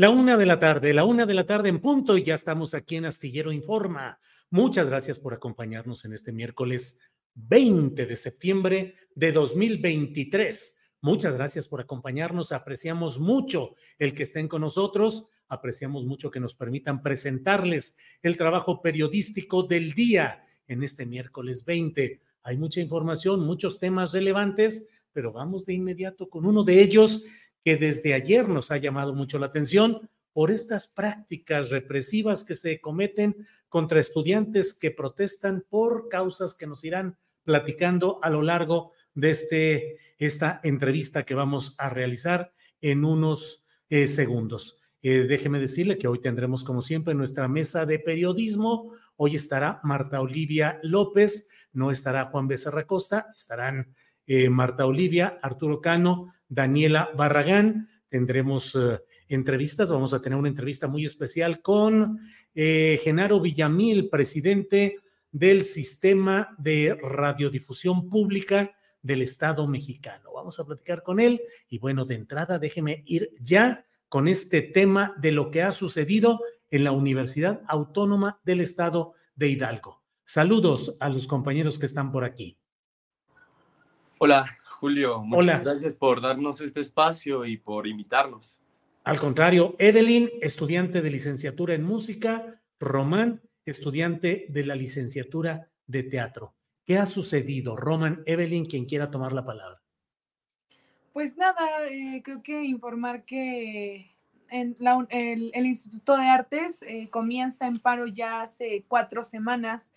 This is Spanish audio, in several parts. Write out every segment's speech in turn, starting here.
La una de la tarde, la una de la tarde en punto y ya estamos aquí en Astillero Informa. Muchas gracias por acompañarnos en este miércoles 20 de septiembre de 2023. Muchas gracias por acompañarnos. Apreciamos mucho el que estén con nosotros. Apreciamos mucho que nos permitan presentarles el trabajo periodístico del día en este miércoles 20. Hay mucha información, muchos temas relevantes, pero vamos de inmediato con uno de ellos que desde ayer nos ha llamado mucho la atención por estas prácticas represivas que se cometen contra estudiantes que protestan por causas que nos irán platicando a lo largo de este, esta entrevista que vamos a realizar en unos eh, segundos. Eh, déjeme decirle que hoy tendremos, como siempre, nuestra mesa de periodismo. Hoy estará Marta Olivia López, no estará Juan Becerra Costa, estarán eh, Marta Olivia, Arturo Cano, Daniela Barragán. Tendremos eh, entrevistas, vamos a tener una entrevista muy especial con eh, Genaro Villamil, presidente del Sistema de Radiodifusión Pública del Estado mexicano. Vamos a platicar con él y bueno, de entrada déjeme ir ya con este tema de lo que ha sucedido en la Universidad Autónoma del Estado de Hidalgo. Saludos a los compañeros que están por aquí. Hola, Julio. Muchas Hola. gracias por darnos este espacio y por invitarnos. Al contrario, Evelyn, estudiante de licenciatura en música, Román, estudiante de la licenciatura de teatro. ¿Qué ha sucedido? Roman, Evelyn, quien quiera tomar la palabra. Pues nada, eh, creo que informar que en la un- el, el Instituto de Artes eh, comienza en paro ya hace cuatro semanas.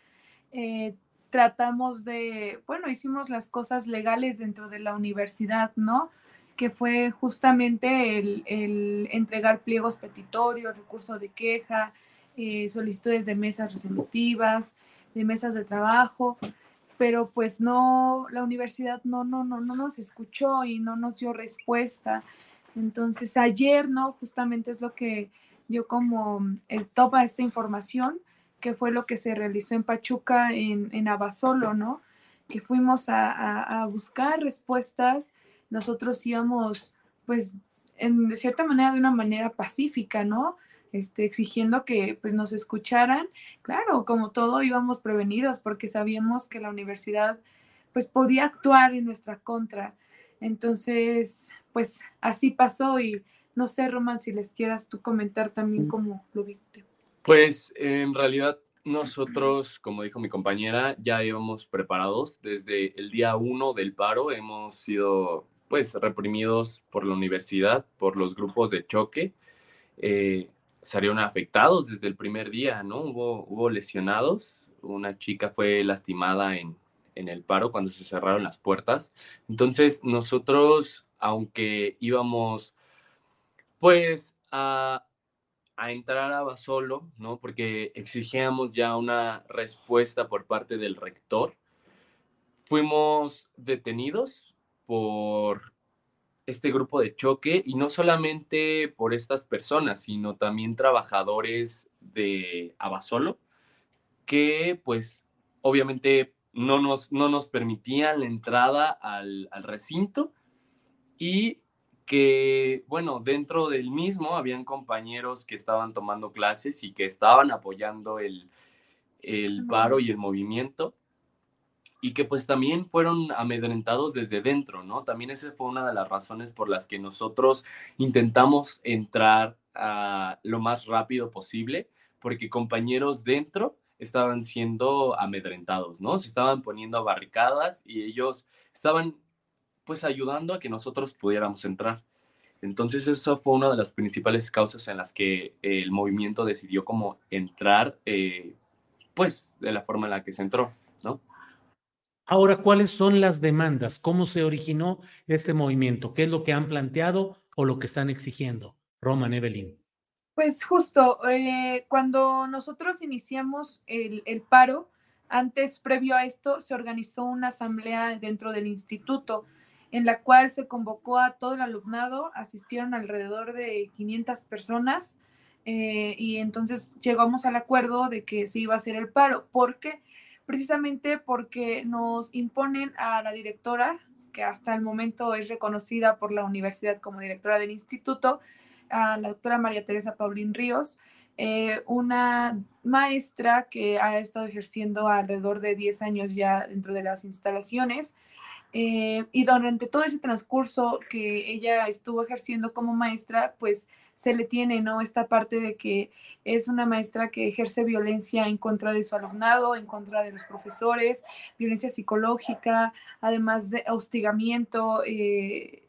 Eh, tratamos de, bueno, hicimos las cosas legales dentro de la universidad, ¿no? Que fue justamente el, entregar pliegos petitorios, recurso de queja, eh, solicitudes de mesas resolutivas, de mesas de trabajo pero pues no, la universidad no, no, no, no nos escuchó y no nos dio respuesta. Entonces ayer, ¿no? Justamente es lo que dio como el top a esta información, que fue lo que se realizó en Pachuca, en, en Abasolo, ¿no? Que fuimos a, a- a buscar respuestas, nosotros íbamos, pues, en, de cierta manera, de una manera pacífica, ¿no? Este, exigiendo que pues nos escucharan Claro, como todo íbamos prevenidos porque sabíamos que la universidad pues podía actuar en nuestra contra. Entonces, pues así pasó y no sé, Roman, si les quieras tú comentar también cómo lo viste. Pues en realidad nosotros, como dijo mi compañera, ya íbamos preparados desde el día uno del paro. Hemos sido pues reprimidos por la universidad, por los grupos de choque. Eh, salieron afectados desde el primer día, ¿no? Hubo, hubo lesionados. Una chica fue lastimada en, en el paro cuando se cerraron las puertas. Entonces nosotros, aunque íbamos Pues a, a entrar a Basolo, ¿no? Porque exigíamos ya una respuesta por parte del rector. Fuimos detenidos por este grupo de choque y no solamente por estas personas, sino también trabajadores de Abasolo, que pues obviamente no nos, no nos permitían la entrada al, al recinto y que, bueno, dentro del mismo habían compañeros que estaban tomando clases y que estaban apoyando el, el paro y el movimiento y que pues también fueron amedrentados desde dentro, ¿no? También esa fue una de las razones por las que nosotros intentamos entrar a lo más rápido posible, porque compañeros dentro estaban siendo amedrentados, ¿no? Se estaban poniendo barricadas y ellos estaban pues ayudando a que nosotros pudiéramos entrar. Entonces eso fue una de las principales causas en las que el movimiento decidió como entrar, eh, pues de la forma en la que se entró, ¿no? Ahora, ¿cuáles son las demandas? ¿Cómo se originó este movimiento? ¿Qué es lo que han planteado o lo que están exigiendo? Roman Evelyn. Pues justo, eh, cuando nosotros iniciamos el, el, paro, antes, previo a esto, se organizó una asamblea dentro del instituto en la cual se convocó a todo el alumnado, asistieron alrededor de 500 personas eh, y entonces llegamos al acuerdo de que se iba a hacer el paro. ¿Por qué? precisamente porque nos imponen a la directora, que hasta el momento es reconocida por la universidad como directora del instituto, a la doctora María Teresa Paulín Ríos, eh, una maestra que ha estado ejerciendo alrededor de 10 años ya dentro de las instalaciones. Eh, y durante todo ese transcurso que ella estuvo ejerciendo como maestra, pues se le tiene, ¿no? Esta parte de que es una maestra que ejerce violencia en contra de su alumnado, en contra de los profesores, violencia psicológica, además de hostigamiento. Eh,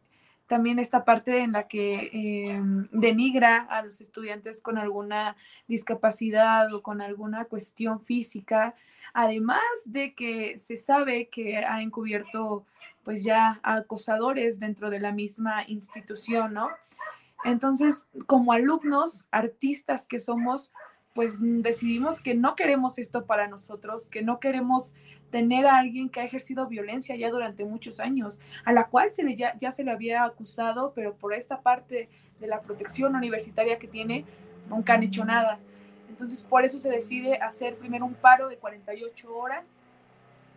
también esta parte en la que eh, denigra a los estudiantes con alguna discapacidad o con alguna cuestión física, además de que se sabe que ha encubierto pues ya acosadores dentro de la misma institución, ¿no? Entonces, como alumnos, artistas que somos, pues decidimos que no queremos esto para nosotros, que no queremos tener a alguien que ha ejercido violencia ya durante muchos años, a la cual se le, ya, ya se le había acusado, pero por esta parte de la protección universitaria que tiene, nunca han hecho nada. Entonces, por eso se decide hacer primero un paro de 48 horas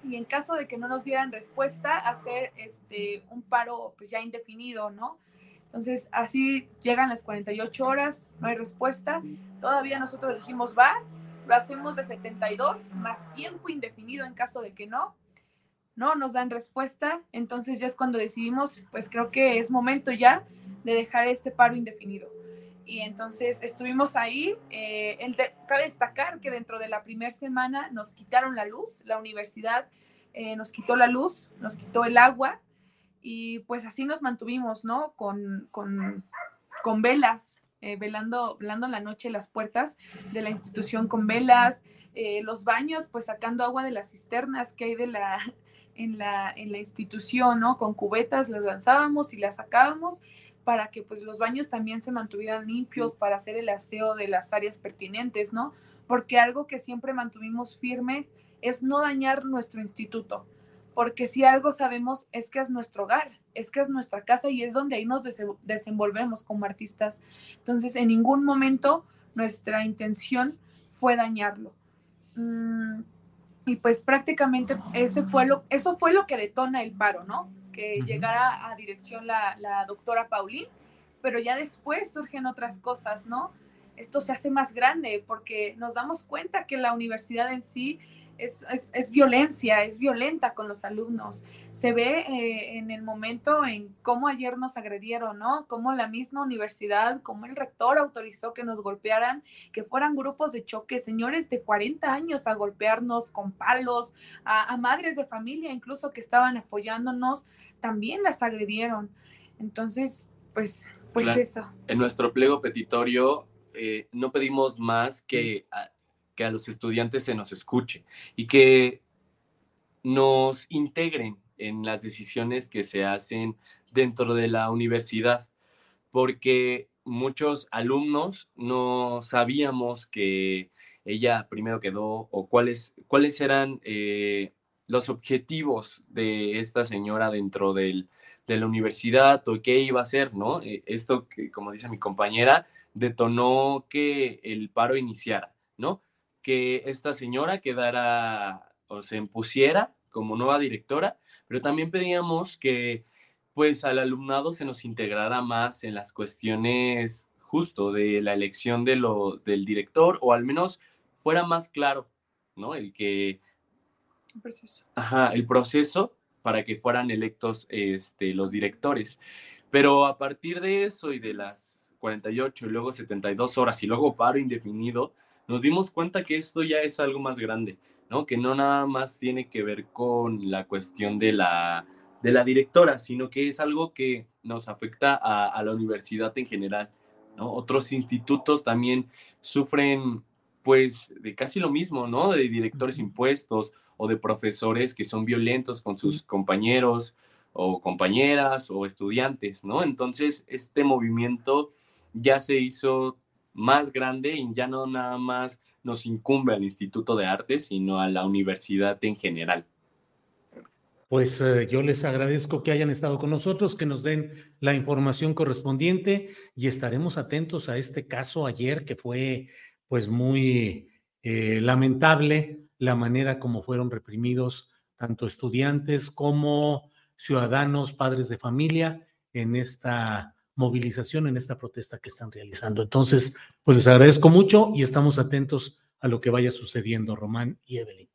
y en caso de que no nos dieran respuesta, hacer este, un paro pues ya indefinido, ¿no? Entonces, así llegan las 48 horas, no hay respuesta. Todavía nosotros dijimos, va, lo hacemos de 72, más tiempo indefinido en caso de que no. No nos dan respuesta. Entonces ya es cuando decidimos, pues creo que es momento ya de dejar este paro indefinido. Y entonces estuvimos ahí. Eh, cabe destacar que dentro de la primera semana nos quitaron la luz, la universidad eh, nos quitó la luz, nos quitó el agua y pues así nos mantuvimos, ¿no? Con, con, con velas, eh, velando, velando la noche las puertas de la institución con velas, los baños, pues sacando agua de las cisternas que hay de la, en, la, en la institución, ¿no? Con cubetas las lanzábamos y las sacábamos para que pues los baños también se mantuvieran limpios, para hacer el aseo de las áreas pertinentes, ¿no? Porque algo que siempre mantuvimos firme es no dañar nuestro instituto porque si algo sabemos es que es nuestro hogar, es que es nuestra casa y es donde ahí nos desenvolvemos como artistas. Entonces, en ningún momento nuestra intención fue dañarlo. Mm, y pues prácticamente ese fue lo, eso fue lo que detona el paro, ¿no? Que llegara a dirección la, la doctora Paulín, pero ya después surgen otras cosas, ¿no? Esto se hace más grande porque nos damos cuenta que la universidad en sí es, es, violencia, es violenta con los alumnos. Se ve eh, en el momento en cómo ayer nos agredieron, ¿no? Cómo la misma universidad, cómo el rector autorizó que nos golpearan, que fueran grupos de choque, señores de 40 años a golpearnos con palos, a, madres de familia incluso que estaban apoyándonos, también las agredieron. Entonces, pues, pues eso. En nuestro pliego petitorio eh, no pedimos más que que a los estudiantes se nos escuche y que nos integren en las decisiones que se hacen dentro de la universidad, porque muchos alumnos no sabíamos que ella primero quedó o cuáles, cuáles eran eh, los objetivos de esta señora dentro del, de la universidad o qué iba a hacer, ¿no? Eh, esto que, como dice mi compañera, detonó que el paro iniciara, ¿no? Que esta señora quedara o se impusiera como nueva directora, pero también pedíamos que pues al alumnado se nos integrara más en las cuestiones justo de la elección de lo, del director o al menos fuera más claro, ¿no? El que... El proceso. Ajá, el proceso para que fueran electos este, los directores. Pero a partir de eso y de las 48 y luego 72 horas y luego paro indefinido, nos dimos cuenta que esto ya es algo más grande, ¿no? Que no nada más tiene que ver con la cuestión de la de la directora, sino que es algo que nos afecta a, la universidad en general. ¿no? Otros institutos también sufren pues de casi lo mismo, ¿no? De directores impuestos o de profesores que son violentos con sus compañeros o compañeras o estudiantes, ¿no? Entonces, este movimiento ya se hizo más grande y ya no nada más nos incumbe al Instituto de Artes, sino a la universidad en general. Pues eh, yo les agradezco que hayan estado con nosotros, que nos den la información correspondiente y estaremos atentos a este caso ayer que fue pues muy eh, lamentable la manera como fueron reprimidos tanto estudiantes como ciudadanos, padres de familia en esta movilización, en esta protesta que están realizando. Entonces, pues les agradezco mucho y estamos atentos a lo que vaya sucediendo, Román y Evelyn.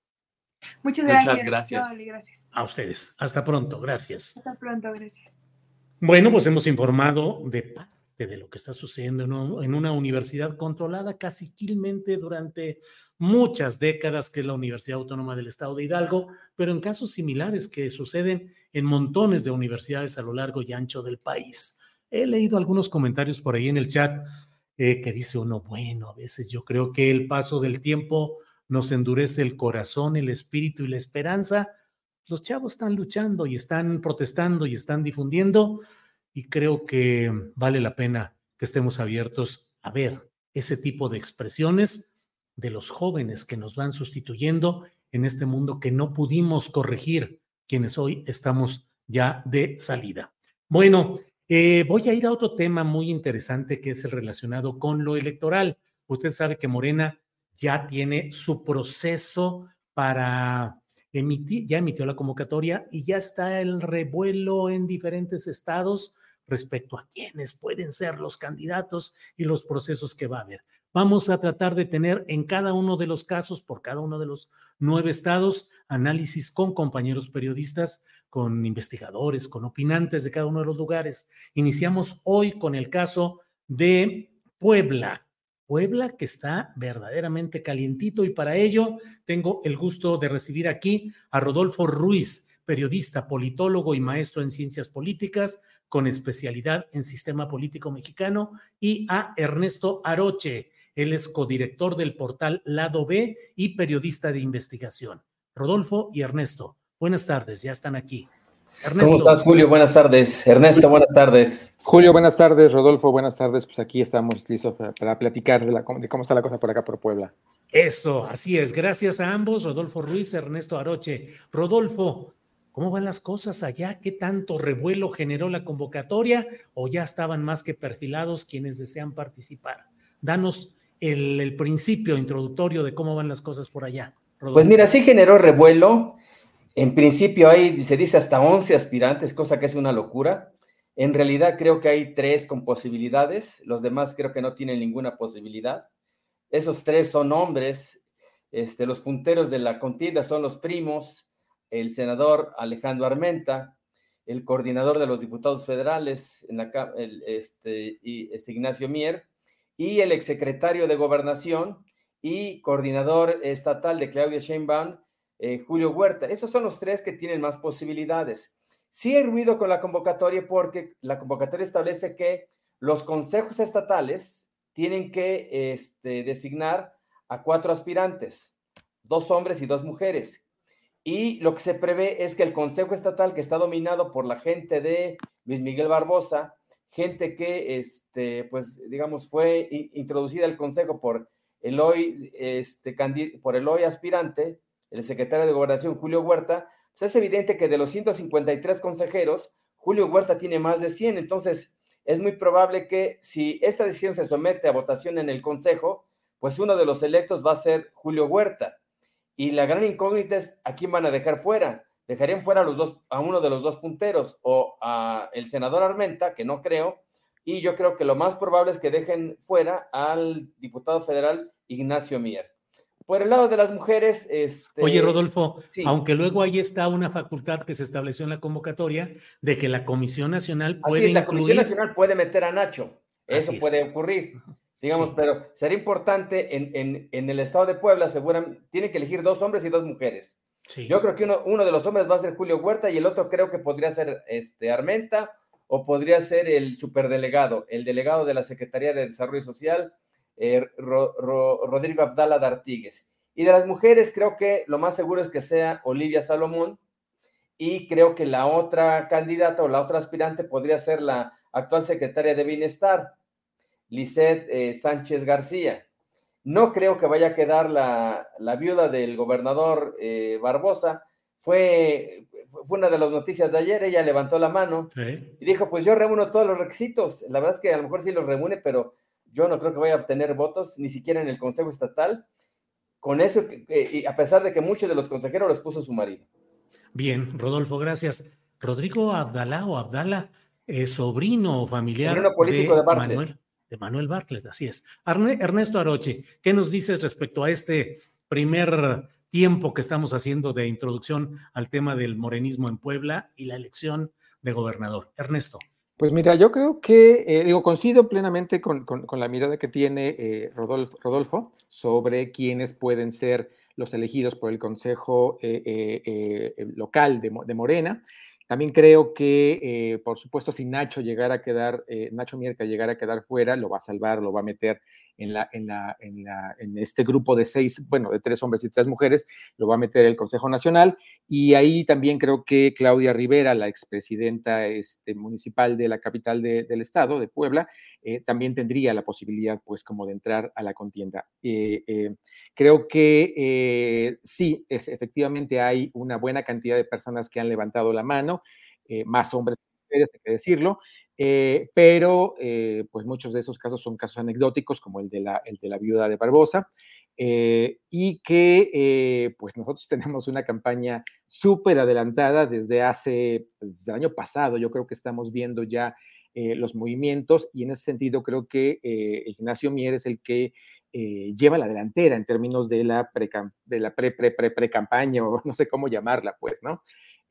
Muchas gracias. gracias. A ustedes. Hasta pronto. Gracias. Hasta pronto. Gracias. Bueno, pues hemos informado de parte de lo que está sucediendo en una universidad controlada casi quilmente durante muchas décadas, que es la Universidad Autónoma del Estado de Hidalgo, pero en casos similares que suceden en montones de universidades a lo largo y ancho del país. He leído algunos comentarios por ahí en el chat eh, que dice uno, bueno, a veces yo creo que el paso del tiempo nos endurece el corazón, el espíritu y la esperanza. Los chavos están luchando y están protestando y están difundiendo y creo que vale la pena que estemos abiertos a ver ese tipo de expresiones de los jóvenes que nos van sustituyendo en este mundo que no pudimos corregir, quienes hoy estamos ya de salida. Bueno, eh, voy a ir a otro tema muy interesante que es el relacionado con lo electoral. Usted sabe que Morena ya tiene su proceso para emitir, ya emitió la convocatoria y ya está el revuelo en diferentes estados respecto a quiénes pueden ser los candidatos y los procesos que va a haber. Vamos a tratar de tener en cada uno de los casos, por cada uno de los nueve estados, análisis con compañeros periodistas, con investigadores, con opinantes de cada uno de los lugares. Iniciamos hoy con el caso de Puebla. Puebla, que está verdaderamente calientito y para ello tengo el gusto de recibir aquí a Rodolfo Ruiz, periodista, politólogo y maestro en ciencias políticas con especialidad en sistema político mexicano y a Ernesto Aroche, él es codirector del portal Lado B y periodista de investigación. Rodolfo y Ernesto, buenas tardes, ya están aquí. ¿Cómo estás, Julio? Buenas tardes. Ernesto, buenas tardes. Julio, buenas tardes. Rodolfo, buenas tardes. Pues aquí estamos listos para, platicar de, cómo está la cosa por acá por Puebla. Eso, así es. Gracias a ambos, Rodolfo Ruiz, Ernesto Aroche. Rodolfo, ¿cómo van las cosas allá? ¿Qué tanto revuelo generó la convocatoria o ya estaban más que perfilados quienes desean participar? Danos el, el principio introductorio de cómo van las cosas por allá. Pues mira, sí generó revuelo. En principio hay, se dice hasta 11 aspirantes, cosa que es una locura. En realidad creo que hay tres con posibilidades, los demás creo que no tienen ninguna posibilidad. Esos tres son hombres, este, los punteros de la contienda son los primos, el senador Alejandro Armenta, el coordinador de los diputados federales, en la, el, este, y, es Ignacio Mier, y el exsecretario de Gobernación y coordinador estatal de Claudia Sheinbaum, eh, Julio Huerta. Esos son los tres que tienen más posibilidades. Sí hay ruido con la convocatoria porque la convocatoria establece que los consejos estatales tienen que este, designar a cuatro aspirantes, dos hombres y dos mujeres. Y lo que se prevé es que el Consejo Estatal, que está dominado por la gente de Luis Miguel Barbosa, gente que, este, pues, digamos, fue introducida al Consejo por el hoy, este, por el hoy aspirante, el secretario de Gobernación, Julio Huerta, pues es evidente que de los 153 consejeros, Julio Huerta tiene más de 100, entonces es muy probable que si esta decisión se somete a votación en el Consejo, pues uno de los electos va a ser Julio Huerta. Y la gran incógnita es a quién van a dejar fuera. Dejarían fuera a, los dos, a uno de los dos punteros o a el senador Armenta, que no creo, y yo creo que lo más probable es que dejen fuera al diputado federal Ignacio Mier. Por el lado de las mujeres, este... Oye, Rodolfo, aunque luego ahí está una facultad que se estableció en la convocatoria de que la Comisión Nacional puede Así la Comisión Nacional puede meter a Nacho. Eso puede ocurrir. Digamos, pero sería importante en, en, el estado de Puebla, seguramente, tienen que elegir dos hombres y dos mujeres. Yo creo que uno, uno de los hombres va a ser Julio Huerta y el otro creo que podría ser este, Armenta o podría ser el superdelegado, el delegado de la Secretaría de Desarrollo Social, eh, Rodrigo Abdala D'Artigues. Y de las mujeres, creo que lo más seguro es que sea Olivia Salomón, y creo que la otra candidata o la otra aspirante podría ser la actual secretaria de Bienestar, Lisette eh, Sánchez García. No creo que vaya a quedar la, viuda del gobernador eh, Barbosa. Fue, fue una de las noticias de ayer, ella levantó la mano y dijo, pues yo reúno todos los requisitos. La verdad es que a lo mejor sí los reúne, pero yo no creo que vaya a obtener votos, ni siquiera en el Consejo Estatal. Con eso, y a pesar de que muchos de los consejeros los puso su marido. Bien, Rodolfo, gracias. Rodrigo Abdalá o Abdala, eh, sobrino o familiar político de, Manuel, de Manuel Bartlett, así es. Ernesto Aroche, ¿qué nos dices respecto a este primer tiempo que estamos haciendo de introducción al tema del morenismo en Puebla y la elección de gobernador? Ernesto. Pues mira, yo creo que, eh, digo, coincido plenamente con, la mirada que tiene eh, Rodolfo, sobre quiénes pueden ser los elegidos por el Consejo eh, Local de, Morena. También creo que, por supuesto, si Nacho llegara a quedar, Nacho Mierca llegara a quedar fuera, lo va a salvar, lo va a meter en, la, en, la, en, la, en, este grupo de seis, bueno, de tres hombres y tres mujeres, lo va a meter el Consejo Nacional. Y ahí también creo que Claudia Rivera, la expresidenta este, municipal de la capital del estado, de Puebla, eh, también tendría la posibilidad, pues, como de entrar a la contienda. Eh, eh, creo que sí, es, efectivamente hay una buena cantidad de personas que han levantado la mano, más hombres que mujeres, hay que decirlo, eh, pero eh, pues muchos de esos casos son casos anecdóticos, como el de la, de la viuda de Barbosa, eh, y que pues nosotros tenemos una campaña súper adelantada desde hace, pues, desde el año pasado, yo creo que estamos viendo ya los movimientos y en ese sentido creo que Ignacio Mier es el que lleva la delantera en términos de la pre, pre, pre, pre, pre campaña o no sé cómo llamarla, pues, ¿no?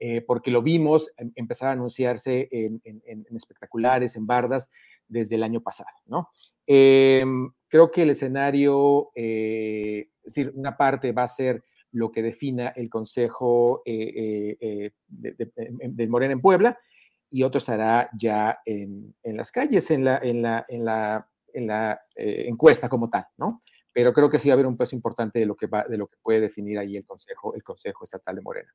Eh, porque lo vimos em, empezar a anunciarse en, espectaculares, en bardas, desde el año pasado, ¿no? Em, creo que el escenario, eh, es decir, una parte va a ser lo que defina el Consejo eh, de, Morena en Puebla y otro estará ya en, las calles, en la, en la, en la, en la encuesta como tal, ¿no? Pero creo que sí va a haber un peso importante de lo que, puede definir ahí el Consejo Estatal de Morena.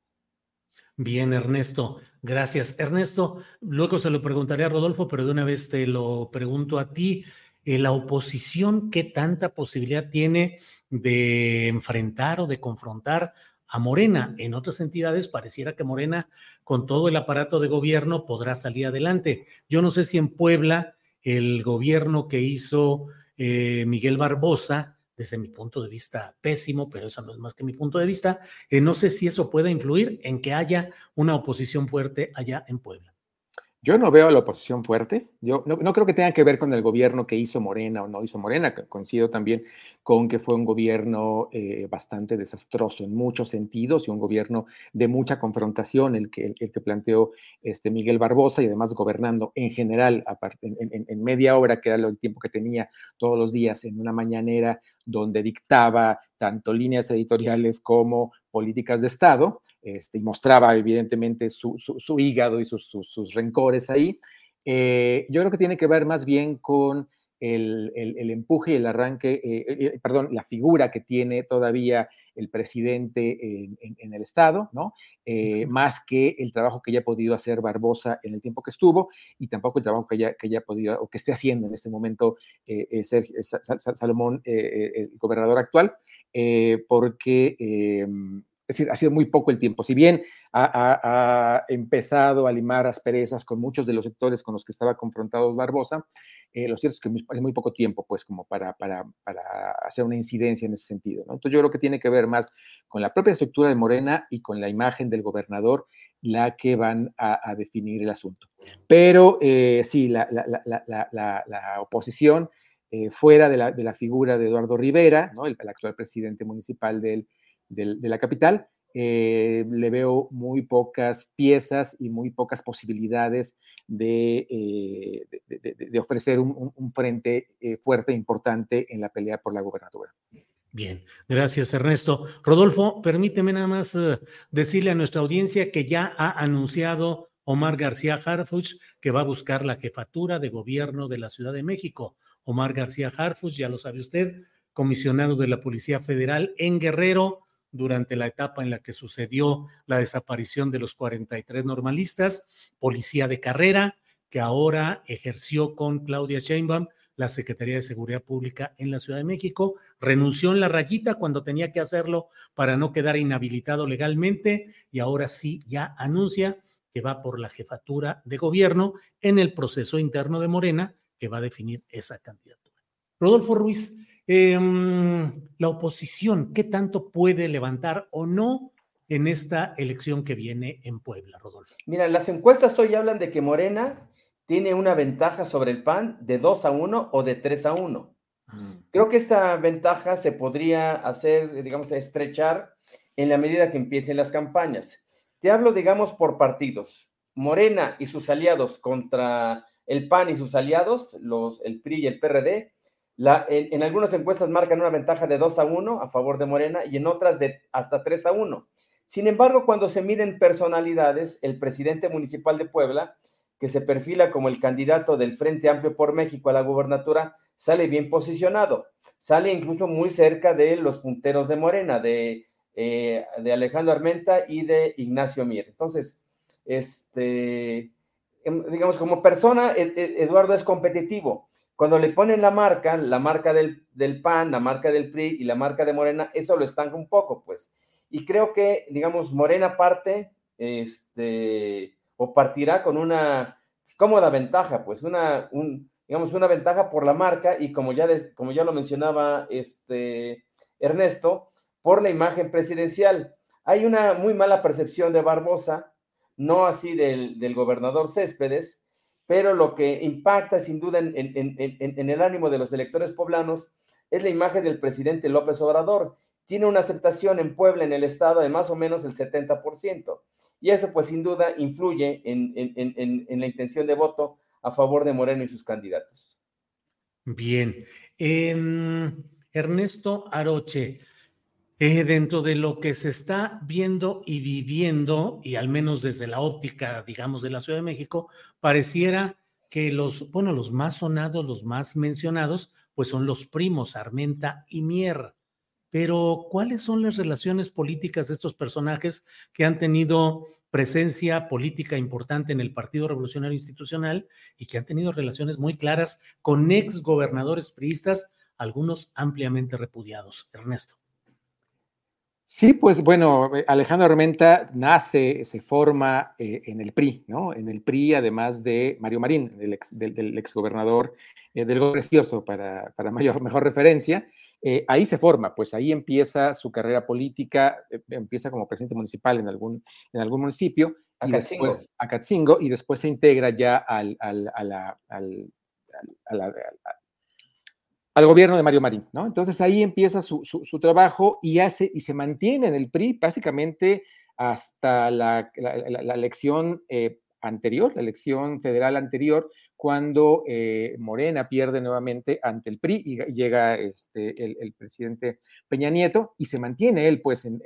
Bien, Ernesto, gracias. Ernesto, luego se lo preguntaré a Rodolfo, pero de una vez te lo pregunto a ti. Eh, ¿La oposición qué tanta posibilidad tiene de enfrentar o de confrontar a Morena? En otras entidades pareciera que Morena, con todo el aparato de gobierno, podrá salir adelante. Yo no sé si en Puebla el gobierno que hizo eh, Miguel Barbosa desde mi punto de vista pésimo, pero eso no es más que mi punto de vista. Eh, no sé si eso puede influir en que haya una oposición fuerte allá en Puebla. Yo no veo a la oposición fuerte. Yo no, creo que tenga que ver con el gobierno que hizo Morena o no hizo Morena. Coincido también con que fue un gobierno eh, bastante desastroso en muchos sentidos y un gobierno de mucha confrontación, el que, el, que planteó este Miguel Barbosa y además gobernando en general, aparte, en, en media hora, que era el tiempo que tenía todos los días en una mañanera donde dictaba tanto líneas editoriales como políticas de Estado, este, y mostraba evidentemente su, hígado y sus, rencores ahí. Eh, yo creo que tiene que ver más bien con el, empuje y el arranque, eh, eh, perdón, la figura que tiene todavía el presidente en, el Estado, ¿no? Eh, más que el trabajo que haya podido hacer Barbosa en el tiempo que estuvo y tampoco el trabajo que haya, que haya podido o que esté haciendo en este momento eh, Salomón, el gobernador actual, porque em, es decir, ha sido muy poco el tiempo. Si bien ha, empezado a limar asperezas con muchos de los sectores con los que estaba confrontado Barbosa, eh, lo cierto es que es muy poco tiempo, pues, como para, para, hacer una incidencia en ese sentido. Entonces, yo creo que tiene que ver más con la propia estructura de Morena y con la imagen del gobernador la que van a, definir el asunto. Pero eh, sí, la, oposición, eh, fuera de la, figura de Eduardo Rivera, ¿no? el, actual presidente municipal del de la capital, eh, le veo muy pocas piezas y muy pocas posibilidades de, eh, de, ofrecer un, frente eh, fuerte e importante en la pelea por la gobernatura. Bien, gracias Ernesto. Rodolfo, permíteme nada más decirle a nuestra audiencia que ya ha anunciado Omar García Harfuch que va a buscar la jefatura de gobierno de la Ciudad de México. Omar García Harfuch, ya lo sabe usted, comisionado de la Policía Federal en Guerrero, durante la etapa en la que sucedió la desaparición de los 43 normalistas, policía de carrera, que ahora ejerció con Claudia Sheinbaum la Secretaría de Seguridad Pública en la Ciudad de México, renunció en la rayita cuando tenía que hacerlo para no quedar inhabilitado legalmente y ahora sí ya anuncia que va por la jefatura de gobierno en el proceso interno de Morena que va a definir esa candidatura. Rodolfo Ruiz, Em, la oposición, ¿qué tanto puede levantar o no en esta elección que viene en Puebla, Rodolfo? Mira, las encuestas hoy hablan de que Morena tiene una ventaja sobre el PAN de 2 a 1 o de 3 a 1. Mm. Creo que esta ventaja se podría hacer, digamos, estrechar en la medida que empiecen las campañas. Te hablo, digamos, por partidos. Morena y sus aliados contra el PAN y sus aliados, los, el PRI y el PRD, en, algunas encuestas marcan una ventaja de 2 a 1 a favor de Morena y en otras de hasta 3 a 1. Sin embargo, cuando se miden personalidades, el presidente municipal de Puebla, que se perfila como el candidato del Frente Amplio por México a la gubernatura, sale bien posicionado. Sale incluso muy cerca de los punteros de Morena, de, eh, Alejandro Armenta y de Ignacio Mier. Entonces, este, em, digamos, como persona, e, e, Eduardo es competitivo cuando le ponen la marca, la marca del, PAN, la marca del PRI y la marca de Morena, eso lo estanca un poco, pues. Y creo que, digamos, Morena parte, este, o partirá con una cómoda ventaja, pues, una, un, digamos, una ventaja por la marca y como ya, como ya lo mencionaba este Ernesto, por la imagen presidencial. Hay una muy mala percepción de Barbosa, no así del gobernador Céspedes, pero lo que impacta sin duda en, el ánimo de los electores poblanos es la imagen del presidente López Obrador. Tiene una aceptación en Puebla, en el estado, de más o menos el 70%. Y eso, pues, sin duda, influye en, la intención de voto a favor de Moreno y sus candidatos. Bien. Em, Ernesto Aroche, eh, dentro de lo que se está viendo y viviendo, y al menos desde la óptica, digamos, de la Ciudad de México, pareciera que los, bueno, los más sonados, los más mencionados, pues son los primos Armenta y Mier. Pero, ¿cuáles son las relaciones políticas de estos personajes que han tenido presencia política importante en el Partido Revolucionario Institucional y que han tenido relaciones muy claras con ex gobernadores priistas, algunos ampliamente repudiados? Ernesto. Sí, pues bueno, eh, Alejandro Armenta nace, se forma eh, en el PRI, ¿no? En el PRI, además de Mario Marín, del ex, del, exgobernador eh, del Precioso, para, para mayor, mejor referencia. ahí se forma, pues ahí empieza su carrera política, empieza como presidente municipal en algún, en algún municipio, y después a Catzingo, y después se integra ya al, al, a la, al, a la, al gobierno de Mario Marín, ¿no? Entonces ahí empieza su, trabajo y hace y se mantiene en el PRI básicamente hasta la, elección eh, anterior, la elección federal anterior, cuando eh, Morena pierde nuevamente ante el PRI y llega este, el, presidente Peña Nieto y se mantiene él pues en,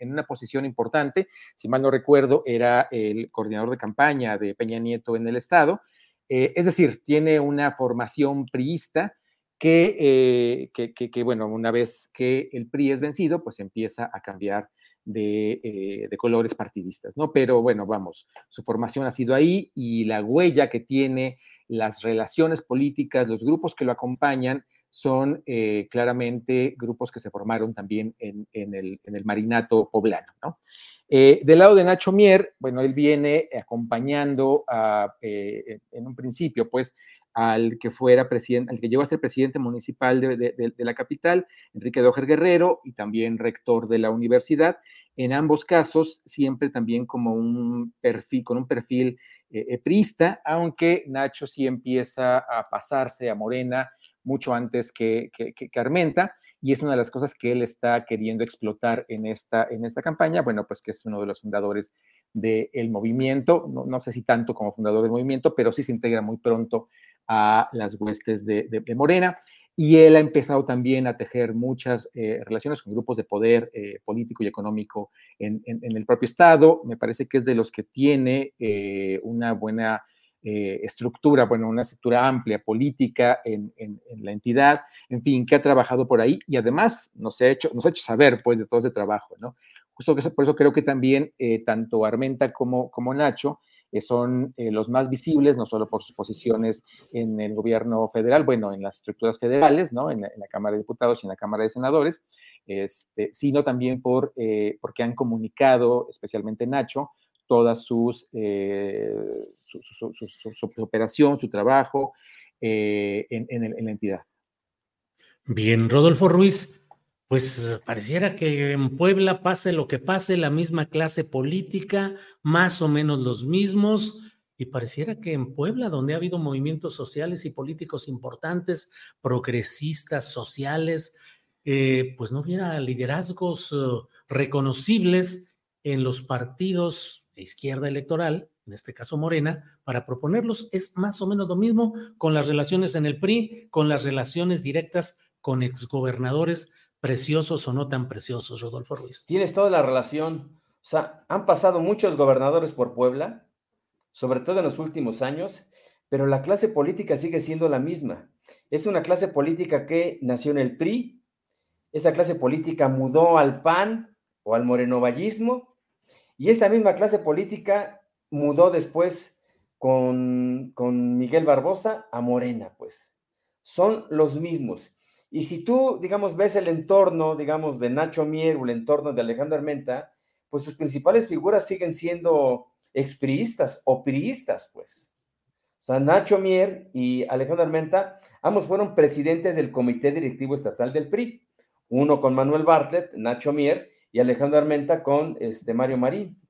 una posición importante. Si mal no recuerdo, era el coordinador de campaña de Peña Nieto en el estado. Eh, es decir, tiene una formación priista que, que, bueno, una vez que el PRI es vencido, pues empieza a cambiar de, de, colores partidistas, ¿no? Pero bueno, vamos, su formación ha sido ahí y la huella que tiene las relaciones políticas, los grupos que lo acompañan, son eh, claramente grupos que se formaron también en, el, marinato poblano. ¿no? Eh, del lado de Nacho Mier, bueno, él viene acompañando eh, en un principio, pues, al que fuera presidente, al que llegó a ser presidente municipal de, la capital, Enrique Dojer Guerrero, y también rector de la universidad. En ambos casos, siempre también como un perfil, con un perfil prista, aunque Nacho sí empieza a pasarse a Morena mucho antes que, que, Armenta, y es una de las cosas que él está queriendo explotar en esta, en esta campaña, bueno, pues que es uno de los fundadores del movimiento, no, sé si tanto como fundador del movimiento, pero sí se integra muy pronto a las huestes de, Morena. Y él ha empezado también a tejer muchas eh, relaciones con grupos de poder eh, político y económico en, el propio Estado. Me parece que es de los que tiene eh, una buena estructura, bueno, una estructura amplia política en, la entidad, en fin, que ha trabajado por ahí y además nos ha hecho, nos ha hecho saber, pues, de todo ese trabajo, ¿no? Justo por eso creo que también tanto Armenta como, como Nacho son los más visibles, no solo por sus posiciones en el gobierno federal, bueno, en las estructuras federales, ¿no? En, la Cámara de Diputados y en la Cámara de Senadores, este, sino también por, porque han comunicado, especialmente Nacho, todas sus, eh, su, operación, su trabajo eh, en, la entidad. Bien, Rodolfo Ruiz, pues pareciera que en Puebla pase lo que pase, la misma clase política, más o menos los mismos, y pareciera que en Puebla, donde ha habido movimientos sociales y políticos importantes, progresistas, sociales, eh, pues no hubiera liderazgos reconocibles en los partidos izquierda electoral, en este caso Morena, para proponerlos. Es más o menos lo mismo con las relaciones en el PRI, con las relaciones directas con exgobernadores preciosos o no tan preciosos, Rodolfo Ruiz. Tienes toda la relación. O sea, han pasado muchos gobernadores por Puebla, sobre todo en los últimos años, pero la clase política sigue siendo la misma. Es una clase política que nació en el PRI, esa clase política mudó al PAN o al morenovallismo, y esta misma clase política mudó después con, Miguel Barbosa a Morena, pues. Son los mismos. Y si tú, digamos, ves el entorno, digamos, de Nacho Mier o el entorno de Alejandro Armenta, pues sus principales figuras siguen siendo expriistas o priistas, pues. O sea, Nacho Mier y Alejandro Armenta, ambos fueron presidentes del Comité Directivo Estatal del PRI. Uno con Manuel Bartlett, Nacho Mier, y Alejandro Armenta con este, Mario Marín.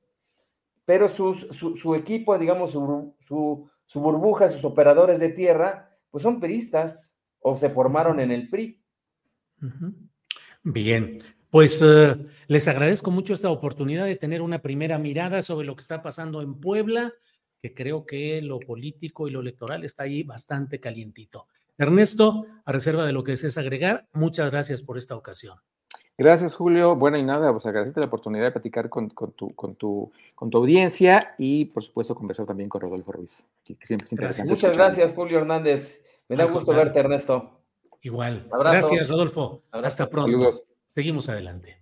Pero su, equipo, digamos, su, burbuja, sus operadores de tierra, pues son peristas o se formaron en el PRI. Bien, pues eh, les agradezco mucho esta oportunidad de tener una primera mirada sobre lo que está pasando en Puebla, que creo que lo político y lo electoral está ahí bastante calientito. Ernesto, a reserva de lo que desees agregar, muchas gracias por esta ocasión. Gracias, Julio. Bueno, y nada, pues agradecerte la oportunidad de platicar con, tu, con, tu, con tu audiencia y, por supuesto, conversar también con Rodolfo Ruiz. siempre, Muchas gracias, Julio Hernández. Me da gusto verte, Ernesto. Igual. Gracias, Rodolfo. Hasta pronto. Seguimos adelante.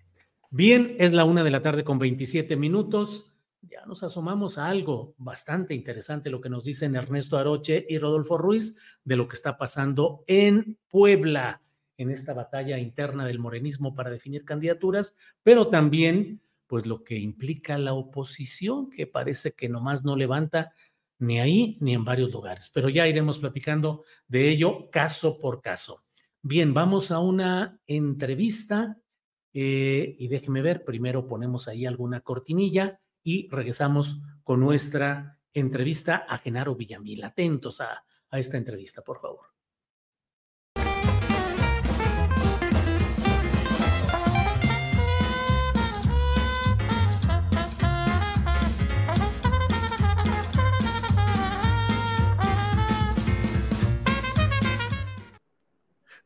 Bien, es la una de la tarde con 27 minutos. Ya nos asomamos a algo bastante interesante, lo que nos dicen Ernesto Aroche y Rodolfo Ruiz de lo que está pasando en Puebla en esta batalla interna del morenismo para definir candidaturas, pero también pues lo que implica la oposición, que parece que nomás no levanta ni ahí ni en varios lugares. Pero ya iremos platicando de ello caso por caso. Bien, vamos a una entrevista eh, y déjeme ver, primero ponemos ahí alguna cortinilla y regresamos con nuestra entrevista a Genaro Villamil. Atentos a esta entrevista, por favor.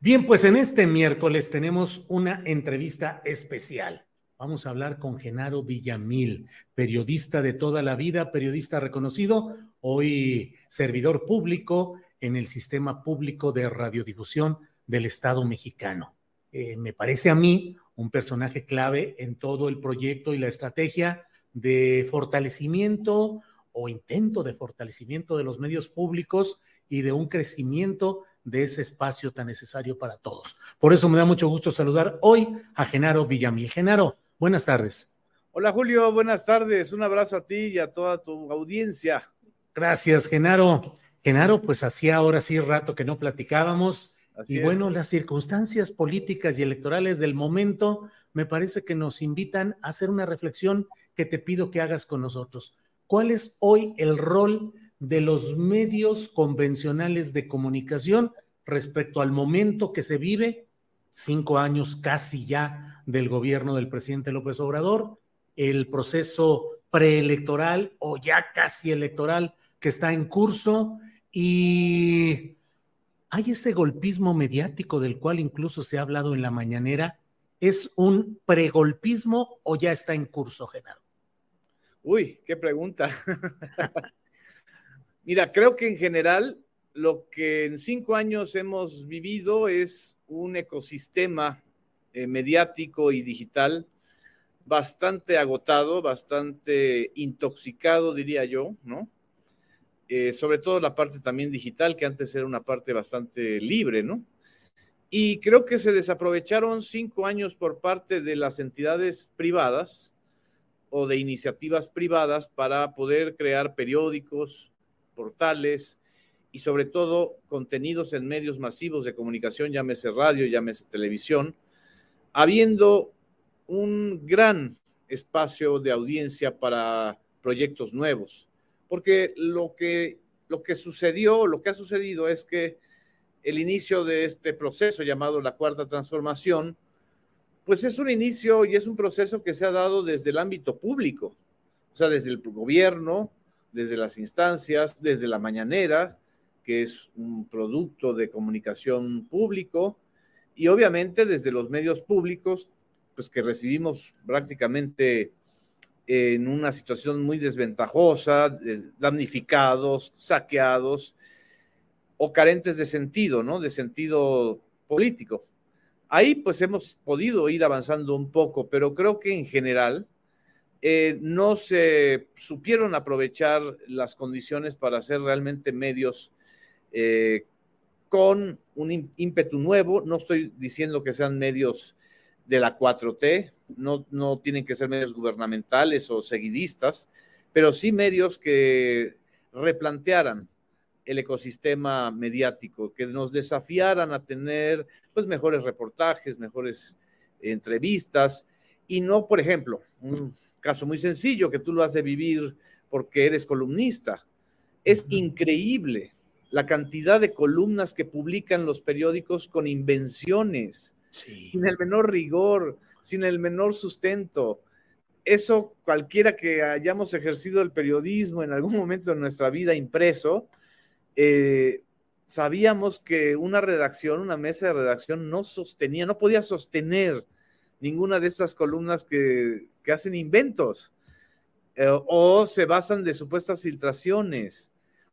Bien, pues en este miércoles tenemos una entrevista especial. Vamos a hablar con Genaro Villamil, periodista de toda la vida, periodista reconocido, hoy servidor público en el sistema público de radiodifusión del Estado mexicano. Eh, me parece a mí un personaje clave en todo el proyecto y la estrategia de fortalecimiento o intento de fortalecimiento de los medios públicos y de un crecimiento de ese espacio tan necesario para todos. Por eso me da mucho gusto saludar hoy a Genaro Villamil. Genaro, buenas tardes. Hola Julio, buenas tardes. Un abrazo a ti y a toda tu audiencia. Gracias, Genaro. Genaro, pues hacía ahora sí rato que no platicábamos. y bueno, las circunstancias políticas y electorales del momento me parece que nos invitan a hacer una reflexión que te pido que hagas con nosotros. ¿Cuál es hoy el rol de los medios convencionales de comunicación respecto al momento que se vive, cinco años casi ya del gobierno del presidente López Obrador, el proceso preelectoral o ya casi electoral que está en curso y hay ese golpismo mediático del cual incluso se ha hablado en la mañanera. ¿Es un pregolpismo o ya está en curso, Genaro? Uy, qué pregunta. Mira, creo que en general lo que en cinco años hemos vivido es un ecosistema eh, mediático y digital bastante agotado, bastante intoxicado, diría yo, ¿no? Eh, sobre todo la parte también digital, que antes era una parte bastante libre, ¿no? Y creo que se desaprovecharon cinco años por parte de las entidades privadas o de iniciativas privadas para poder crear periódicos, portales y sobre todo contenidos en medios masivos de comunicación, llámese radio, llámese televisión, habiendo un gran espacio de audiencia para proyectos nuevos. Porque lo que, lo que sucedió, lo que ha sucedido es que el inicio de este proceso llamado la cuarta transformación, pues es un inicio y es un proceso que se ha dado desde el ámbito público, o sea, desde el gobierno, desde las instancias, desde la mañanera, que es un producto de comunicación público, y obviamente desde los medios públicos, pues que recibimos prácticamente en una situación muy desventajosa, damnificados, saqueados o carentes de sentido, ¿no? De sentido político. Ahí pues hemos podido ir avanzando un poco, pero creo que en general eh, no se supieron aprovechar las condiciones para hacer realmente medios eh, con un ímpetu nuevo. No estoy diciendo que sean medios de la 4T, no, no tienen que ser medios gubernamentales o seguidistas, pero sí medios que replantearan el ecosistema mediático, que nos desafiaran a tener pues mejores reportajes, mejores entrevistas y no, por ejemplo, un, caso muy sencillo que tú lo has de vivir porque eres columnista. Es increíble la cantidad de columnas que publican los periódicos con invenciones, sin el menor rigor, sin el menor sustento. Eso cualquiera que hayamos ejercido el periodismo en algún momento de nuestra vida impreso, eh, sabíamos que una redacción, una mesa de redacción no sostenía, no podía sostener ninguna de estas columnas que, hacen inventos eh, o se basan de supuestas filtraciones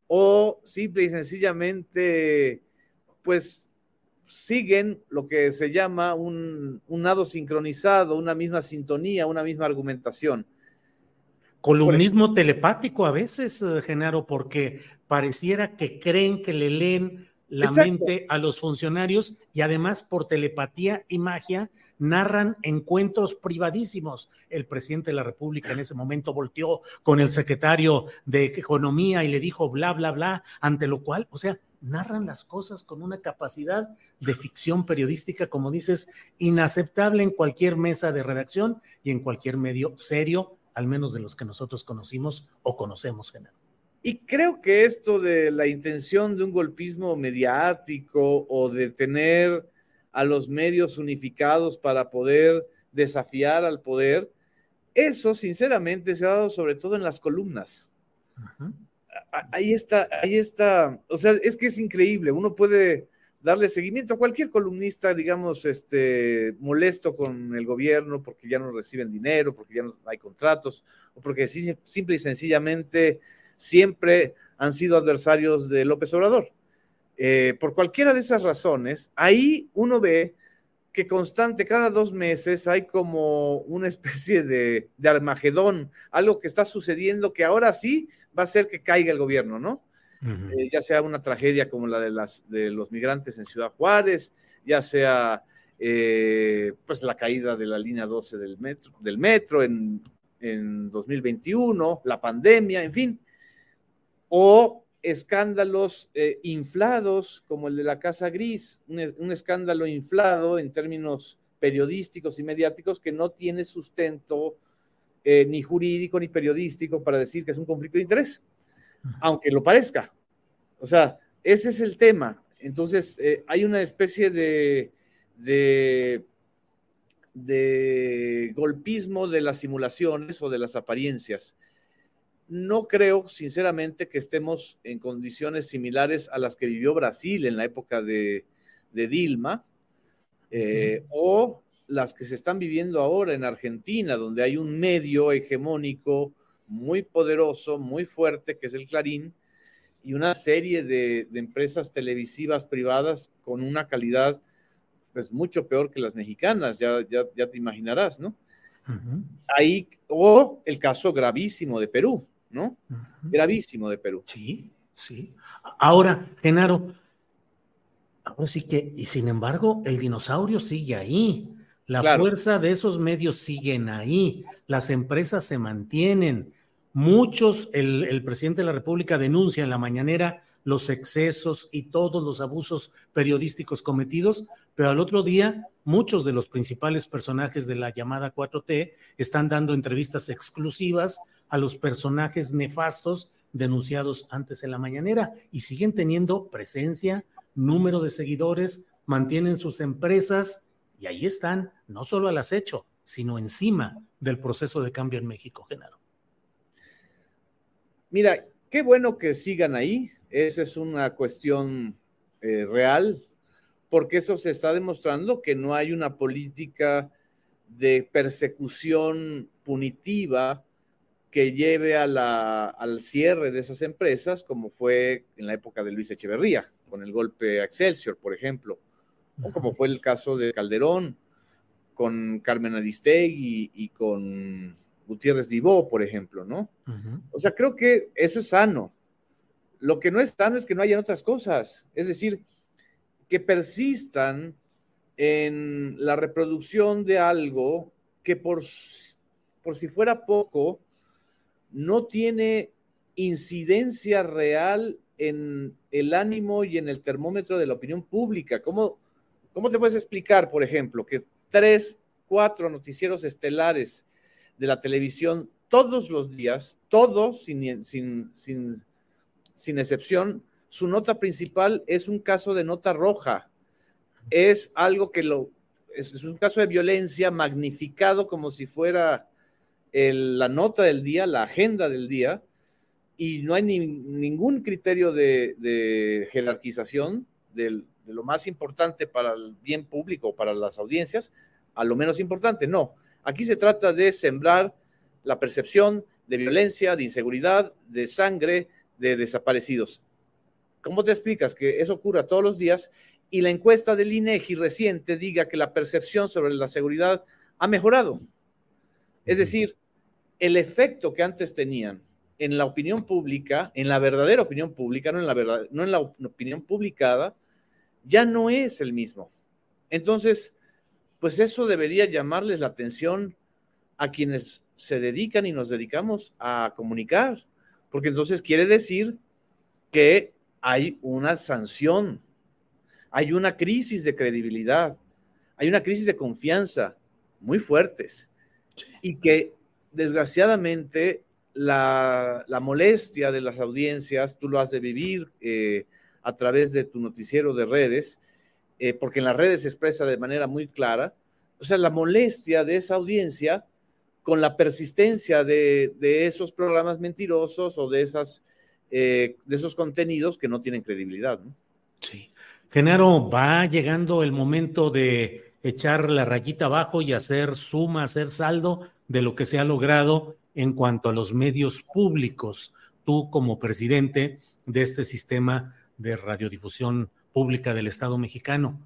o simple y sencillamente pues siguen lo que se llama un, un nado sincronizado, una misma sintonía, una misma argumentación. Columnismo telepático a veces, eh, Genaro, porque pareciera que creen que le leen la mente a los funcionarios y además por telepatía y magia narran encuentros privadísimos. El presidente de la República en ese momento volteó con el secretario de Economía y le dijo bla, bla, bla, ante lo cual, o sea, narran las cosas con una capacidad de ficción periodística, como dices, inaceptable en cualquier mesa de redacción y en cualquier medio serio, al menos de los que nosotros conocimos o conocemos, Genaro. Y creo que esto de la intención de un golpismo mediático o de tener a los medios unificados para poder desafiar al poder, eso sinceramente se ha dado sobre todo en las columnas. Ahí está, ahí está, o sea, es que es increíble, uno puede darle seguimiento a cualquier columnista, digamos, este, molesto con el gobierno porque ya no reciben dinero, porque ya no hay contratos, o porque simple y sencillamente siempre han sido adversarios de López Obrador. eh, por cualquiera de esas razones, ahí uno ve que constante, cada dos meses hay como una especie de, Armagedón, algo que está sucediendo que ahora sí va a hacer que caiga el gobierno, ¿no? Eh, ya sea una tragedia como la de, las, de los migrantes en Ciudad Juárez, ya sea eh, pues la caída de la línea 12 del metro, del metro en, en 2021, la pandemia, en fin, o escándalos eh, inflados como el de la Casa Gris, un, escándalo inflado en términos periodísticos y mediáticos que no tiene sustento eh, ni jurídico ni periodístico para decir que es un conflicto de interés, aunque lo parezca. O sea, ese es el tema. Entonces, eh, hay una especie de, de, de golpismo de las simulaciones o de las apariencias no creo, sinceramente, que estemos en condiciones similares a las que vivió Brasil en la época de, Dilma, eh, o las que se están viviendo ahora en Argentina, donde hay un medio hegemónico muy poderoso, muy fuerte, que es el Clarín, y una serie de, empresas televisivas privadas con una calidad pues mucho peor que las mexicanas, ya, ya, te imaginarás, ¿no? Ahí, o el caso gravísimo de Perú, ¿no? Gravísimo de Perú. Sí, sí. Ahora, Genaro, ahora sí que, y sin embargo, el dinosaurio sigue ahí. La fuerza de esos medios siguen ahí. Las empresas se mantienen. Muchos, el, el presidente de la República denuncia en la mañanera los excesos y todos los abusos periodísticos cometidos, pero al otro día muchos de los principales personajes de la llamada 4T están dando entrevistas exclusivas a los personajes nefastos denunciados antes en la mañanera y siguen teniendo presencia, número de seguidores, mantienen sus empresas y ahí están, no solo al acecho, sino encima del proceso de cambio en México, Genaro. Mira, qué bueno que sigan ahí, esa es una cuestión eh, real, porque eso se está demostrando que no hay una política de persecución punitiva que lleve al cierre de esas empresas, como fue en la época de Luis Echeverría, con el golpe a Excelsior, por ejemplo, o como fue el caso de Calderón, con Carmen Aristegui y, con Gutiérrez Vivó, por ejemplo, ¿no? O sea, creo que eso es sano. Lo que no es sano es que no hayan otras cosas, es decir, que persistan en la reproducción de algo que por, por si fuera poco, no tiene incidencia real en el ánimo y en el termómetro de la opinión pública. ¿Cómo, cómo te puedes explicar, por ejemplo, que tres, cuatro noticieros estelares de la televisión todos los días, todos sin, sin, sin, sin excepción, su nota principal es un caso de nota roja? Es algo que lo, es un caso de violencia magnificado como si fuera la nota del día, la agenda del día, y no hay ningún criterio de, jerarquización de lo más importante para el bien público, para las audiencias, a lo menos importante. No, aquí se trata de sembrar la percepción de violencia, de inseguridad, de sangre, de desaparecidos. ¿Cómo te explicas que eso ocurra todos los días y la encuesta del INEGI reciente diga que la percepción sobre la seguridad ha mejorado? Es decir, el efecto que antes tenían en la opinión pública, en la verdadera opinión pública, no en la, verdad, no en la opinión publicada, ya no es el mismo. Entonces, pues eso debería llamarles la atención a quienes se dedican y nos dedicamos a comunicar, porque entonces quiere decir que hay una sanción, hay una crisis de credibilidad, hay una crisis de confianza muy fuertes y que desgraciadamente, la, molestia de las audiencias, tú lo has de vivir eh, a través de tu noticiero de redes, eh, porque en las redes se expresa de manera muy clara, o sea, la molestia de esa audiencia con la persistencia de, esos programas mentirosos o de, esas, eh, de esos contenidos que no tienen credibilidad. Sí. Genaro, va llegando el momento de echar la rayita abajo y hacer suma, hacer saldo de lo que se ha logrado en cuanto a los medios públicos. Tú como presidente de este sistema de radiodifusión pública del Estado mexicano.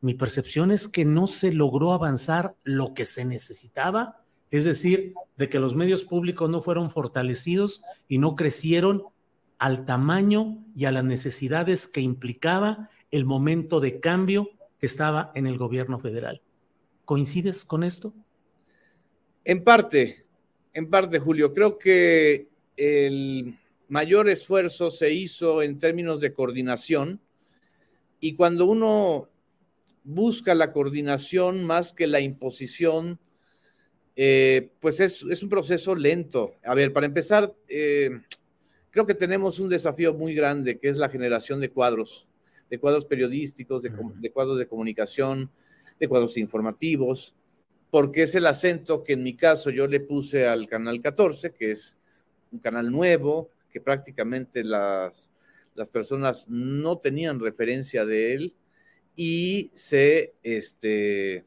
Mi percepción es que no se logró avanzar lo que se necesitaba, es decir, de que los medios públicos no fueron fortalecidos y no crecieron al tamaño y a las necesidades que implicaba el momento de cambio que estaba en el gobierno federal. ¿Coincides con esto? En parte, en parte, Julio. Creo que el mayor esfuerzo se hizo en términos de coordinación y cuando uno busca la coordinación más que la imposición, eh, pues es, un proceso lento. A ver, para empezar, eh, creo que tenemos un desafío muy grande, que es la generación de cuadros, de cuadros periodísticos, de, de cuadros de comunicación, de cuadros informativos, porque es el acento que en mi caso yo le puse al canal 14, que es un canal nuevo, que prácticamente las, las personas no tenían referencia de él y se, este,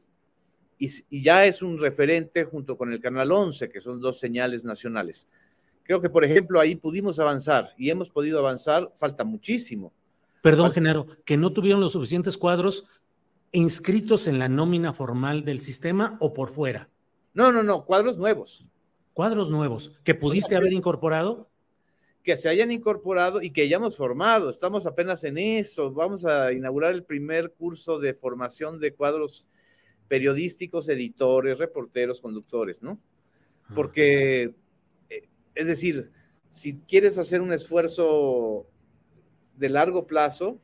y, ya es un referente junto con el canal 11, que son dos señales nacionales. Creo que, por ejemplo, ahí pudimos avanzar y hemos podido avanzar, falta muchísimo. Perdón, Genaro, que no tuvieron los suficientes cuadros inscritos en la nómina formal del sistema o por fuera. No, no, no, cuadros nuevos. Cuadros nuevos que pudiste haber incorporado. Que se hayan incorporado y que hayamos formado. Estamos apenas en eso. Vamos a inaugurar el primer curso de formación de cuadros periodísticos, editores, reporteros, conductores, ¿no? Porque, eh, es decir, si quieres hacer un esfuerzo de largo plazo,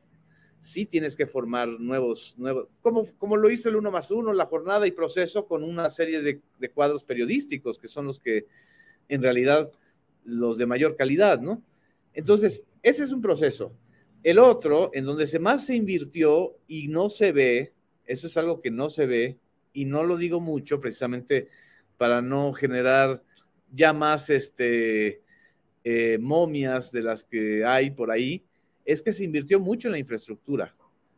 sí tienes que formar nuevos, nuevos como, como lo hizo el uno más uno, la jornada y proceso con una serie de, cuadros periodísticos que son los que en realidad los de mayor calidad, ¿no? Entonces, ese es un proceso. El otro, en donde se más se invirtió y no se ve, eso es algo que no se ve, y no lo digo mucho precisamente para no generar ya más este, eh, momias de las que hay por ahí, es que se invirtió mucho en la infraestructura,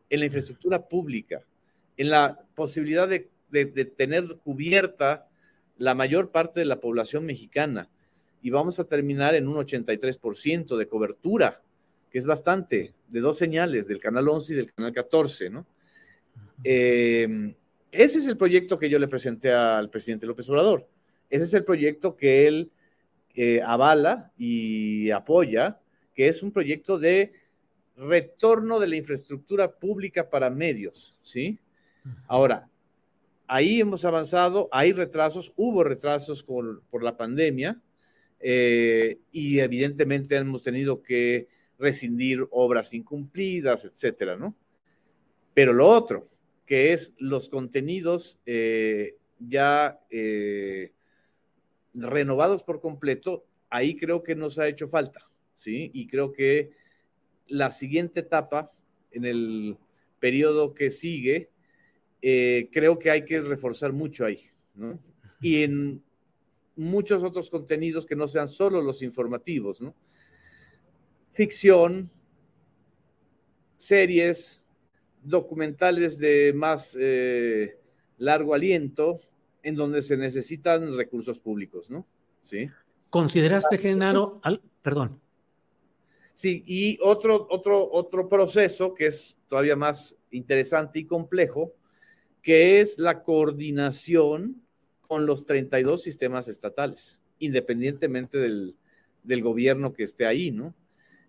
en la infraestructura pública, en la posibilidad de, tener cubierta la mayor parte de la población mexicana. Y vamos a terminar en un 83% de cobertura, que es bastante, de dos señales, del canal 11 y del canal 14, ¿no? Eh, ese es el proyecto que yo le presenté al presidente López Obrador. Ese es el proyecto que él eh, avala y apoya, que es un proyecto de retorno de la infraestructura pública para medios, ¿sí? Ahora, ahí hemos avanzado, hay retrasos, hubo retrasos por, la pandemia eh, y evidentemente hemos tenido que rescindir obras incumplidas, etcétera, ¿no? Pero lo otro, que es los contenidos eh, ya eh, renovados por completo, ahí creo que nos ha hecho falta, ¿sí? Y creo que la siguiente etapa, en el periodo que sigue, eh, creo que hay que reforzar mucho ahí, ¿no? Y en muchos otros contenidos que no sean solo los informativos, ¿no? Ficción, series, documentales de más eh, largo aliento, en donde se necesitan recursos públicos, ¿no? Sí. ¿Consideraste, Genaro, al, perdón, Sí, y otro, otro, otro proceso que es todavía más interesante y complejo, que es la coordinación con los 32 sistemas estatales, independientemente del, gobierno que esté ahí, ¿no?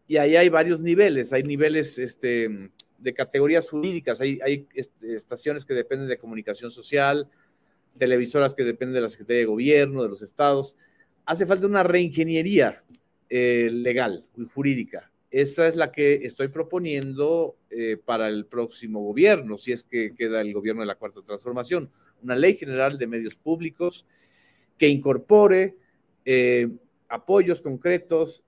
Y ahí hay varios niveles, hay niveles este, de categorías jurídicas, hay, hay este, estaciones que dependen de comunicación social, televisoras que dependen de la Secretaría de Gobierno, de los estados. Hace falta una reingeniería eh, legal y jurídica. Esa es la que estoy proponiendo eh, para el próximo gobierno, si es que queda el gobierno de la Cuarta Transformación. Una ley general de medios públicos que incorpore eh, apoyos concretos,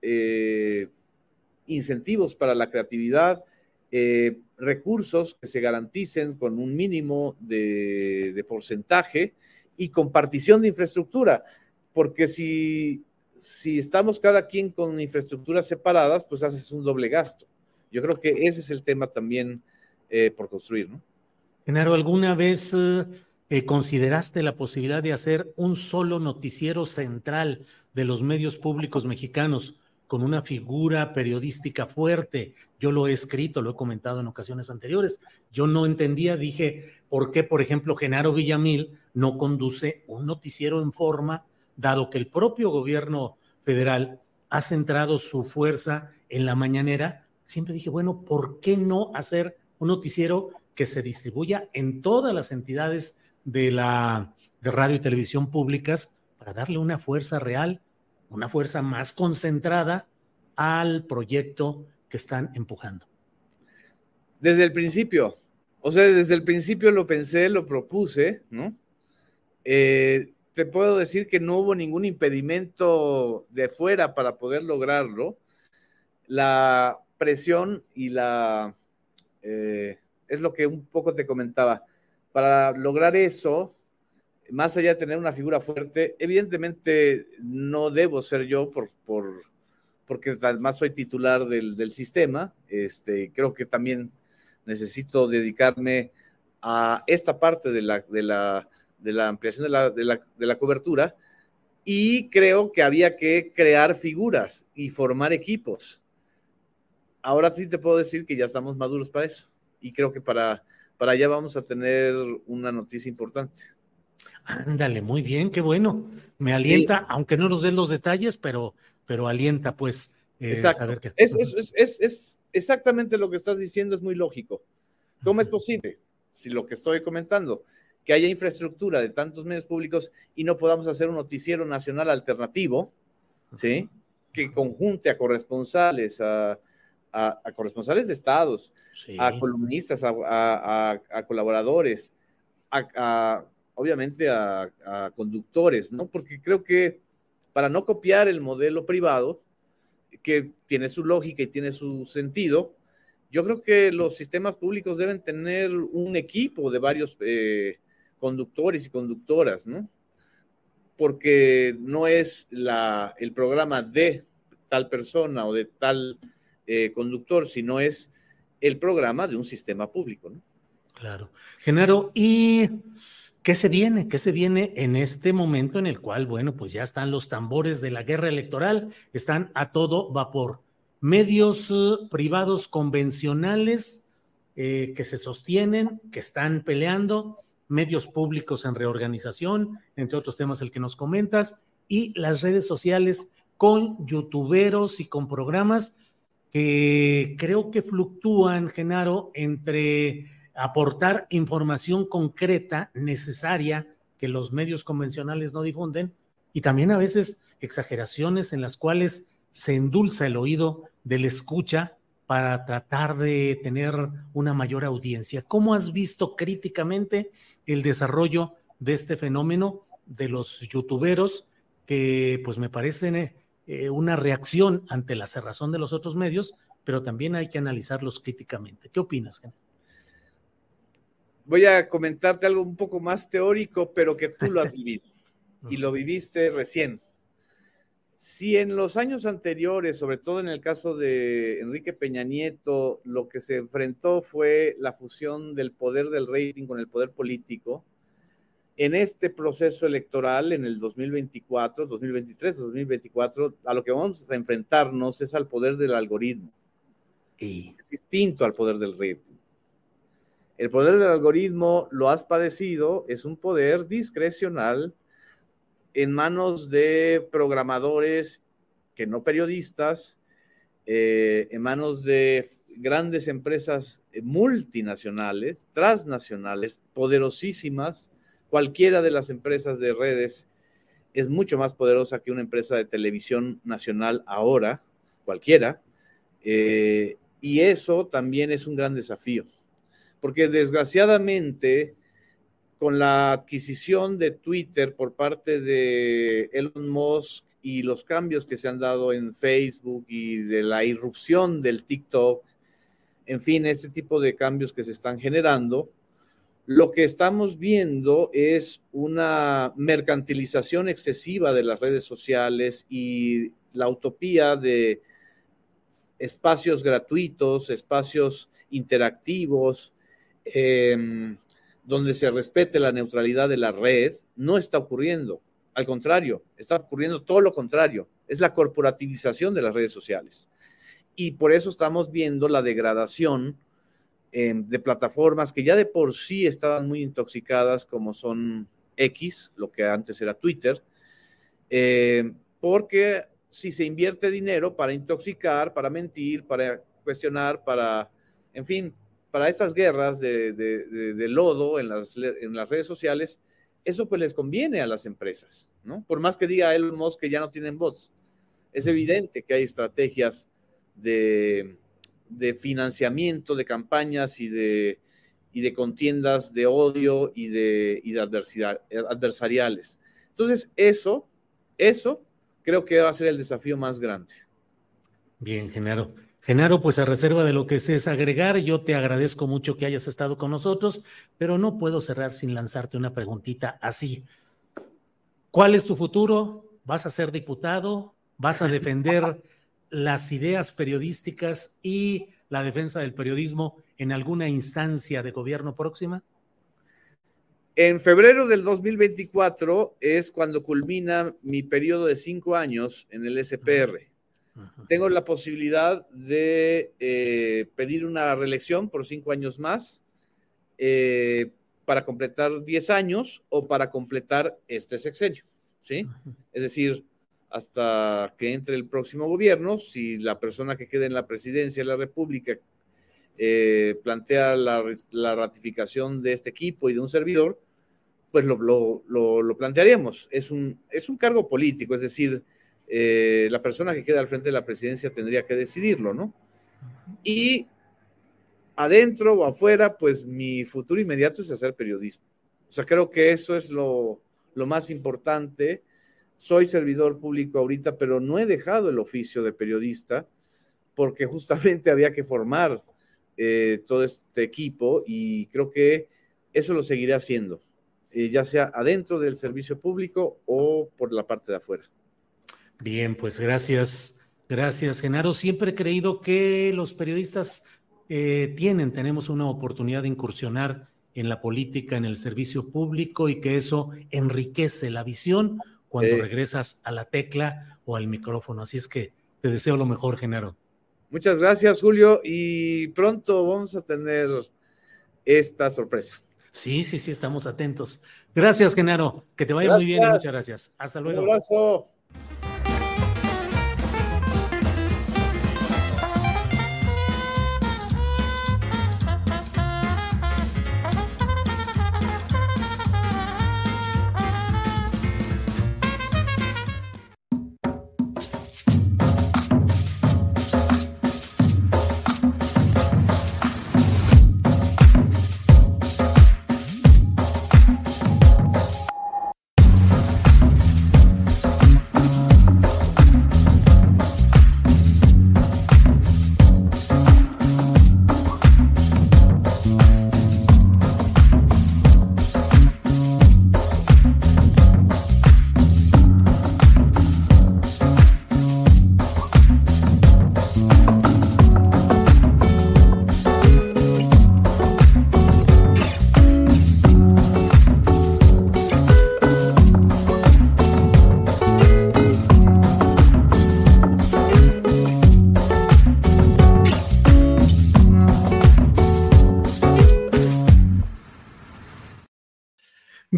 incentivos para la creatividad, recursos que se garanticen con un mínimo de, de porcentaje y compartición de infraestructura. Porque si si estamos cada quien con infraestructuras separadas, pues haces un doble gasto. Yo creo que ese es el tema también eh, por construir, ¿no? Genaro, ¿alguna vez eh, eh, consideraste la posibilidad de hacer un solo noticiero central de los medios públicos mexicanos, con una figura periodística fuerte. Yo lo he escrito, lo he comentado en ocasiones anteriores. Yo no entendía, dije, ¿por qué, por ejemplo, Genaro Villamil no conduce un noticiero en forma, dado que el propio gobierno federal ha centrado su fuerza en la mañanera? Siempre dije, bueno, ¿por qué no hacer un noticiero que se distribuya en todas las entidades de la de radio y televisión públicas para darle una fuerza real, una fuerza más concentrada al proyecto que están empujando. Desde el principio, o sea, desde el principio lo pensé, lo propuse, ¿no? Eh, te puedo decir que no hubo ningún impedimento de fuera para poder lograrlo. La presión y la... Eh, es lo que un poco te comentaba. Para lograr eso, más allá de tener una figura fuerte, evidentemente no debo ser yo por, por porque además soy titular del, del, sistema. Este, creo que también necesito dedicarme a esta parte de la, de la, de la ampliación de la, de, la, de la cobertura y creo que había que crear figuras y formar equipos. Ahora sí te puedo decir que ya estamos maduros para eso y creo que para, para allá vamos a tener una noticia importante. Ándale, muy bien, qué bueno. Me alienta, aunque no nos den los detalles, pero, pero alienta, pues. Eh, Saber que... es, es, es, es, exactamente lo que estás diciendo, es muy lógico. ¿Cómo es posible, si lo que estoy comentando, que haya infraestructura de tantos medios públicos y no podamos hacer un noticiero nacional alternativo, ¿sí? Que conjunte a corresponsales, a, a, a corresponsales de estados, sí. a columnistas, a, a colaboradores, a obviamente a, conductores, ¿no? Porque creo que para no copiar el modelo privado, que tiene su lógica y tiene su sentido, yo creo que los sistemas públicos deben tener un equipo de varios eh, conductores y conductoras, ¿no? Porque no es el programa de tal persona o de tal eh, conductor, sino es el programa de un sistema público, ¿no? Claro. Genaro, y ¿Qué se viene? ¿Qué se viene en este momento en el cual, bueno, pues ya están los tambores de la guerra electoral, están a todo vapor? Medios uh, privados convencionales eh, que se sostienen, que están peleando, medios públicos en reorganización, entre otros temas el que nos comentas, y las redes sociales con youtuberos y con programas que creo que fluctúan, Genaro, entre aportar información concreta, necesaria, que los medios convencionales no difunden, y también a veces exageraciones en las cuales se endulza el oído del escucha para tratar de tener una mayor audiencia. ¿Cómo has visto críticamente el desarrollo de este fenómeno de los youtuberos que pues me parecen eh, una reacción ante la cerrazón de los otros medios, pero también hay que analizarlos críticamente? ¿Qué opinas, General? voy a comentarte algo un poco más teórico, pero que tú lo has vivido y lo viviste recién. Si en los años anteriores, sobre todo en el caso de Enrique Peña Nieto, lo que se enfrentó fue la fusión del poder del rating con el poder político, en este proceso electoral, en el 2024, 2023, 2024, a lo que vamos a enfrentarnos es al poder del algoritmo. Y distinto al poder del rating. El poder del algoritmo lo has padecido, es un poder discrecional en manos de programadores que no periodistas, eh, en manos de grandes empresas multinacionales, transnacionales, poderosísimas. Cualquiera de las empresas de redes es mucho más poderosa que una empresa de televisión nacional ahora, cualquiera. Eh, y eso también es un gran desafío porque desgraciadamente con la adquisición de Twitter por parte de Elon Musk y los cambios que se han dado en Facebook y de la irrupción del TikTok, en fin, ese tipo de cambios que se están generando, lo que estamos viendo es una mercantilización excesiva de las redes sociales y la utopía de espacios gratuitos, espacios interactivos, eh, donde se respete la neutralidad de la red, no está ocurriendo. Al contrario, está ocurriendo todo lo contrario. es la corporativización de las redes sociales. Y por eso estamos viendo la degradación em, de plataformas que ya de por sí estaban muy intoxicadas, como son X, lo que antes era Twitter, em, porque si se invierte dinero para intoxicar, para mentir, para cuestionar, para, en fin, para estas guerras de, lodo en las, en las, redes sociales, eso pues les conviene a las empresas, ¿no? Por más que diga Elon Musk que ya no tienen bots, es evidente que hay estrategias de, financiamiento de campañas y de, y de contiendas de odio y de, y de adversidad, adversariales. Entonces, eso, eso creo que va a ser el desafío más grande. Bien, Genaro. Genaro, pues a reserva de lo que es agregar, yo te agradezco mucho que hayas estado con nosotros, pero no puedo cerrar sin lanzarte una preguntita así. ¿Cuál es tu futuro? ¿Vas a ser diputado? ¿Vas a defender las ideas periodísticas y la defensa del periodismo en alguna instancia de gobierno próxima? En febrero del 2024 es cuando culmina mi periodo de cinco años en el SPR. Tengo la posibilidad de eh, pedir una reelección por cinco años más eh, para completar diez años o para completar este sexenio, ¿sí? Es decir, hasta que entre el próximo gobierno, si la persona que quede en la presidencia de la República eh, plantea la, ratificación de este equipo y de un servidor, pues lo, lo, plantearíamos. Es un, es un cargo político, es decir, eh, la persona que queda al frente de la presidencia tendría que decidirlo, ¿no? Y adentro o afuera, pues mi futuro inmediato es hacer periodismo. O sea, creo que eso es lo, más importante. Soy servidor público ahorita, pero no he dejado el oficio de periodista porque justamente había que formar eh, todo este equipo y creo que eso lo seguiré haciendo, eh, ya sea adentro del servicio público o por la parte de afuera. Bien, pues gracias, gracias, Genaro. Siempre he creído que los periodistas eh, tienen, tenemos una oportunidad de incursionar en la política, en el servicio público y que eso enriquece la visión cuando regresas a la tecla o al micrófono. Así es que te deseo lo mejor, Genaro. Muchas gracias, Julio, y pronto vamos a tener esta sorpresa. Sí, sí, sí, estamos atentos. Gracias, Genaro. Que te vaya muy bien y muchas gracias. Hasta luego. Un abrazo.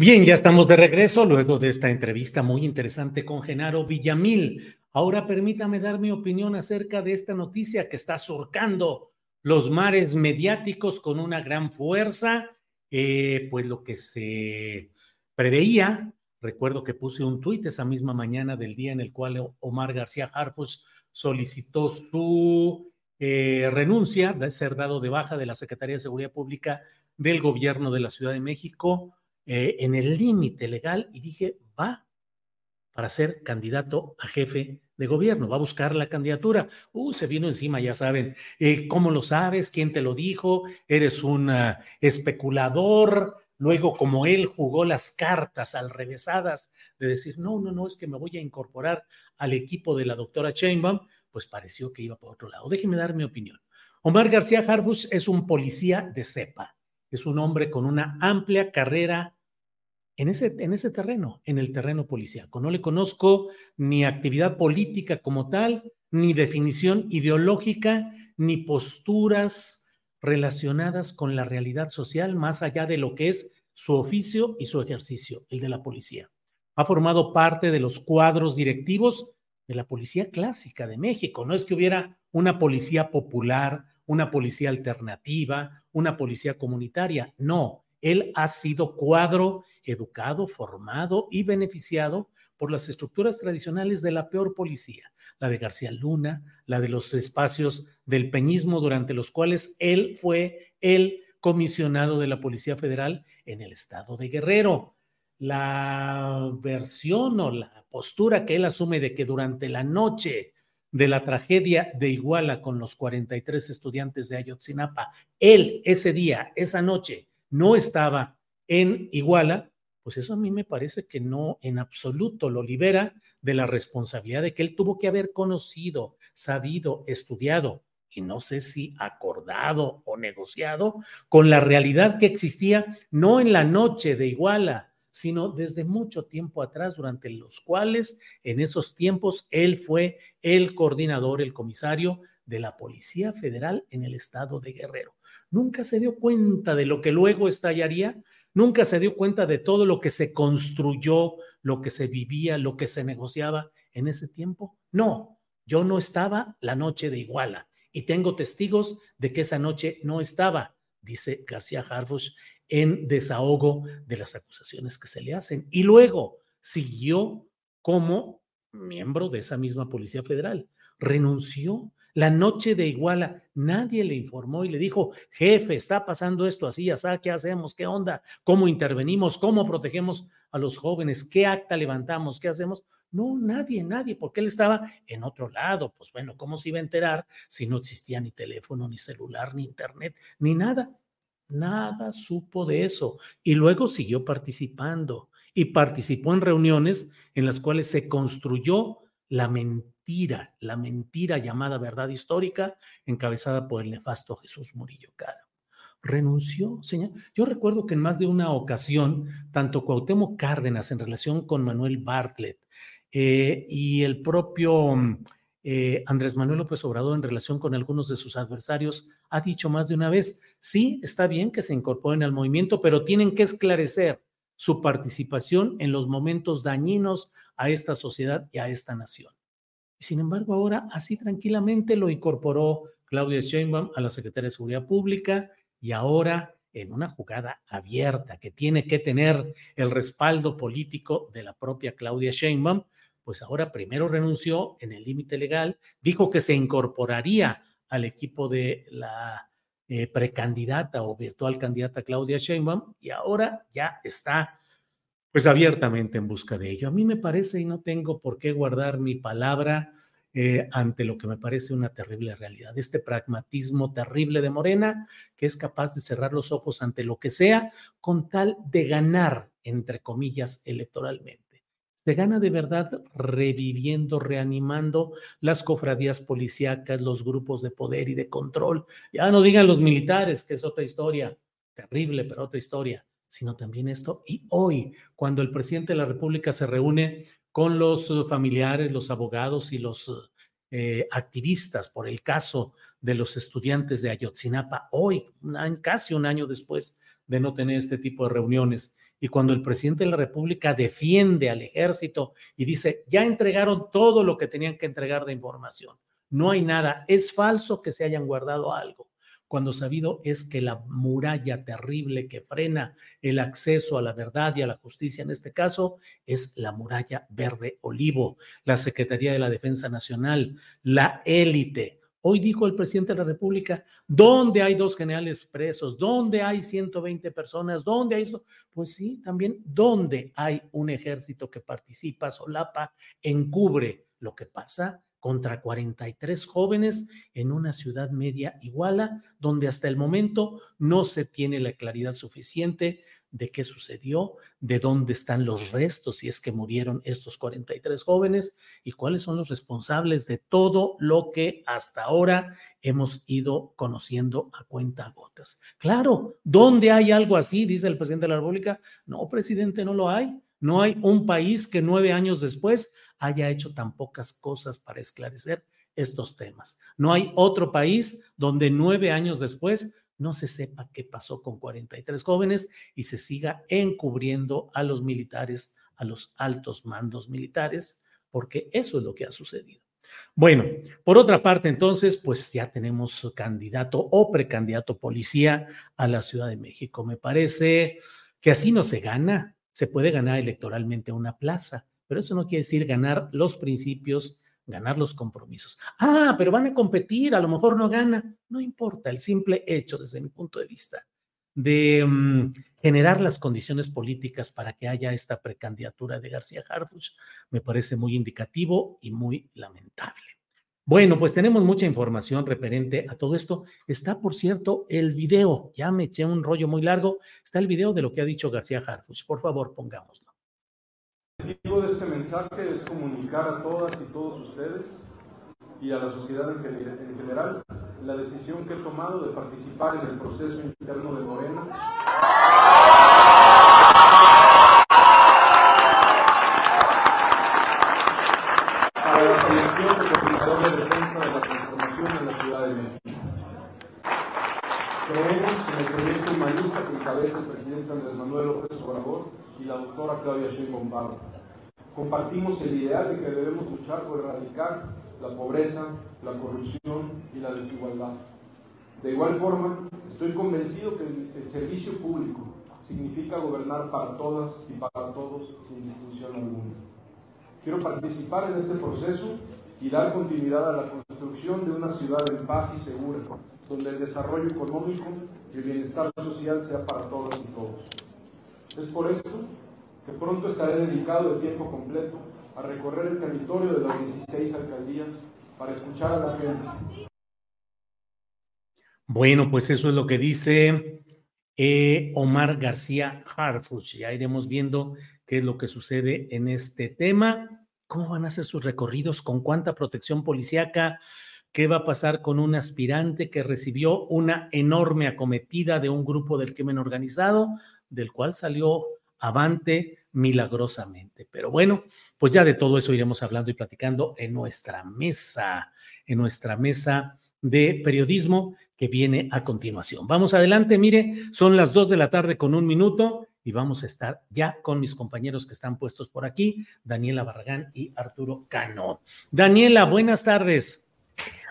Bien, ya estamos de regreso luego de esta entrevista muy interesante con Genaro Villamil. Ahora permítame dar mi opinión acerca de esta noticia que está surcando los mares mediáticos con una gran fuerza. Eh, pues lo que se preveía, recuerdo que puse un tuit esa misma mañana del día en el cual Omar García Harfus solicitó su eh, renuncia de ser dado de baja de la Secretaría de Seguridad Pública del Gobierno de la Ciudad de México eh, en el límite legal y dije, va para ser candidato a jefe de gobierno, va a buscar la candidatura. Uh, se vino encima, ya saben. Eh, ¿Cómo lo sabes? ¿Quién te lo dijo? Eres un ah, especulador. Luego, como él jugó las cartas al revésadas de decir, no, no, no, es que me voy a incorporar al equipo de la doctora Chainbaum, pues pareció que iba por otro lado. Déjeme dar mi opinión. Omar García Harfus es un policía de cepa es un hombre con una amplia carrera en ese, en ese terreno, en el terreno policíaco. No le conozco ni actividad política como tal, ni definición ideológica, ni posturas relacionadas con la realidad social, más allá de lo que es su oficio y su ejercicio, el de la policía. Ha formado parte de los cuadros directivos de la policía clásica de México. No es que hubiera una policía popular, una policía alternativa, una policía comunitaria. No, él ha sido cuadro educado, formado y beneficiado por las estructuras tradicionales de la peor policía, la de García Luna, la de los espacios del peñismo durante los cuales él fue el comisionado de la Policía Federal en el estado de Guerrero. La versión o la postura que él asume de que durante la noche de la tragedia de Iguala con los 43 estudiantes de Ayotzinapa, él ese día, esa noche, no estaba en Iguala, pues eso a mí me parece que no en absoluto lo libera de la responsabilidad de que él tuvo que haber conocido, sabido, estudiado y no sé si acordado o negociado con la realidad que existía no en la noche de Iguala, sino desde mucho tiempo atrás, durante los cuales en esos tiempos él fue el coordinador, el comisario de la Policía Federal en el estado de Guerrero. Nunca se dio cuenta de lo que luego estallaría Nunca se dio cuenta de todo lo que se construyó, lo que se vivía, lo que se negociaba en ese tiempo. No, yo no estaba la noche de Iguala y tengo testigos de que esa noche no estaba, dice García Harfush en desahogo de las acusaciones que se le hacen. Y luego siguió como miembro de esa misma Policía Federal. Renunció la noche de Iguala, nadie le informó y le dijo, jefe, está pasando esto así, así, ¿qué hacemos? ¿Qué onda? ¿Cómo intervenimos? ¿Cómo protegemos a los jóvenes? ¿Qué acta levantamos? ¿Qué hacemos? No, nadie, nadie, porque él estaba en otro lado. Pues bueno, ¿cómo se iba a enterar si no existía ni teléfono, ni celular, ni internet, ni nada? Nada supo de eso. Y luego siguió participando y participó en reuniones en las cuales se construyó la mentira la mentira llamada verdad histórica, encabezada por el nefasto Jesús Murillo Cara. Renunció, señor. Yo recuerdo que en más de una ocasión, tanto Cuauhtémoc Cárdenas en relación con Manuel Bartlett eh, y el propio eh, Andrés Manuel López Obrador en relación con algunos de sus adversarios, ha dicho más de una vez, sí, está bien que se incorporen al movimiento, pero tienen que esclarecer su participación en los momentos dañinos a esta sociedad y a esta nación. Sin embargo, ahora así tranquilamente lo incorporó Claudia Sheinbaum a la Secretaría de Seguridad Pública y ahora en una jugada abierta que tiene que tener el respaldo político de la propia Claudia Sheinbaum, pues ahora primero renunció en el límite legal, dijo que se incorporaría al equipo de la eh, precandidata o virtual candidata Claudia Sheinbaum y ahora ya está pues abiertamente en busca de ello. A mí me parece, y no tengo por qué guardar mi palabra eh, ante lo que me parece una terrible realidad, este pragmatismo terrible de Morena, que es capaz de cerrar los ojos ante lo que sea con tal de ganar, entre comillas, electoralmente. Se gana de verdad reviviendo, reanimando las cofradías policíacas, los grupos de poder y de control. Ya no digan los militares, que es otra historia, terrible, pero otra historia sino también esto. Y hoy, cuando el presidente de la República se reúne con los familiares, los abogados y los eh, activistas por el caso de los estudiantes de Ayotzinapa, hoy, casi un año después de no tener este tipo de reuniones, y cuando el presidente de la República defiende al ejército y dice, ya entregaron todo lo que tenían que entregar de información, no hay nada, es falso que se hayan guardado algo cuando sabido es que la muralla terrible que frena el acceso a la verdad y a la justicia en este caso es la muralla verde olivo, la Secretaría de la Defensa Nacional, la élite. Hoy dijo el presidente de la República, ¿dónde hay dos generales presos? ¿Dónde hay 120 personas? ¿Dónde hay eso? Pues sí, también, ¿dónde hay un ejército que participa, solapa, encubre lo que pasa contra 43 jóvenes en una ciudad media iguala, donde hasta el momento no se tiene la claridad suficiente de qué sucedió, de dónde están los restos, si es que murieron estos 43 jóvenes y cuáles son los responsables de todo lo que hasta ahora hemos ido conociendo a cuenta gotas. Claro, ¿dónde hay algo así? Dice el presidente de la República. No, presidente, no lo hay. No hay un país que nueve años después haya hecho tan pocas cosas para esclarecer estos temas. No hay otro país donde nueve años después no se sepa qué pasó con 43 jóvenes y se siga encubriendo a los militares, a los altos mandos militares, porque eso es lo que ha sucedido. Bueno, por otra parte, entonces, pues ya tenemos candidato o precandidato policía a la Ciudad de México. Me parece que así no se gana. Se puede ganar electoralmente una plaza, pero eso no quiere decir ganar los principios, ganar los compromisos. Ah, pero van a competir, a lo mejor no gana. No importa, el simple hecho, desde mi punto de vista, de mm, generar las condiciones políticas para que haya esta precandidatura de García Harfuch me parece muy indicativo y muy lamentable. Bueno, pues tenemos mucha información referente a todo esto. Está, por cierto, el video. Ya me eché un rollo muy largo. Está el video de lo que ha dicho García Harfuch. Por favor, pongámoslo. El objetivo de este mensaje es comunicar a todas y todos ustedes y a la sociedad en general la decisión que he tomado de participar en el proceso interno de Morena. Para la selección de de defensa de la transformación en la Ciudad de México. Creemos en el proyecto humanista que encabeza el presidente Andrés Manuel López Obrador y la doctora Claudia Sheinbaum Barro. Compartimos el ideal de que debemos luchar por erradicar la pobreza, la corrupción y la desigualdad. De igual forma, estoy convencido que el, servicio público significa gobernar para todas y para todos sin distinción alguna. Quiero participar en este proceso y dar continuidad a la construcción de una ciudad en paz y segura, donde el desarrollo económico y el bienestar social sea para todas y todos. Es por esto que pronto estaré dedicado de tiempo completo a recorrer el territorio de las 16 alcaldías para escuchar a la gente. Bueno, pues eso es lo que dice eh, Omar García Harfuch. Ya iremos viendo qué es lo que sucede en este tema. ¿Cómo van a ser sus recorridos? ¿Con cuánta protección policíaca? ¿Qué va a pasar con un aspirante que recibió una enorme acometida de un grupo del crimen organizado, del cual salió avante milagrosamente. Pero bueno, pues ya de todo eso iremos hablando y platicando en nuestra mesa, en nuestra mesa de periodismo que viene a continuación. Vamos adelante, mire, son las dos de la tarde con un minuto y vamos a estar ya con mis compañeros que están puestos por aquí, Daniela Barragán y Arturo Cano. Daniela, buenas tardes.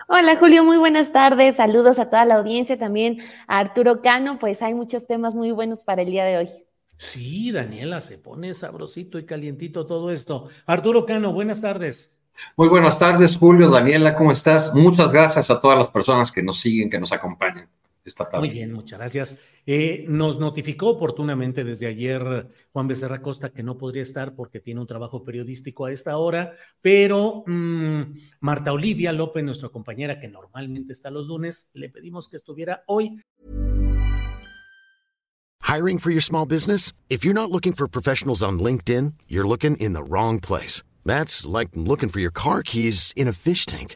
Hola Julio, muy buenas tardes. Saludos a toda la audiencia, también a Arturo Cano. Pues hay muchos temas muy buenos para el día de hoy. Sí, Daniela, se pone sabrosito y calientito todo esto. Arturo Cano, buenas tardes. Muy buenas tardes, Julio, Daniela, ¿cómo estás? Muchas gracias a todas las personas que nos siguen, que nos acompañan esta tarde. Muy bien, muchas gracias. Eh, nos notificó oportunamente desde ayer Juan Becerra Costa que no podría estar porque tiene un trabajo periodístico a esta hora, pero mm, Marta Olivia López, nuestra compañera que normalmente está los lunes, le pedimos que estuviera hoy. Hiring for your small business? If you're not looking for professionals on LinkedIn, you're looking in the wrong place. That's like looking for your car keys in a fish tank.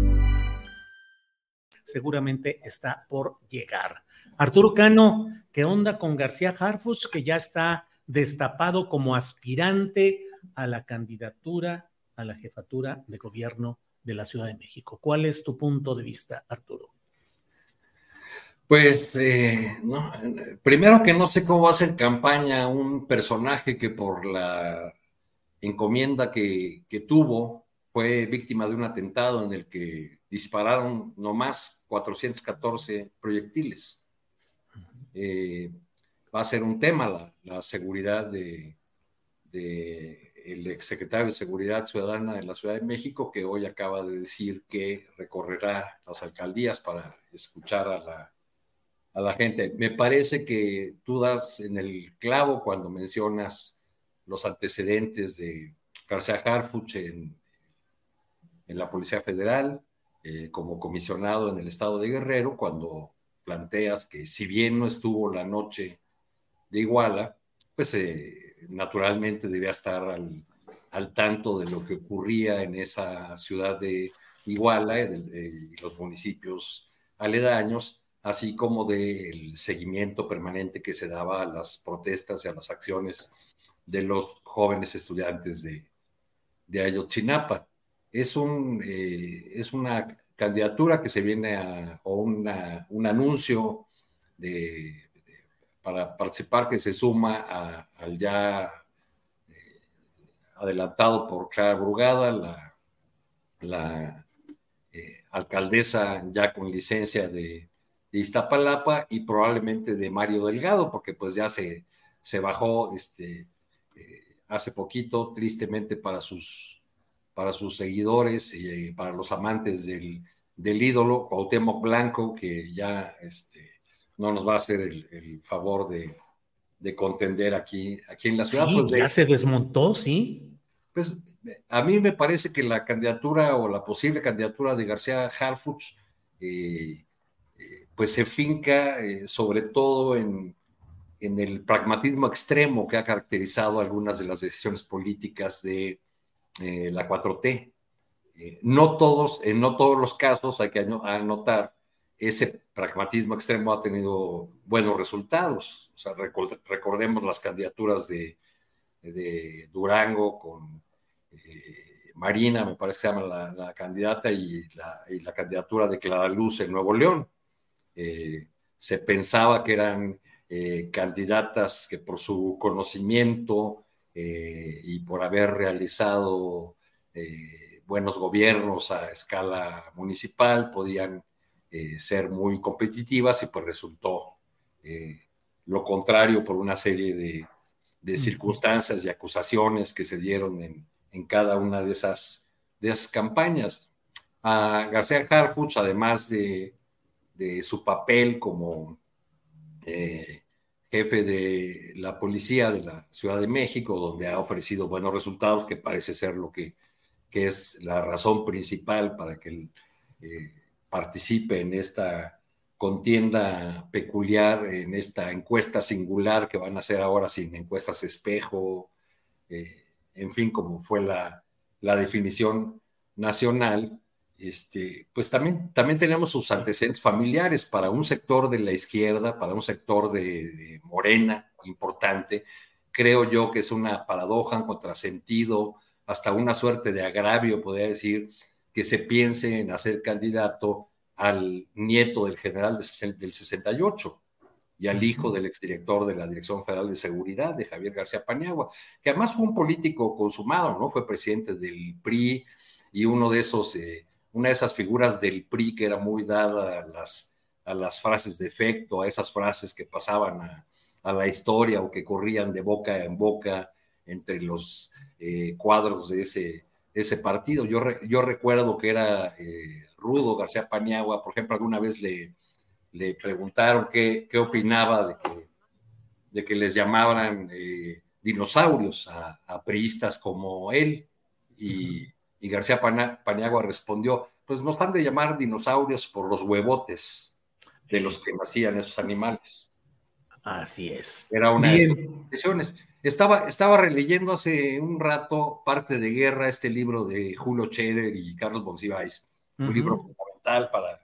Seguramente está por llegar. Arturo Cano, ¿qué onda con García Harfus, que ya está destapado como aspirante a la candidatura a la jefatura de gobierno de la Ciudad de México? ¿Cuál es tu punto de vista, Arturo? Pues, eh, primero que no sé cómo va a hacer campaña un personaje que por la encomienda que, tuvo fue víctima de un atentado en el que dispararon nomás 414 proyectiles. Eh, va a ser un tema la, seguridad de, de el exsecretario de Seguridad Ciudadana de la Ciudad de México, que hoy acaba de decir que recorrerá las alcaldías para escuchar a la a la gente. Me parece que tú das en el clavo cuando mencionas los antecedentes de García Harfuch en, en la Policía Federal, eh, como comisionado en el estado de Guerrero, cuando planteas que si bien no estuvo la noche de Iguala, pues eh, naturalmente debía estar al, al, tanto de lo que ocurría en esa ciudad de Iguala y los municipios aledaños así como del seguimiento permanente que se daba a las protestas y a las acciones de los jóvenes estudiantes de, de Ayotzinapa. Es, un, eh, es una candidatura que se viene a, o una, un anuncio de, para participar que se suma al ya eh, adelantado por Clara Brugada, la, eh, alcaldesa ya con licencia de, de Iztapalapa y probablemente de Mario Delgado, porque pues ya se, se bajó este, hace poquito, tristemente para sus, para sus seguidores y eh, para los amantes del, del ídolo, Cuauhtémoc Blanco, que ya este, no nos va a hacer el, favor de, de, contender aquí, aquí en la ciudad. Sí, pues, ya se desmontó, sí. Pues a mí me parece que la candidatura o la posible candidatura de García Harfuch eh, pues se finca eh, sobre todo en, el pragmatismo extremo que ha caracterizado algunas de las decisiones políticas de eh, la 4T. Eh, no, todos, en no todos los casos, hay que anotar, ese pragmatismo extremo ha tenido buenos resultados. Recordemos las candidaturas de, Durango con Marina, me parece que se llama la, candidata, y la, y la, candidatura de Clara Luz en Nuevo León. Eh, se pensaba que eran eh, candidatas que por su conocimiento eh, y por haber realizado buenos gobiernos a escala municipal podían ser muy competitivas y pues resultó lo contrario por una serie de, circunstancias y acusaciones que se dieron en, cada una de esas, de esas campañas. A García Harfuch, además de de su papel como eh, jefe de la policía de la Ciudad de México, donde ha ofrecido buenos resultados, que parece ser lo que, que es la razón principal para que él eh, participe en esta contienda peculiar, en esta encuesta singular que van a hacer ahora sin encuestas espejo, eh, en fin, como fue la, la definición nacional, este, pues también, también tenemos sus antecedentes familiares para un sector de la izquierda, para un sector de, Morena importante. Creo yo que es una paradoja, un contrasentido, hasta una suerte de agravio, podría decir, que se piense en hacer candidato al nieto del general del 68 y al hijo del exdirector de la Dirección Federal de Seguridad, de Javier García Paniagua, que además fue un político consumado, ¿no? Fue presidente del PRI y uno de esos eh, una de esas figuras del PRI que era muy dada a las, a las frases de efecto, a esas frases que pasaban a, la historia o que corrían de boca en boca entre los eh, cuadros de ese, ese partido. Yo, yo recuerdo que era eh, Rudo García Paniagua, por ejemplo, alguna vez le, le preguntaron qué, qué opinaba de que, de que les llamaban eh, dinosaurios a, a, priistas como él. Y, y García Paniagua respondió, pues nos han de llamar dinosaurios por los huevotes de los que nacían esos animales. Así es. Era una de sus decisiones. Estaba, estaba releyendo hace un rato Parte de Guerra, este libro de Julio Cheder y Carlos Monsiváis, un libro fundamental para,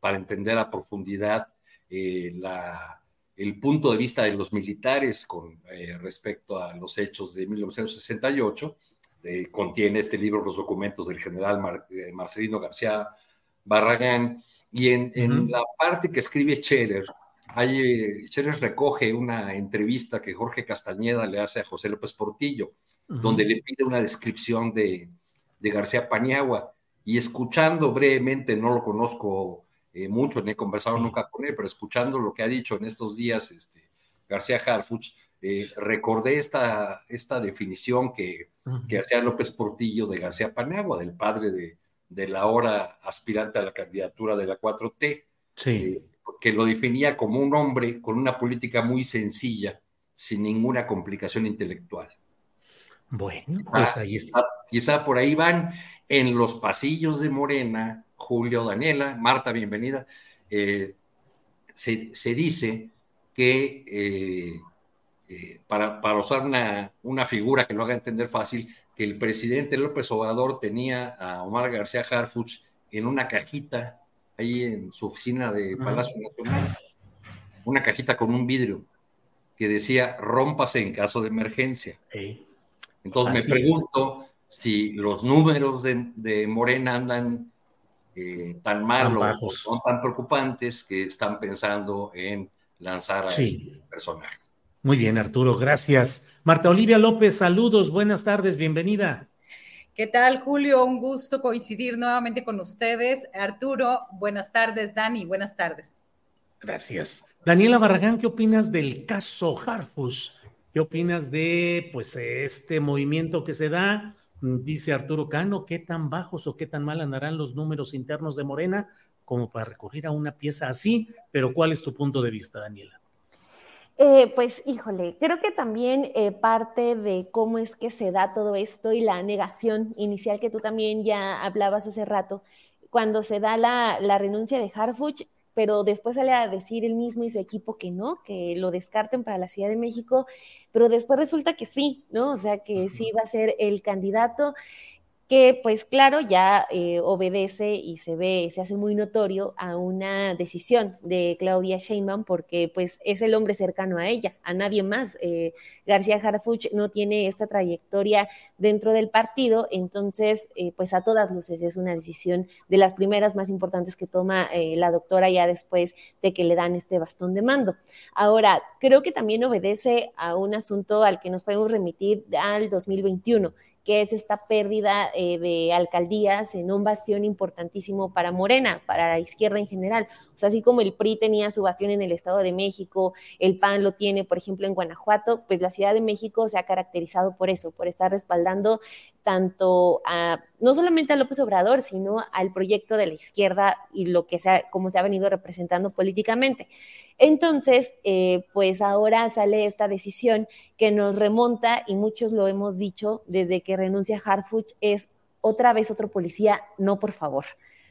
para entender a profundidad eh, la, el punto de vista de los militares con eh, respecto a los hechos de 1968. Contiene este libro los documentos del general Marcelino García Barragán. Y en, la parte que escribe Scherer, hay, Scherer recoge una entrevista que Jorge Castañeda le hace a José López Portillo, donde le pide una descripción de, de García Paniagua. Y escuchando brevemente, no lo conozco eh, mucho, ni he conversado nunca con él, pero escuchando lo que ha dicho en estos días este, García Harfuch, eh, recordé esta, esta definición que, que hacía López Portillo de García Paniagua, del padre de, de la ahora aspirante a la candidatura de la 4T, sí. Eh, que lo definía como un hombre con una política muy sencilla, sin ninguna complicación intelectual. Bueno, pues ahí está. Quizá por ahí van en los pasillos de Morena, Julio, Daniela, Marta, bienvenida. Eh, se, dice que eh, eh, para, para, usar una, una, figura que lo haga entender fácil, que el presidente López Obrador tenía a Omar García Harfuch en una cajita ahí en su oficina de Palacio Nacional, una cajita con un vidrio que decía rómpase en caso de emergencia. Entonces me pregunto si los números de, Morena andan eh, tan malos, son tan preocupantes que están pensando en lanzar a este personaje. Muy bien, Arturo, gracias. Marta Olivia López, saludos, buenas tardes, bienvenida. ¿Qué tal, Julio? Un gusto coincidir nuevamente con ustedes. Arturo, buenas tardes. Dani, buenas tardes. Gracias. Daniela Barragán, ¿qué opinas del caso Harfus? ¿Qué opinas de pues este movimiento que se da? Dice Arturo Cano, ¿qué tan bajos o qué tan mal andarán los números internos de Morena como para recurrir a una pieza así? Pero ¿cuál es tu punto de vista, Daniela? Eh, pues híjole, creo que también eh, parte de cómo es que se da todo esto y la negación inicial que tú también ya hablabas hace rato, cuando se da la, la renuncia de Harfuch, pero después sale a decir él mismo y su equipo que no, que lo descarten para la Ciudad de México, pero después resulta que sí, ¿no? O sea, que sí va a ser el candidato que pues claro ya eh, obedece y se ve, se hace muy notorio a una decisión de Claudia Sheinbaum porque pues es el hombre cercano a ella, a nadie más. Eh, García Harfuch no tiene esta trayectoria dentro del partido, entonces eh, pues a todas luces es una decisión de las primeras más importantes que toma la doctora ya después de que le dan este bastón de mando. Ahora, creo que también obedece a un asunto al que nos podemos remitir al 2021 que es esta pérdida eh, de alcaldías en un bastión importantísimo para Morena, para la izquierda en general. O sea, así como el PRI tenía su bastión en el Estado de México, el PAN lo tiene, por ejemplo, en Guanajuato, pues la Ciudad de México se ha caracterizado por eso, por estar respaldando tanto a, no solamente a López Obrador, sino al proyecto de la izquierda y lo que sea, cómo se ha venido representando políticamente. Entonces, eh, pues ahora sale esta decisión que nos remonta, y muchos lo hemos dicho desde que renuncia Harfuch, es otra vez otro policía, no por favor,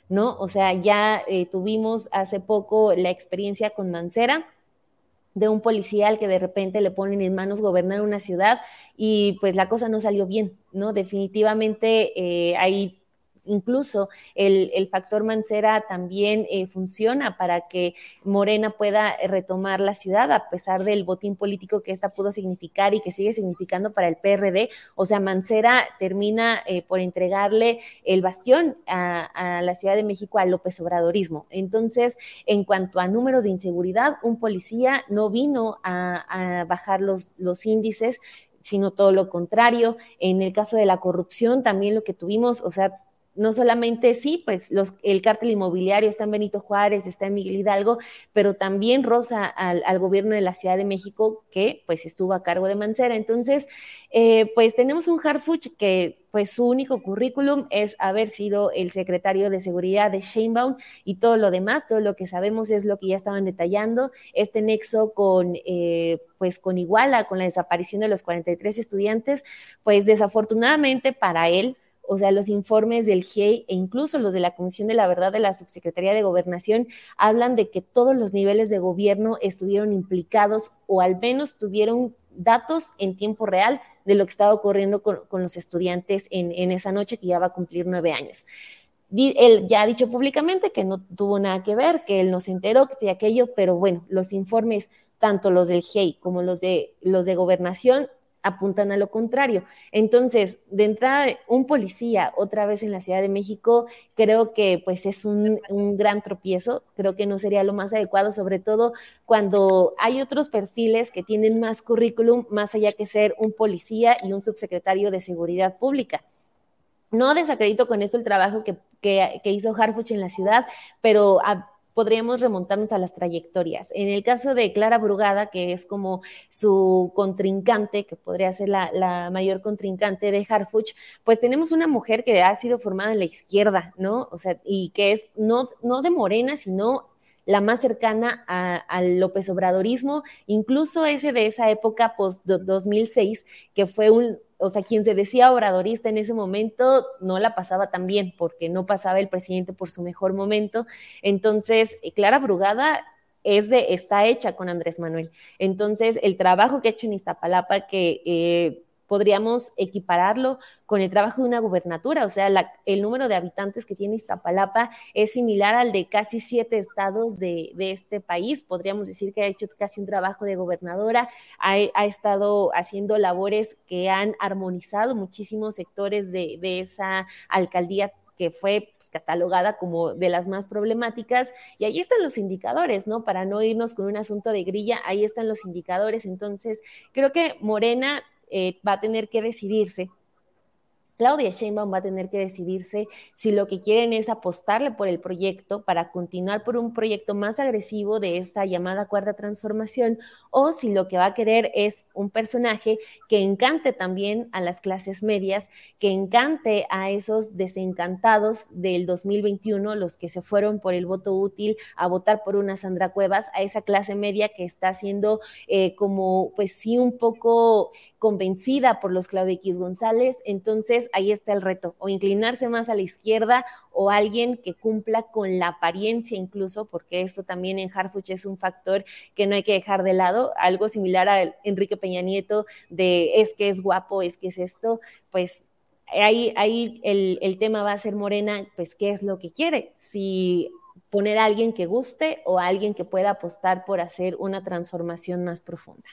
¿no? O sea, ya eh, tuvimos hace poco la experiencia con Mancera, de un policía al que de repente le ponen en manos gobernar una ciudad y pues la cosa no salió bien, ¿no? Definitivamente eh, hay incluso el, factor Mancera también eh, funciona para que Morena pueda retomar la ciudad a pesar del botín político que esta pudo significar y que sigue significando para el PRD. O sea, Mancera termina eh, por entregarle el bastión a, la Ciudad de México al López Obradorismo. Entonces, en cuanto a números de inseguridad, un policía no vino a, bajar los, los índices sino todo lo contrario. En el caso de la corrupción, también lo que tuvimos, o sea, no solamente sí, pues los, el cártel inmobiliario está en Benito Juárez, está en Miguel Hidalgo, pero también rosa al, gobierno de la Ciudad de México que pues estuvo a cargo de Mancera. Entonces, eh, pues tenemos un Harfuch que pues su único currículum es haber sido el secretario de seguridad de Sheinbaum y todo lo demás, todo lo que sabemos es lo que ya estaban detallando, este nexo con, eh, pues con Iguala, con la desaparición de los 43 estudiantes, pues desafortunadamente para él, o sea, los informes del GIEI e incluso los de la Comisión de la Verdad de la Subsecretaría de Gobernación hablan de que todos los niveles de gobierno estuvieron implicados o al menos tuvieron datos en tiempo real de lo que estaba ocurriendo con, los estudiantes en, esa noche que ya va a cumplir nueve años. él ya ha dicho públicamente que no tuvo nada que ver, que él no se enteró, que sí aquello, pero bueno, los informes, tanto los del GEI como los de, los de gobernación, apuntan a lo contrario. Entonces, de entrada, un policía otra vez en la Ciudad de México, creo que pues es un, un, gran tropiezo, creo que no sería lo más adecuado, sobre todo cuando hay otros perfiles que tienen más currículum, más allá que ser un policía y un subsecretario de Seguridad Pública. No desacredito con esto el trabajo que, que, que hizo Harfuch en la ciudad, pero a, podríamos remontarnos a las trayectorias. En el caso de Clara Brugada, que es como su contrincante, que podría ser la, la mayor contrincante de Harfuch, pues tenemos una mujer que ha sido formada en la izquierda, ¿no? O sea, y que es no, no de Morena, sino la más cercana al López Obradorismo, incluso ese de esa época post-2006, que fue un, o sea, quien se decía obradorista en ese momento no la pasaba tan bien porque no pasaba el presidente por su mejor momento. Entonces, Clara Brugada es de, está hecha con Andrés Manuel. Entonces, el trabajo que ha hecho en Iztapalapa, que eh, podríamos equipararlo con el trabajo de una gubernatura, o sea, la, el número de habitantes que tiene Iztapalapa es similar al de casi siete estados de, este país, podríamos decir que ha hecho casi un trabajo de gobernadora, ha, estado haciendo labores que han armonizado muchísimos sectores de, de esa alcaldía que fue pues, catalogada como de las más problemáticas. Y ahí están los indicadores, ¿no? Para no irnos con un asunto de grilla, ahí están los indicadores. Entonces, creo que Morena eh, va a tener que decidirse Claudia Sheinbaum va a tener que decidirse si lo que quieren es apostarle por el proyecto para continuar por un proyecto más agresivo de esta llamada cuarta transformación o si lo que va a querer es un personaje que encante también a las clases medias, que encante a esos desencantados del 2021, los que se fueron por el voto útil a votar por una Sandra Cuevas, a esa clase media que está siendo eh, como, pues sí, un poco convencida por los Claudia X González. Entonces, ahí está el reto, o inclinarse más a la izquierda o alguien que cumpla con la apariencia incluso, porque esto también en Harfuch es un factor que no hay que dejar de lado, algo similar a Enrique Peña Nieto de es que es guapo, es que es esto, pues ahí, ahí el, el tema va a ser Morena, pues qué es lo que quiere, si poner a alguien que guste o a alguien que pueda apostar por hacer una transformación más profunda.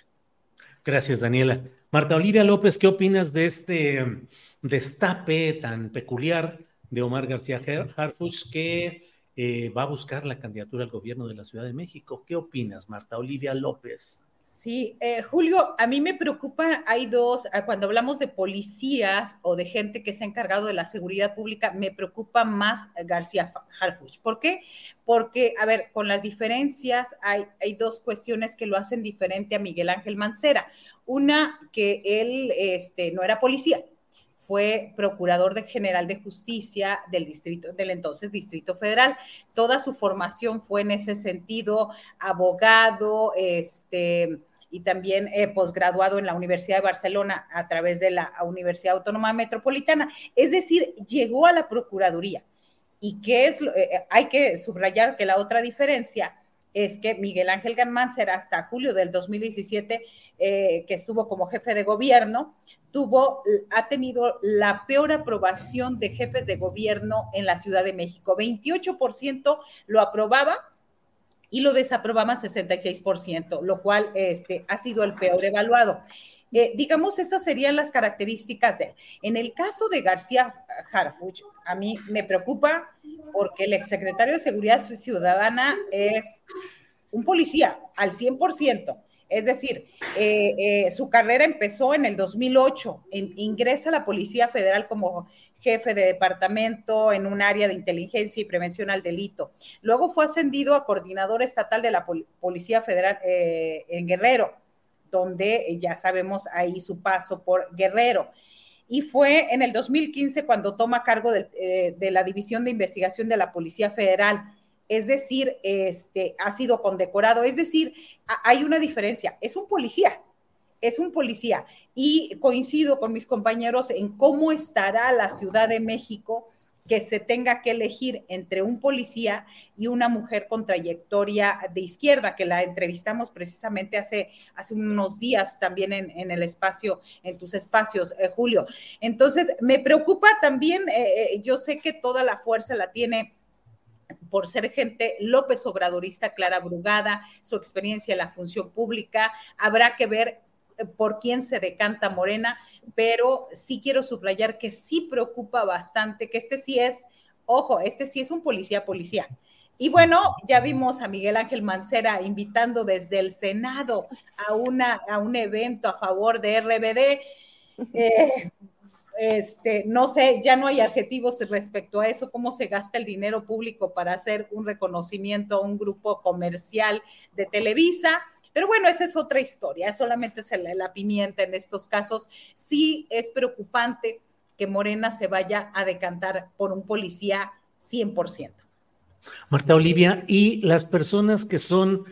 Gracias, Daniela. Marta Olivia López, ¿qué opinas de este um, destape tan peculiar de Omar García Harfuch que eh, va a buscar la candidatura al gobierno de la Ciudad de México? ¿Qué opinas, Marta Olivia López? Sí, eh, Julio, a mí me preocupa, hay dos, ah, cuando hablamos de policías o de gente que se ha encargado de la seguridad pública, me preocupa más García Harfuch. ¿Por qué? Porque, a ver, con las diferencias hay, hay dos cuestiones que lo hacen diferente a Miguel Ángel Mancera. Una, que él este, no era policía, fue procurador de general de justicia del distrito del entonces Distrito Federal. Toda su formación fue en ese sentido, abogado, este y también eh, posgraduado en la Universidad de Barcelona a través de la Universidad Autónoma Metropolitana. Es decir, llegó a la Procuraduría. ¿Y qué es? Eh, eh, hay que subrayar que la otra diferencia es que Miguel Ángel será hasta julio del 2017, eh, que estuvo como jefe de gobierno, tuvo, ha tenido la peor aprobación de jefes de gobierno en la Ciudad de México. 28% lo aprobaba y lo desaprobaban 66%, lo cual este, ha sido el peor evaluado. Eh, digamos, esas serían las características de él. En el caso de García Harfuch, a mí me preocupa porque el exsecretario de Seguridad Ciudadana es un policía al 100%. Es decir, eh, eh, su carrera empezó en el 2008, ingresa a la Policía Federal como jefe de departamento en un área de inteligencia y prevención al delito. Luego fue ascendido a coordinador estatal de la Policía Federal en Guerrero donde eh, ya sabemos ahí su paso por Guerrero. Y fue en el 2015 cuando toma cargo eh, de, la División de Investigación de la Policía Federal. Es decir, este, ha sido condecorado. Es decir, hay una diferencia. Es un policía, es un policía. Y coincido con mis compañeros en cómo estará la Ciudad de México que se tenga que elegir entre un policía y una mujer con trayectoria de izquierda, que la entrevistamos precisamente hace, hace unos días también en, el espacio, en tus espacios, eh, Julio. Entonces, me preocupa también, eh, eh, yo sé que toda la fuerza la tiene por ser gente López Obradorista, Clara Brugada, su experiencia en la función pública. Habrá que ver por quién se decanta Morena, pero sí quiero subrayar que sí preocupa bastante, que este sí es, ojo, este sí es un policía policía. Y bueno, ya vimos a Miguel Ángel Mancera invitando desde el Senado a, una, a un evento a favor de RBD. Eh, este, no sé, ya no hay adjetivos respecto a eso, cómo se gasta el dinero público para hacer un reconocimiento a un grupo comercial de Televisa. Pero bueno, esa es otra historia, solamente se la, la pimienta en estos casos. Sí es preocupante que Morena se vaya a decantar por un policía 100%. Marta Olivia, y las personas que son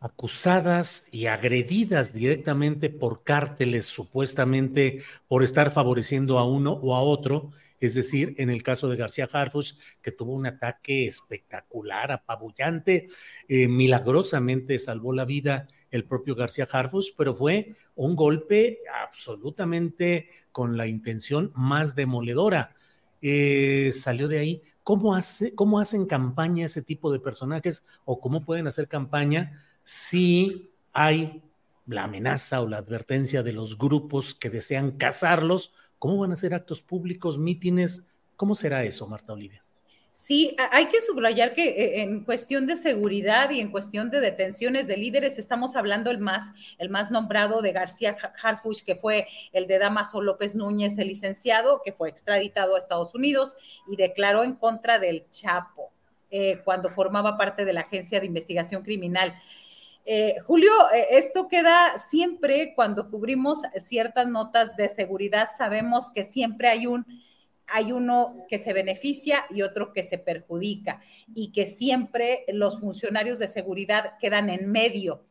acusadas y agredidas directamente por cárteles, supuestamente por estar favoreciendo a uno o a otro, es decir, en el caso de García Harfuch, que tuvo un ataque espectacular, apabullante, eh, milagrosamente salvó la vida el propio García Harfuch, pero fue un golpe absolutamente con la intención más demoledora. Eh, salió de ahí. ¿Cómo, hace, ¿Cómo hacen campaña ese tipo de personajes o cómo pueden hacer campaña si hay la amenaza o la advertencia de los grupos que desean cazarlos ¿Cómo van a ser actos públicos, mítines? ¿Cómo será eso, Marta Olivia? Sí, hay que subrayar que eh, en cuestión de seguridad y en cuestión de detenciones de líderes, estamos hablando el más, el más nombrado de García Harfuch, que fue el de Damaso López Núñez, el licenciado, que fue extraditado a Estados Unidos y declaró en contra del Chapo eh, cuando formaba parte de la Agencia de Investigación Criminal. Eh, Julio, eh, esto queda siempre cuando cubrimos ciertas notas de seguridad, sabemos que siempre hay un hay uno que se beneficia y otro que se perjudica y que siempre los funcionarios de seguridad quedan en medio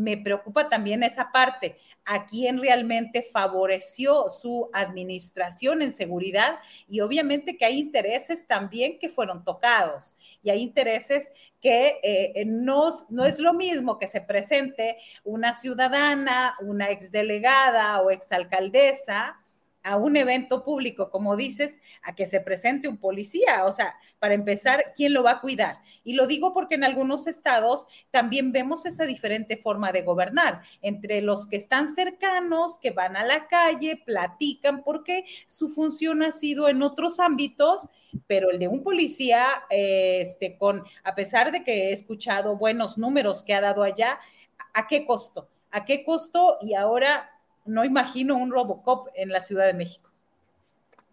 me preocupa también esa parte. ¿A quién realmente favoreció su administración en seguridad? Y obviamente que hay intereses también que fueron tocados y hay intereses que eh, no, no es lo mismo que se presente una ciudadana, una exdelegada o exalcaldesa a un evento público, como dices, a que se presente un policía. O sea, para empezar, ¿quién lo va a cuidar? Y lo digo porque en algunos estados también vemos esa diferente forma de gobernar entre los que están cercanos, que van a la calle, platican, porque su función ha sido en otros ámbitos, pero el de un policía, este, con, a pesar de que he escuchado buenos números que ha dado allá, ¿a qué costo? ¿A qué costo? Y ahora no imagino un Robocop en la Ciudad de México.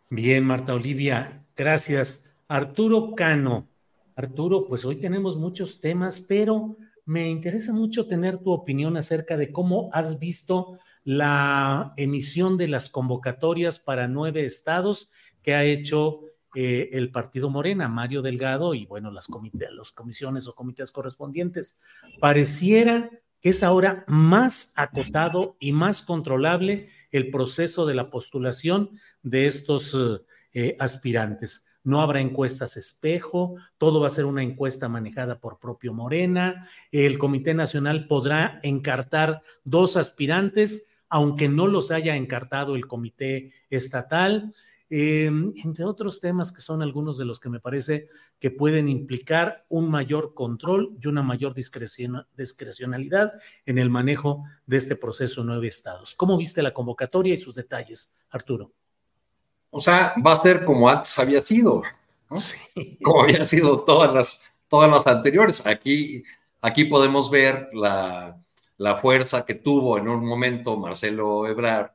Bien, Marta Olivia, gracias. Arturo Cano. Arturo, pues hoy tenemos muchos temas, pero me interesa mucho tener tu opinión acerca de cómo has visto la emisión de las convocatorias para nueve estados que ha hecho eh, el partido Morena, Mario Delgado y bueno, las, las comisiones o comités correspondientes. Pareciera que es ahora más acotado y más controlable el proceso de la postulación de estos eh, eh, aspirantes. No habrá encuestas espejo, todo va a ser una encuesta manejada por propio Morena. El Comité Nacional podrá encartar dos aspirantes, aunque no los haya encartado el Comité Estatal. Em, entre otros temas que son algunos de los que me parece que pueden implicar un mayor control y una mayor discrecionalidad en el manejo de este proceso nueve estados. ¿Cómo viste la convocatoria y sus detalles, Arturo? O sea, va a ser como antes había sido, como habían sido todas las, todas las anteriores. Aquí, aquí podemos ver la, la fuerza que tuvo en un momento Marcelo Ebrard,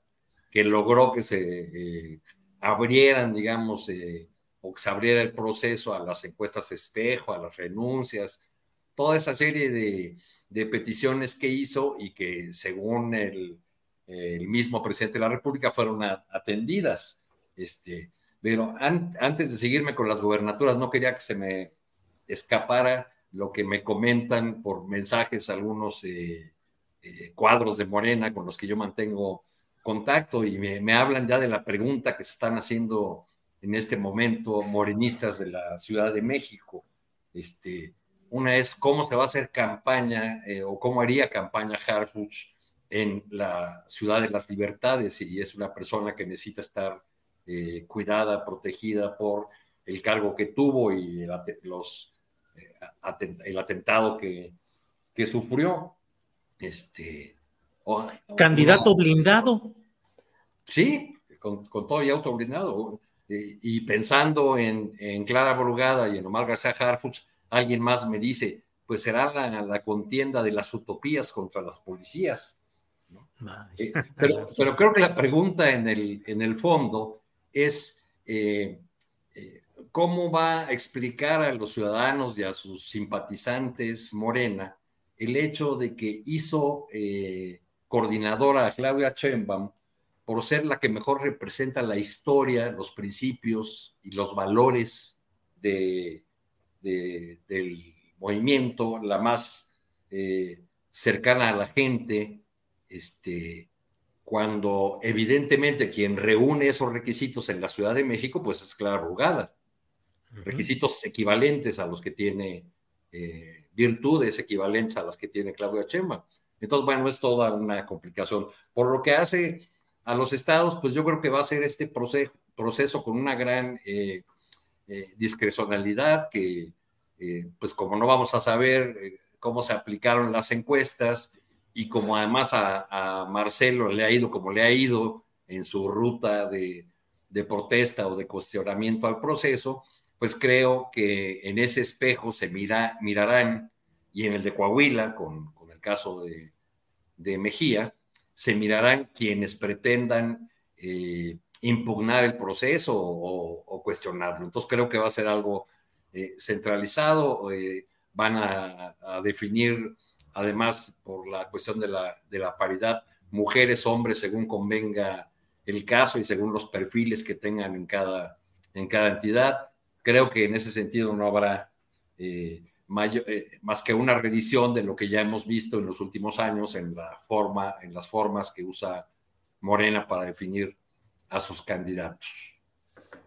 que logró que se... Eh, abrieran, digamos, eh, o que se abriera el proceso a las encuestas espejo, a las renuncias, toda esa serie de, peticiones que hizo y que según el, mismo presidente de la República fueron atendidas. Este, pero antes de seguirme con las gubernaturas, no quería que se me escapara lo que me comentan por mensajes algunos eh, eh, cuadros de Morena con los que yo mantengo contacto y me, hablan ya de la pregunta que se están haciendo en este momento morenistas de la Ciudad de México. Este, una es cómo se va a hacer campaña eh, o cómo haría campaña Harfuch en la Ciudad de las Libertades y es una persona que necesita estar eh, cuidada, protegida por el cargo que tuvo y el, los, eh, atentado que, que, sufrió. Este, ¿Candidato blindado? Sí, con, con todo y auto blindado. y pensando en, en, Clara Brugada y en Omar García Harfuch, alguien más me dice, pues será la, la contienda de las utopías contra las policías. Eh, pero, pero, creo que la pregunta en el, en el fondo es eh, eh, cómo va a explicar a los ciudadanos y a sus simpatizantes Morena el hecho de que hizo coordinadora Claudia Sheinbaum por ser la que mejor representa la historia, los principios y los valores de, del movimiento, la más cercana a la gente, este, cuando evidentemente quien reúne esos requisitos en la Ciudad de México, pues es Clara Brugada. Requisitos equivalentes a los que tiene, eh, virtudes equivalentes a las que tiene Claudia Chema. Entonces, bueno, es toda una complicación. Por lo que hace a los estados, pues yo creo que va a ser este proceso, con una gran eh, eh, discrecionalidad que, pues como no vamos a saber cómo se aplicaron las encuestas, y como además a, Marcelo le ha ido como le ha ido en su ruta de, protesta o de cuestionamiento al proceso, pues creo que en ese espejo se mira, mirarán, y en el de Coahuila, con, el caso de, Mejía, se mirarán quienes pretendan eh, impugnar el proceso o, cuestionarlo. Entonces creo que va a ser algo eh, centralizado, eh, van a, definir además por la cuestión de la, de la paridad, mujeres, hombres, según convenga el caso y según los perfiles que tengan en cada, en cada entidad. Creo que en ese sentido no habrá eh, más que una revisión de lo que ya hemos visto en los últimos años en, la forma, en las formas que usa Morena para definir a sus candidatos.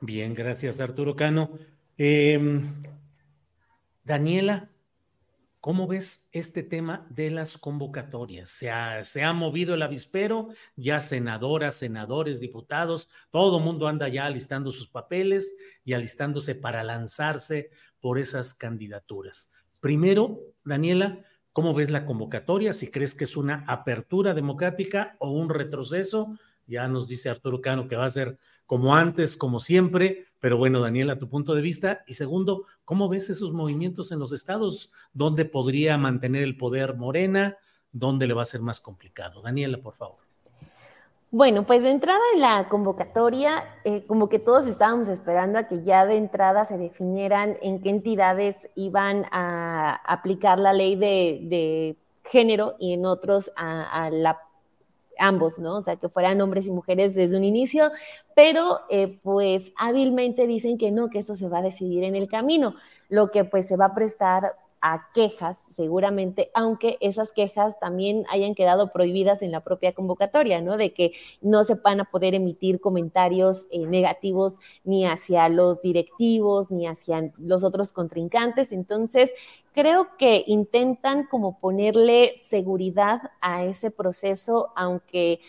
Bien, gracias Arturo Cano. Em, Daniela, ¿Cómo ves este tema de las convocatorias? Se ha, se ha, movido el avispero, ya senadoras, senadores, diputados, todo mundo anda ya alistando sus papeles y alistándose para lanzarse por esas candidaturas. Primero, Daniela, ¿cómo ves la convocatoria? Si crees que es una apertura democrática o un retroceso, ya nos dice Arturo Cano que va a ser como antes, como siempre, pero bueno, Daniela, tu punto de vista. Y segundo, ¿cómo ves esos movimientos en los estados? ¿Dónde podría mantener el poder Morena? ¿Dónde le va a ser más complicado? Daniela, por favor. Bueno, pues de entrada en la convocatoria, eh, como que todos estábamos esperando a que ya de entrada se definieran en qué entidades iban a aplicar la ley de, género y en otros a, a la ambos, ¿no? O sea, que fueran hombres y mujeres desde un inicio, pero eh, pues hábilmente dicen que no, que eso se va a decidir en el camino, lo que pues se va a prestar a quejas, seguramente, aunque esas quejas también hayan quedado prohibidas en la propia convocatoria, ¿no? De que no se van a poder emitir comentarios eh, negativos ni hacia los directivos, ni hacia los otros contrincantes. Entonces, creo que intentan como ponerle seguridad a ese proceso, aunque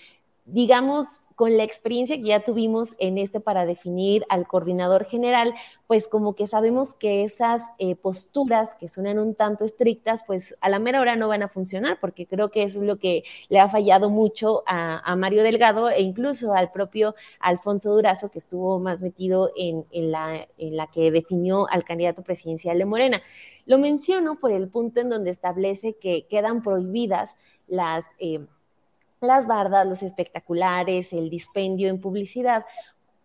digamos con la experiencia que ya tuvimos en este para definir al coordinador general, pues como que sabemos que esas eh, posturas que suenan un tanto estrictas, pues a la mera hora no van a funcionar, porque creo que eso es lo que le ha fallado mucho a, Mario Delgado e incluso al propio Alfonso Durazo, que estuvo más metido en, la, que definió al candidato presidencial de Morena. Lo menciono por el punto en donde establece que quedan prohibidas las... Eh, las bardas, los espectaculares, el dispendio en publicidad,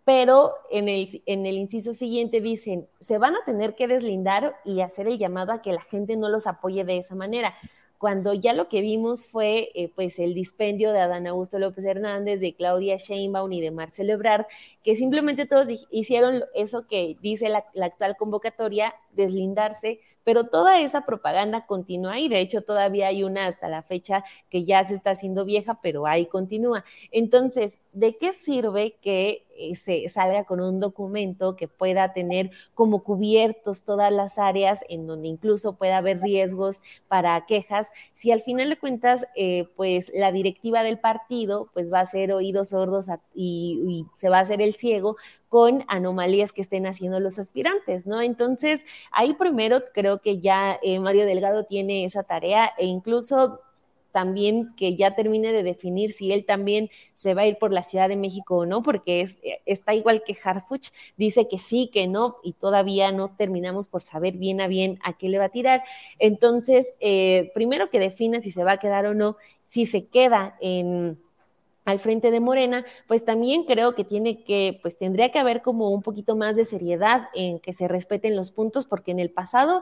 pero en el, en el inciso siguiente dicen, se van a tener que deslindar y hacer el llamado a que la gente no los apoye de esa manera cuando ya lo que vimos fue eh, pues el dispendio de Adán Augusto López Hernández, de Claudia Sheinbaum y de Marcelo Ebrard, que simplemente todos hicieron eso que dice la, actual convocatoria deslindarse pero toda esa propaganda continúa y de hecho todavía hay una hasta la fecha que ya se está haciendo vieja, pero ahí continúa. Entonces, ¿de qué sirve que eh, se salga con un documento que pueda tener como cubiertos todas las áreas en donde incluso pueda haber riesgos para quejas, si al final de cuentas, eh, pues la directiva del partido pues va a ser oídos sordos y, se va a hacer el ciego con anomalías que estén haciendo los aspirantes, ¿no? Entonces, ahí primero creo que ya eh, Mario Delgado tiene esa tarea e incluso también que ya termine de definir si él también se va a ir por la Ciudad de México o no, porque es, eh, está igual que Harfuch, dice que sí, que no, y todavía no terminamos por saber bien a bien a qué le va a tirar. Entonces, eh, primero que defina si se va a quedar o no, si se queda en al frente de Morena, pues también creo que tiene que, pues tendría que haber como un poquito más de seriedad en que se respeten los puntos, porque en el pasado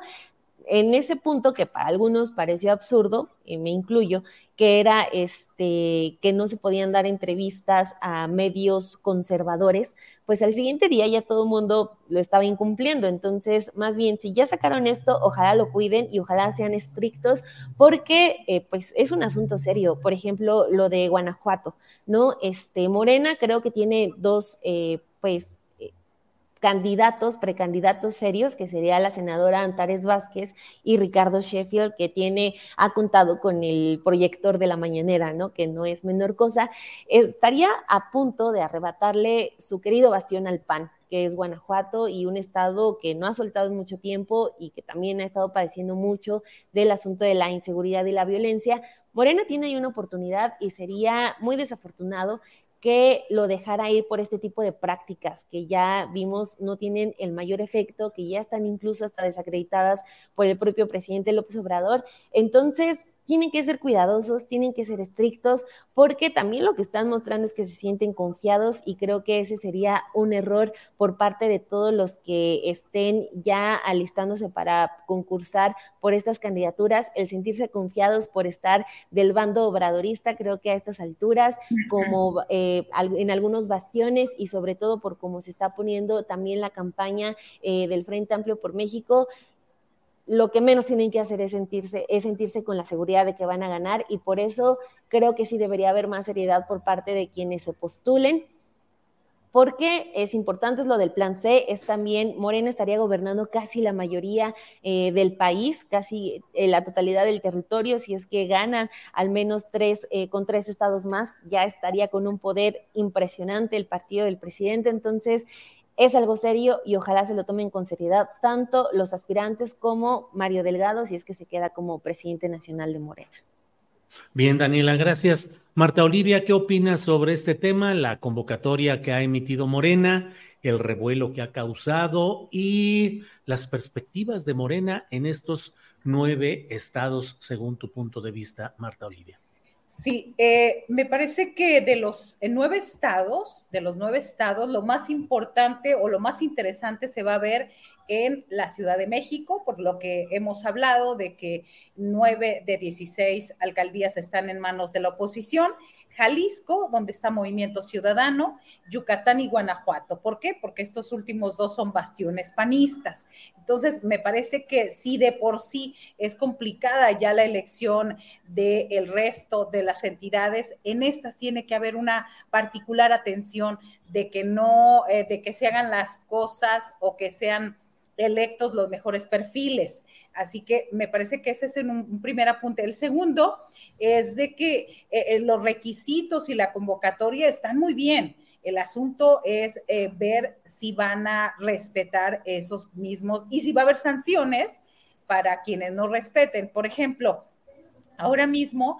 en ese punto que para algunos pareció absurdo, y me incluyo, que era este que no se podían dar entrevistas a medios conservadores, pues al siguiente día ya todo el mundo lo estaba incumpliendo. Entonces, más bien, si ya sacaron esto, ojalá lo cuiden y ojalá sean estrictos, porque eh, pues es un asunto serio. Por ejemplo, lo de Guanajuato, ¿no? Este, Morena creo que tiene dos, eh, pues, candidatos, precandidatos serios, que sería la senadora Antares Vázquez y Ricardo Sheffield, que tiene, ha contado con el proyector de la mañanera, ¿no? Que no es menor cosa, estaría a punto de arrebatarle su querido bastión al PAN, que es Guanajuato y un estado que no ha soltado en mucho tiempo y que también ha estado padeciendo mucho del asunto de la inseguridad y la violencia. Morena tiene ahí una oportunidad y sería muy desafortunado que lo dejara ir por este tipo de prácticas que ya vimos no tienen el mayor efecto, que ya están incluso hasta desacreditadas por el propio presidente López Obrador. Entonces, tienen que ser cuidadosos, tienen que ser estrictos, porque también lo que están mostrando es que se sienten confiados y creo que ese sería un error por parte de todos los que estén ya alistándose para concursar por estas candidaturas, el sentirse confiados por estar del bando obradorista, creo que a estas alturas, como eh, en algunos bastiones y sobre todo por cómo se está poniendo también la campaña eh, del Frente Amplio por México, lo que menos tienen que hacer es sentirse, es sentirse con la seguridad de que van a ganar y por eso creo que sí debería haber más seriedad por parte de quienes se postulen, porque es importante es lo del plan C, es también, Morena estaría gobernando casi la mayoría eh, del país, casi eh, la totalidad del territorio, si es que ganan al menos tres, eh, con tres estados más, ya estaría con un poder impresionante el partido del presidente, entonces es algo serio y ojalá se lo tomen con seriedad tanto los aspirantes como Mario Delgado, si es que se queda como presidente nacional de Morena. Bien, Daniela, gracias. Marta Olivia, ¿qué opinas sobre este tema, la convocatoria que ha emitido Morena, el revuelo que ha causado y las perspectivas de Morena en estos nueve estados, según tu punto de vista, Marta Olivia? Sí, eh, me parece que de los nueve estados, de los nueve estados, lo más importante o lo más interesante se va a ver en la Ciudad de México, por lo que hemos hablado de que nueve de 16 alcaldías están en manos de la oposición Jalisco, donde está Movimiento Ciudadano, Yucatán y Guanajuato. ¿Por qué? Porque estos últimos dos son bastiones panistas. Entonces, me parece que sí de por sí es complicada ya la elección del resto de las entidades. En estas tiene que haber una particular atención de que no, eh, de que se hagan las cosas o que sean electos los mejores perfiles. Así que me parece que ese es un, primer apunte. El segundo es de que eh, eh, los requisitos y la convocatoria están muy bien. El asunto es eh, ver si van a respetar esos mismos y si va a haber sanciones para quienes no respeten. Por ejemplo, Ahora mismo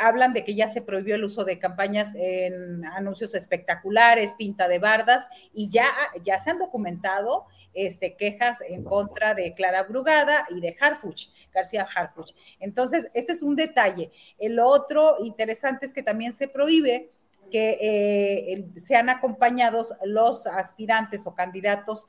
hablan de que ya se prohibió el uso de campañas en anuncios espectaculares, pinta de bardas, y ya, ya se han documentado este, quejas en contra de Clara Brugada y de Harfuch, García Harfuch. Entonces, este es un detalle. El otro interesante es que también se prohíbe que eh, sean acompañados los aspirantes o candidatos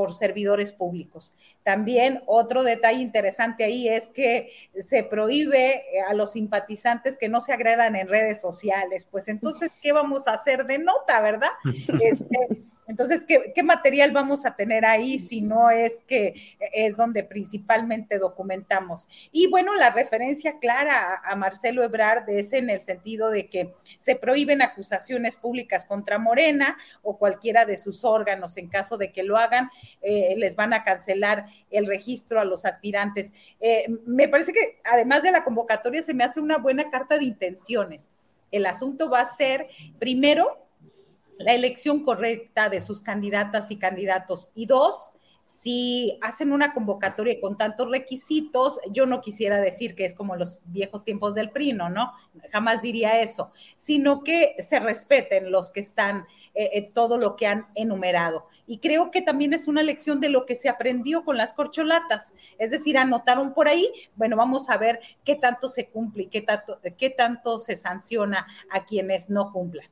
por servidores públicos. También otro detalle interesante ahí es que se prohíbe a los simpatizantes que no se agredan en redes sociales. Pues entonces, ¿qué vamos a hacer de nota, verdad? Este, entonces, ¿qué, material vamos a tener ahí si no es que es donde principalmente documentamos? Y bueno, la referencia clara a, Marcelo Ebrard es en el sentido de que se prohíben acusaciones públicas contra Morena o cualquiera de sus órganos. En caso de que lo hagan, eh, les van a cancelar el registro a los aspirantes. Eh, me parece que además de la convocatoria se me hace una buena carta de intenciones. El asunto va a ser, primero, la elección correcta de sus candidatas y candidatos. Y dos, si hacen una convocatoria con tantos requisitos, yo no quisiera decir que es como los viejos tiempos del PRI, ¿no? Jamás diría eso, sino que se respeten los que están, eh, eh, todo lo que han enumerado. Y creo que también es una lección de lo que se aprendió con las corcholatas, es decir, anotaron por ahí, bueno, vamos a ver qué tanto se cumple y qué tanto, qué tanto se sanciona a quienes no cumplan.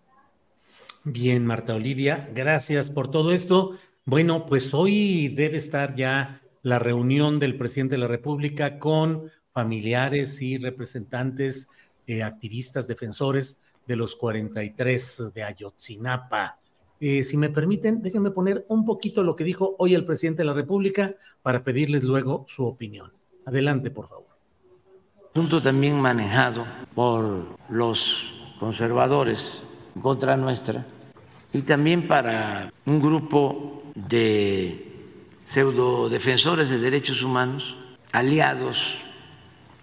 Bien, Marta Olivia, gracias por todo esto. Bueno, pues hoy debe estar ya la reunión del presidente de la República con familiares y representantes, eh, activistas, defensores de los 43 de Ayotzinapa. Eh, si me permiten, déjenme poner un poquito lo que dijo hoy el presidente de la República para pedirles luego su opinión. Adelante, por favor. Punto también manejado por los conservadores contra nuestra y también para un grupo de pseudo defensores de derechos humanos, aliados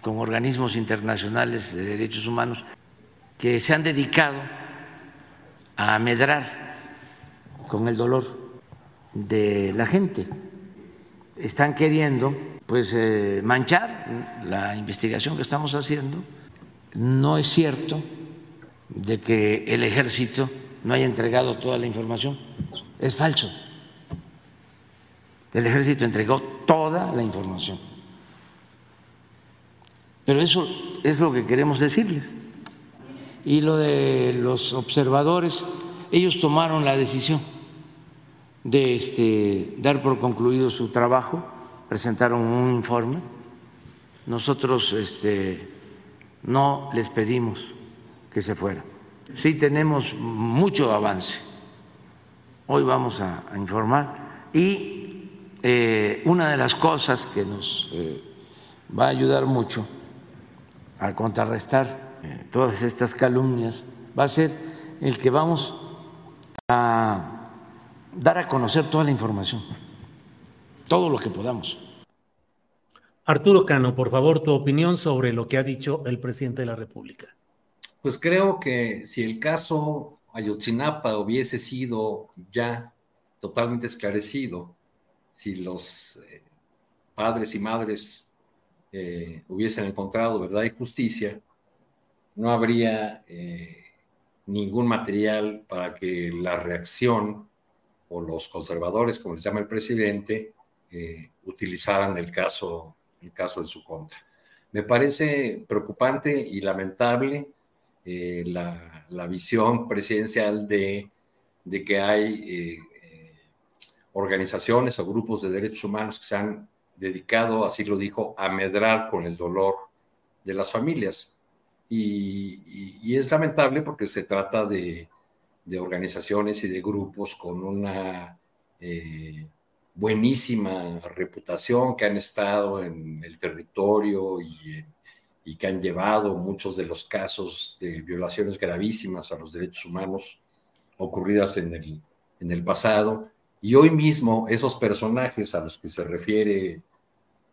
con organismos internacionales de derechos humanos, que se han dedicado a medrar con el dolor de la gente. Están queriendo pues eh, manchar la investigación que estamos haciendo. No es cierto de que el ejército no haya entregado toda la información. Es falso. El ejército entregó toda la información. Pero eso es lo que queremos decirles. Y lo de los observadores, ellos tomaron la decisión de este, dar por concluido su trabajo, presentaron un informe. Nosotros este, no les pedimos que se fueran sí tenemos mucho avance. Hoy vamos a, informar y eh, una de las cosas que nos eh, va a ayudar mucho a contrarrestar eh, todas estas calumnias va a ser el que vamos a dar a conocer toda la información, todo lo que podamos. Arturo Cano, por favor, tu opinión sobre lo que ha dicho el presidente de la República. Pues creo que si el caso Ayotzinapa hubiese sido ya totalmente esclarecido, si los eh, padres y madres eh, hubiesen encontrado verdad y justicia, no habría eh, ningún material para que la reacción o los conservadores, como les llama el presidente, utilizaran el caso, el caso en su contra. Me parece preocupante y lamentable la, visión presidencial de, que hay organizaciones o grupos de derechos humanos que se han dedicado, así lo dijo, a medrar con el dolor de las familias. Y, es lamentable porque se trata de, organizaciones y de grupos con una buenísima reputación que han estado en el territorio y y que han llevado muchos de los casos de violaciones gravísimas a los derechos humanos ocurridas en el, en el pasado. Y hoy mismo esos personajes a los que se refiere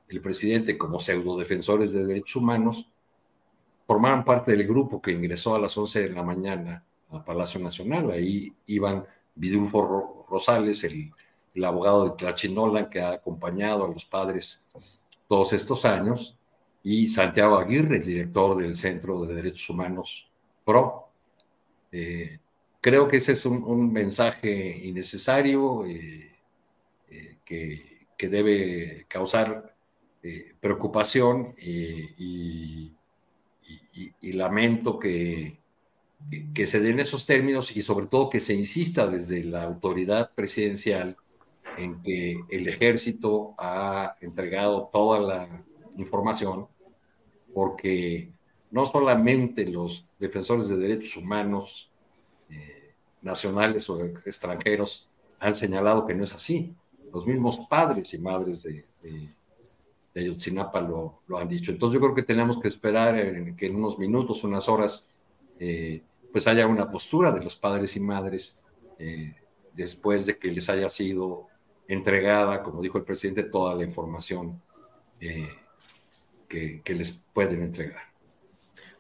el presidente como pseudo defensores de derechos humanos formaban parte del grupo que ingresó a las 11 de la mañana a Palacio Nacional. Ahí iban Vidulfo Rosales, el, abogado de Tlachinolan que ha acompañado a los padres todos estos años, y Santiago Aguirre, el director del Centro de Derechos Humanos PRO. Eh, creo que ese es un, mensaje innecesario eh, eh, que, debe causar preocupación y, lamento que, que, se den esos términos y sobre todo que se insista desde la autoridad presidencial en que el ejército ha entregado toda la información porque no solamente los defensores de derechos humanos eh, nacionales o extranjeros han señalado que no es así, los mismos padres y madres de, de, Ayotzinapa lo, lo, han dicho. Entonces yo creo que tenemos que esperar que en unos minutos, unas horas, eh, pues haya una postura de los padres y madres eh, después de que les haya sido entregada, como dijo el presidente, toda la información que, les pueden entregar.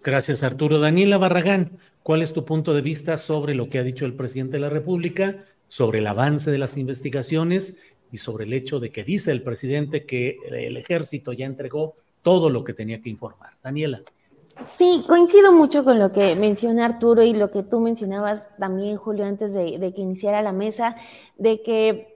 Gracias, Arturo. Daniela Barragán, ¿cuál es tu punto de vista sobre lo que ha dicho el presidente de la República, sobre el avance de las investigaciones y sobre el hecho de que dice el presidente que el ejército ya entregó todo lo que tenía que informar? Daniela. Sí, coincido mucho con lo que menciona Arturo y lo que tú mencionabas también, Julio, antes de, de que iniciara la mesa, de que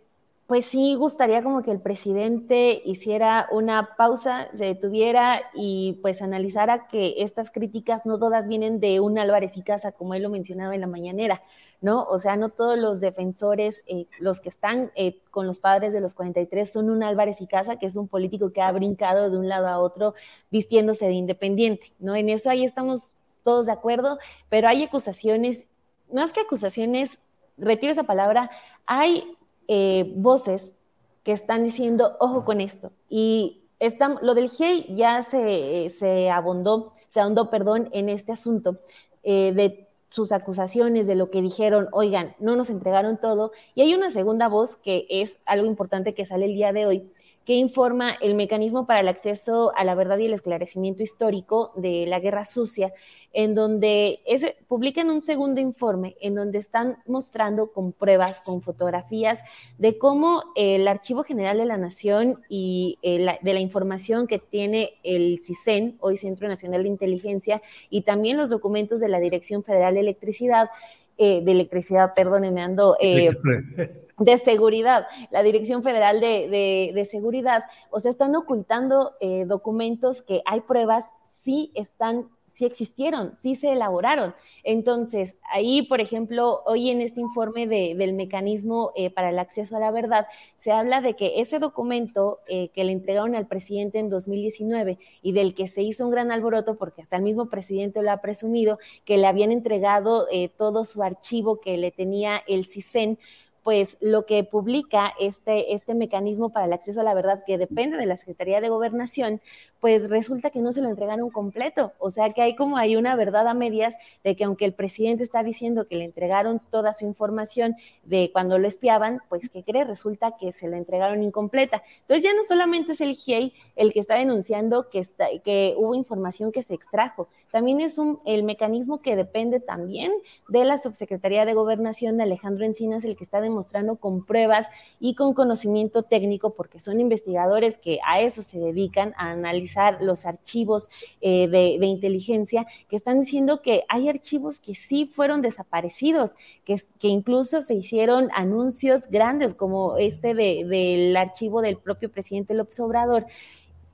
pues sí gustaría como que el presidente hiciera una pausa, se detuviera y pues analizara que estas críticas no todas vienen de un Álvarez y Casa, como él lo mencionaba en la mañanera, ¿no? O sea, no todos los defensores, eh, los que están eh, con los padres de los 43 son un Álvarez y Casa, que es un político que ha brincado de un lado a otro vistiéndose de independiente, ¿no? En eso ahí estamos todos de acuerdo, pero hay acusaciones, más que acusaciones, retiro esa palabra, hay eh, voces que están diciendo, ojo con esto. Y lo del GEI ya se, se abondó, se ahondó, perdón, en este asunto eh, de sus acusaciones, de lo que dijeron, oigan, no nos entregaron todo. Y hay una segunda voz que es algo importante que sale el día de hoy, que informa el mecanismo para el acceso a la verdad y el esclarecimiento histórico de la Guerra Sucia, en donde publican un segundo informe en donde están mostrando con pruebas, con fotografías, de cómo el Archivo General de la Nación y eh, de la información que tiene el CISEN, hoy Centro Nacional de Inteligencia, y también los documentos de la Dirección Federal de Electricidad, eh, de electricidad, perdónenme, ando... Eh, de seguridad, la Dirección Federal de, Seguridad, o sea, están ocultando eh, documentos que hay pruebas, sí están sí existieron, sí se elaboraron. Entonces, ahí, por ejemplo, hoy en este informe del mecanismo eh, para el acceso a la verdad, se habla de que ese documento eh, que le entregaron al presidente en 2019 y del que se hizo un gran alboroto, porque hasta el mismo presidente lo ha presumido, que le habían entregado todo su archivo que le tenía el CISEN, pues lo que publica este, este mecanismo para el acceso a la verdad, que depende de la Secretaría de Gobernación, pues resulta que no se lo entregaron completo. O sea que hay como hay una verdad a medias de que aunque el presidente está diciendo que le entregaron toda su información de cuando lo espiaban, pues ¿qué cree? Resulta que se la entregaron incompleta. Entonces ya no solamente es el GIEI el que está denunciando que, está, que hubo información que se extrajo, también es un, el mecanismo que depende también de la Subsecretaría de Gobernación de Alejandro Encinas, el que está demostrando con pruebas y con conocimiento técnico, porque son investigadores que a eso se dedican, a analizar los archivos eh, de, inteligencia, que están diciendo que hay archivos que sí fueron desaparecidos, que, incluso se hicieron anuncios grandes, como este del archivo del propio presidente López Obrador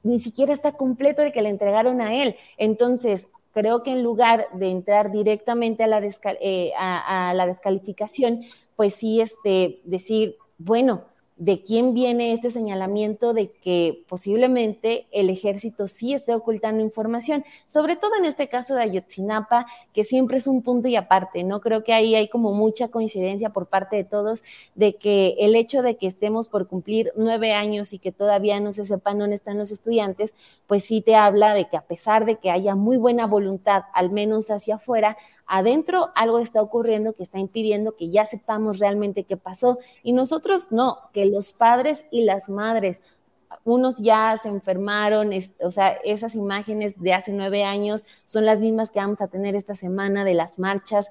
ni siquiera está completo el que le entregaron a él. Entonces, creo que en lugar de entrar directamente a la, eh, a, la descalificación, pues sí este, decir, bueno, de quién viene este señalamiento de que posiblemente el ejército sí esté ocultando información, sobre todo en este caso de Ayotzinapa, que siempre es un punto y aparte, ¿no? Creo que ahí hay como mucha coincidencia por parte de todos de que el hecho de que estemos por cumplir nueve años y que todavía no se sepan dónde están los estudiantes, pues sí te habla de que a pesar de que haya muy buena voluntad, al menos hacia afuera, adentro algo está ocurriendo que está impidiendo que ya sepamos realmente qué pasó y nosotros no, que los padres y las madres, unos ya se enfermaron, o sea, esas imágenes de hace nueve años son las mismas que vamos a tener esta semana de las marchas,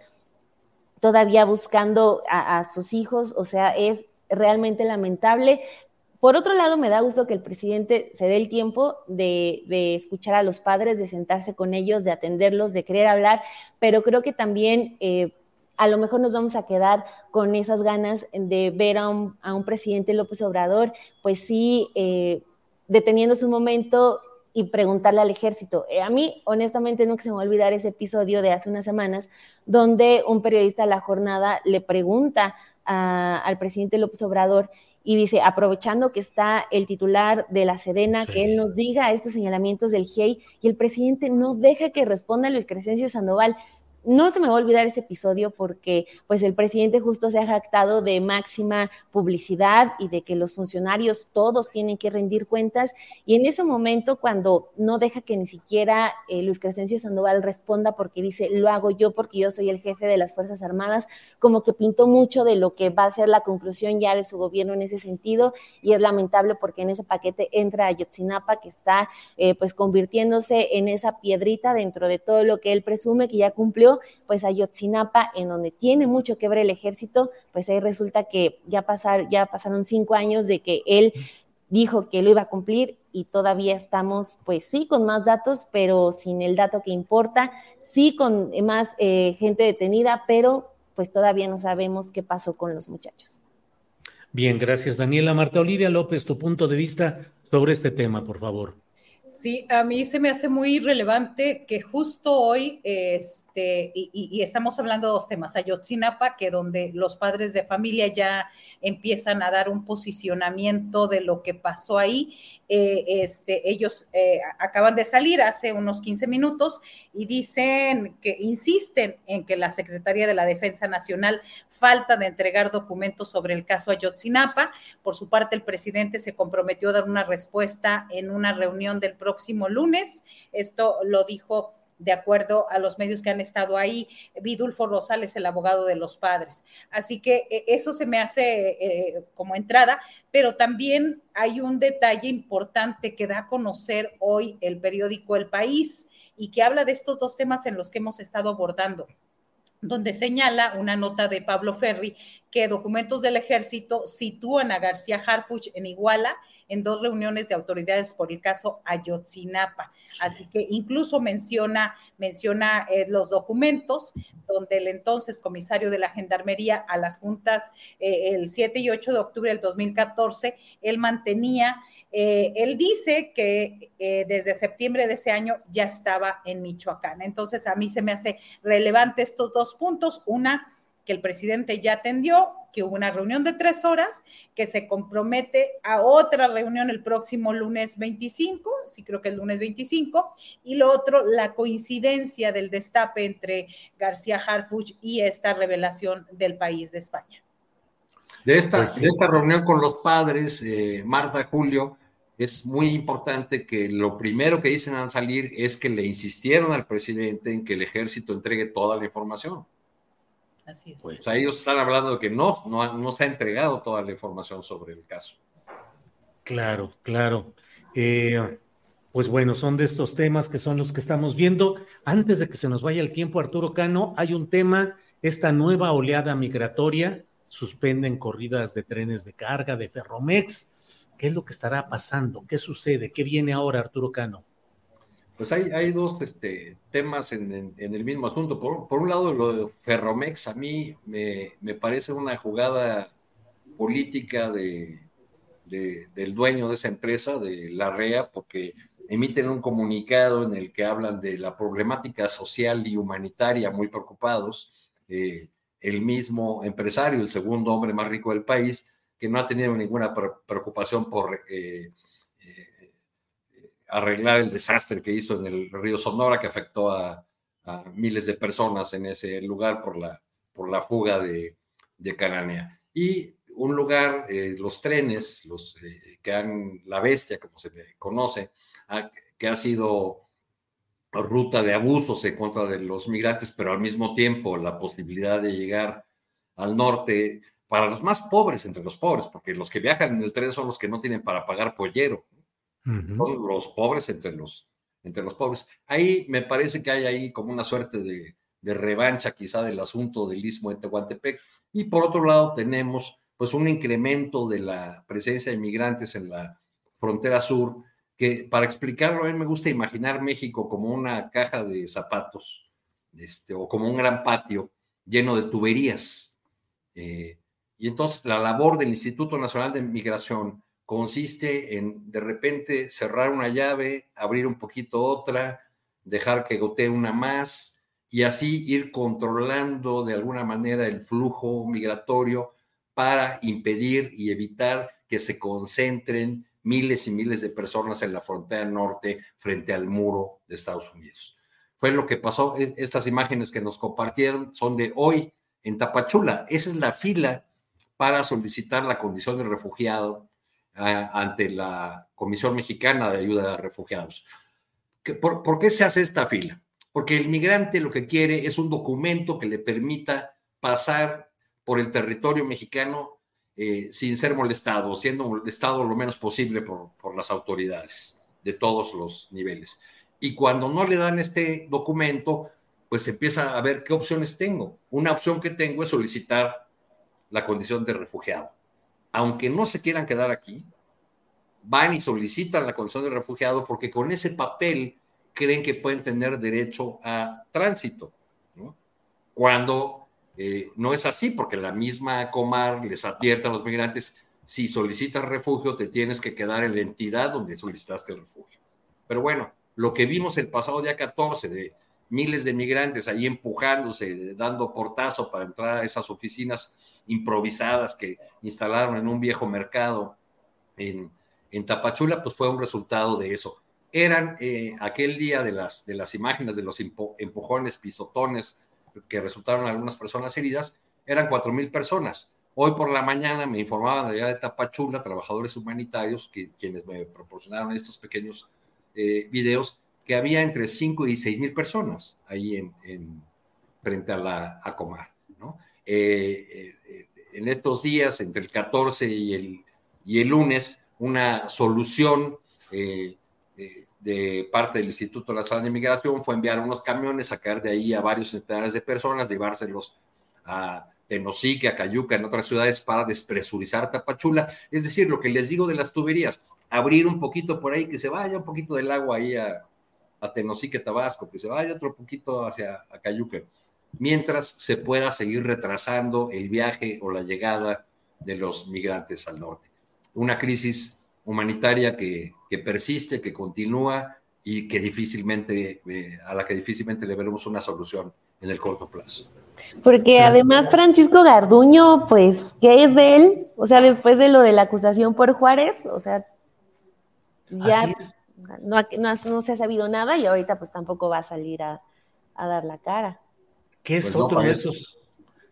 todavía buscando a, sus hijos, o sea, es realmente lamentable, por otro lado, me da gusto que el presidente se dé el tiempo de, escuchar a los padres, de sentarse con ellos, de atenderlos, de querer hablar, pero creo que también eh, a lo mejor nos vamos a quedar con esas ganas de ver a un, presidente López Obrador, pues sí, eh, deteniéndose un momento y preguntarle al ejército. Eh, a mí, honestamente, no que se me va a olvidar ese episodio de hace unas semanas, donde un periodista de la jornada le pregunta al presidente López Obrador y dice, aprovechando que está el titular de la Sedena, que él nos diga estos señalamientos del GIEI y el presidente no deja que responda Luis Crescencio Sandoval no se me va a olvidar ese episodio porque pues el presidente justo se ha jactado de máxima publicidad y de que los funcionarios todos tienen que rendir cuentas. Y en ese momento cuando no deja que ni siquiera eh, Luis Crescencio Sandoval responda porque dice lo hago yo porque yo soy el jefe de las Fuerzas Armadas, como que pintó mucho de lo que va a ser la conclusión ya de su gobierno en ese sentido. Y es lamentable porque en ese paquete entra Ayotzinapa que está eh, pues convirtiéndose en esa piedrita dentro de todo lo que él presume que ya cumplió pues Ayotzinapa, en donde tiene mucho que ver el ejército, pues ahí resulta que ya, pasar, ya pasaron cinco años de que él dijo que lo iba a cumplir y todavía estamos, pues sí, con más datos, pero sin el dato que importa, sí con más eh, gente detenida, pero pues todavía no sabemos qué pasó con los muchachos. Bien, gracias Daniela. Marta Olivia López, tu punto de vista sobre este tema, por favor. Sí, a mí se me hace muy relevante que justo hoy, este, y, estamos hablando de dos temas, Ayotzinapa, que donde los padres de familia ya empiezan a dar un posicionamiento de lo que pasó ahí, eh, este, ellos eh, acaban de salir hace unos 15 minutos y dicen que insisten en que la Secretaría de la Defensa Nacional falta de entregar documentos sobre el caso Ayotzinapa. Por su parte, el presidente se comprometió a dar una respuesta en una reunión del próximo lunes. Esto lo dijo de acuerdo a los medios que han estado ahí, Vidulfo Rosales, el abogado de los padres. Así que eh, eso se me hace eh, como entrada, pero también hay un detalle importante que da a conocer hoy el periódico El País y que habla de estos dos temas en los que hemos estado abordando donde señala una nota de Pablo Ferri que documentos del ejército sitúan a García Harfuch en Iguala en dos reuniones de autoridades por el caso Ayotzinapa. Así que incluso menciona, menciona eh, los documentos donde el entonces comisario de la Gendarmería a las juntas eh, el 7 y 8 de octubre del 2014, él mantenía eh, él dice que desde septiembre de ese año ya estaba en Michoacán. Entonces, a mí se me hace relevante estos dos puntos. Una, que el presidente ya atendió, que hubo una reunión de tres horas, que se compromete a otra reunión el próximo lunes 25, sí creo que el lunes 25, y lo otro, la coincidencia del destape entre García Harfuch y esta revelación del país de España. De esta, pues de esta reunión con los padres, eh, Marta, Julio, es muy importante que lo primero que dicen al salir es que le insistieron al presidente en que el ejército entregue toda la información. Así es. Pues ellos están hablando de que no, no, se ha entregado toda la información sobre el caso. Claro, claro. Eh, pues bueno, son de estos temas que son los que estamos viendo. Antes de que se nos vaya el tiempo, Arturo Cano, hay un tema, esta nueva oleada migratoria, suspenden corridas de trenes de carga, de Ferromex. ¿Qué es lo que estará pasando? ¿Qué sucede? ¿Qué viene ahora, Arturo Cano? Pues hay, dos este, temas en, el mismo asunto. Por, un lado, lo de Ferromex a mí me, parece una jugada política de, del dueño de esa empresa, de la REA, porque emiten un comunicado en el que hablan de la problemática social y humanitaria muy preocupados. Eh, el mismo empresario, el segundo hombre más rico del país, que no ha tenido ninguna preocupación por... Eh, arreglar el desastre que hizo en el río Sonora, que afectó a, miles de personas en ese lugar por la, por la fuga de, de Cananea. Y un lugar, eh, los trenes, los eh, que han, la bestia, como se le conoce, que ha sido ruta de abusos en contra de los migrantes, pero al mismo tiempo la posibilidad de llegar al norte para los más pobres entre los pobres, porque los que viajan en el tren son los que no tienen para pagar pollero son los pobres entre los, entre los pobres. Ahí me parece que hay ahí como una suerte de, de revancha quizá del asunto del istmo de Tehuantepec. Y por otro lado tenemos pues un incremento de la presencia de migrantes en la frontera sur, que para explicarlo a mí me gusta imaginar México como una caja de zapatos, este, o como un gran patio lleno de tuberías. Eh, y entonces la labor del Instituto Nacional de Migración consiste en de repente cerrar una llave, abrir un poquito otra, dejar que gotee una más y así ir controlando de alguna manera el flujo migratorio para impedir y evitar que se concentren miles y miles de personas en la frontera norte frente al muro de Estados Unidos. Fue lo que pasó. E, estas imágenes que nos compartieron son de hoy en Tapachula. Esa es la fila para solicitar la condición de refugiado ante la Comisión Mexicana de Ayuda a Refugiados. ¿Por, ¿Por qué se hace esta fila? Porque el migrante lo que quiere es un documento que le permita pasar por el territorio mexicano eh, sin ser molestado, siendo molestado lo menos posible por las autoridades de todos los niveles. Y cuando no le dan este documento, pues empieza a ver qué opciones tengo. Una opción que tengo es solicitar la condición de refugiado. Aunque no se quieran quedar aquí, van y solicitan la condición de refugiado porque con ese papel creen que pueden tener derecho a tránsito. Cuando eh, no es así porque la misma Comar les advierte a los migrantes, si solicitas refugio te tienes que quedar en la entidad donde solicitaste el refugio. Pero bueno, lo que vimos el pasado día 14 de miles de migrantes ahí empujándose, dando portazo para entrar a esas oficinas improvisadas que instalaron en un viejo mercado en, Tapachula, pues fue un resultado de eso. Eran eh, aquel día de las, de las imágenes de los empujones, pisotones, que resultaron algunas personas heridas, eran cuatro mil personas. Hoy por la mañana me informaban allá de Tapachula, trabajadores humanitarios, que, quienes me proporcionaron estos pequeños eh, videos, que había entre 5 y 6 mil personas ahí en, frente a la Acomar. ¿no? Eh, eh, en estos días, entre el 14 y el, lunes, una solución de parte del Instituto Nacional de Migración fue enviar unos camiones, sacar de ahí a varios centenares de personas, llevárselos a Tenosique, a Cayuca, en otras ciudades para despresurizar Tapachula. Es decir, lo que les digo de las tuberías, abrir un poquito por ahí, que se vaya un poquito del agua ahí a, a Tenosique, Tabasco, que se vaya otro poquito hacia a Cayuca, mientras se pueda seguir retrasando el viaje o la llegada de los migrantes al norte. Una crisis humanitaria que, persiste, que continúa y que difícilmente, eh, a la que difícilmente le veremos una solución en el corto plazo. Porque además Francisco Garduño, pues, ¿qué es de él? O sea, después de lo de la acusación por Juárez, o sea, ya no, no, se ha sabido nada y ahorita pues tampoco va a salir a, dar la cara. ¿Qué es pues otro de esos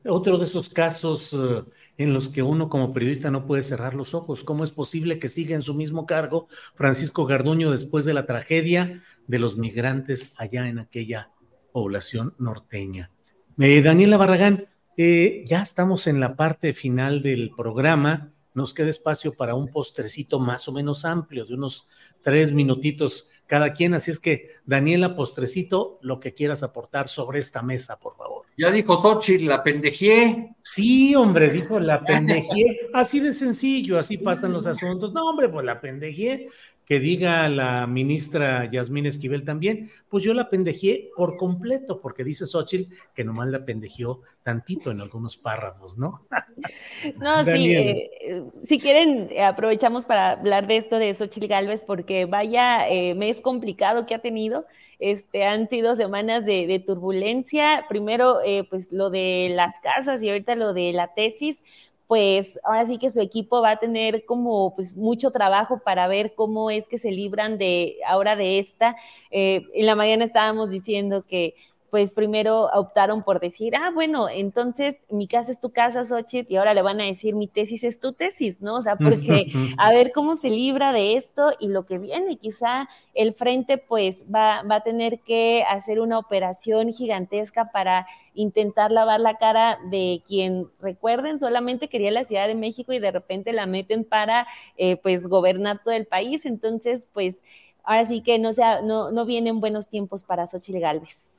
otro de esos casos eh, en los que uno como periodista no puede cerrar los ojos. ¿Cómo es posible que siga en su mismo cargo Francisco Garduño después de la tragedia de los migrantes allá en aquella población norteña? Eh, Daniela Barragán, eh, ya estamos en la parte final del programa. Nos queda espacio para un postrecito más o menos amplio, de unos tres minutitos cada quien. Así es que, Daniela, postrecito, lo que quieras aportar sobre esta mesa, por favor. Ya dijo Xochitl, la pendejé. Sí, hombre, dijo la pendejé. Así de sencillo, así pasan los asuntos. No, hombre, pues la pendejé que diga la ministra Yasmín Esquivel también, pues yo la pendejé por completo, porque dice Xochitl que nomás la pendejeó tantito en algunos párrafos, ¿no? No, sí, eh, si quieren, aprovechamos para hablar de esto de Xochitl Galvez, porque vaya eh, mes complicado que ha tenido. Este, han sido semanas de, turbulencia. Primero, eh, pues lo de las casas y ahorita lo de la tesis pues ahora sí que su equipo va a tener como pues mucho trabajo para ver cómo es que se libran de ahora de esta. Eh, en la mañana estábamos diciendo que pues primero optaron por decir, ah, bueno, entonces mi casa es tu casa, Xochitl, y ahora le van a decir mi tesis es tu tesis, ¿no? O sea, porque a ver cómo se libra de esto y lo que viene, quizá el frente pues va, va a tener que hacer una operación gigantesca para intentar lavar la cara de quien, recuerden, solamente quería la Ciudad de México y de repente la meten para eh, pues gobernar todo el país, entonces pues ahora sí que no, sea, no, no vienen buenos tiempos para Xochitl Galvez.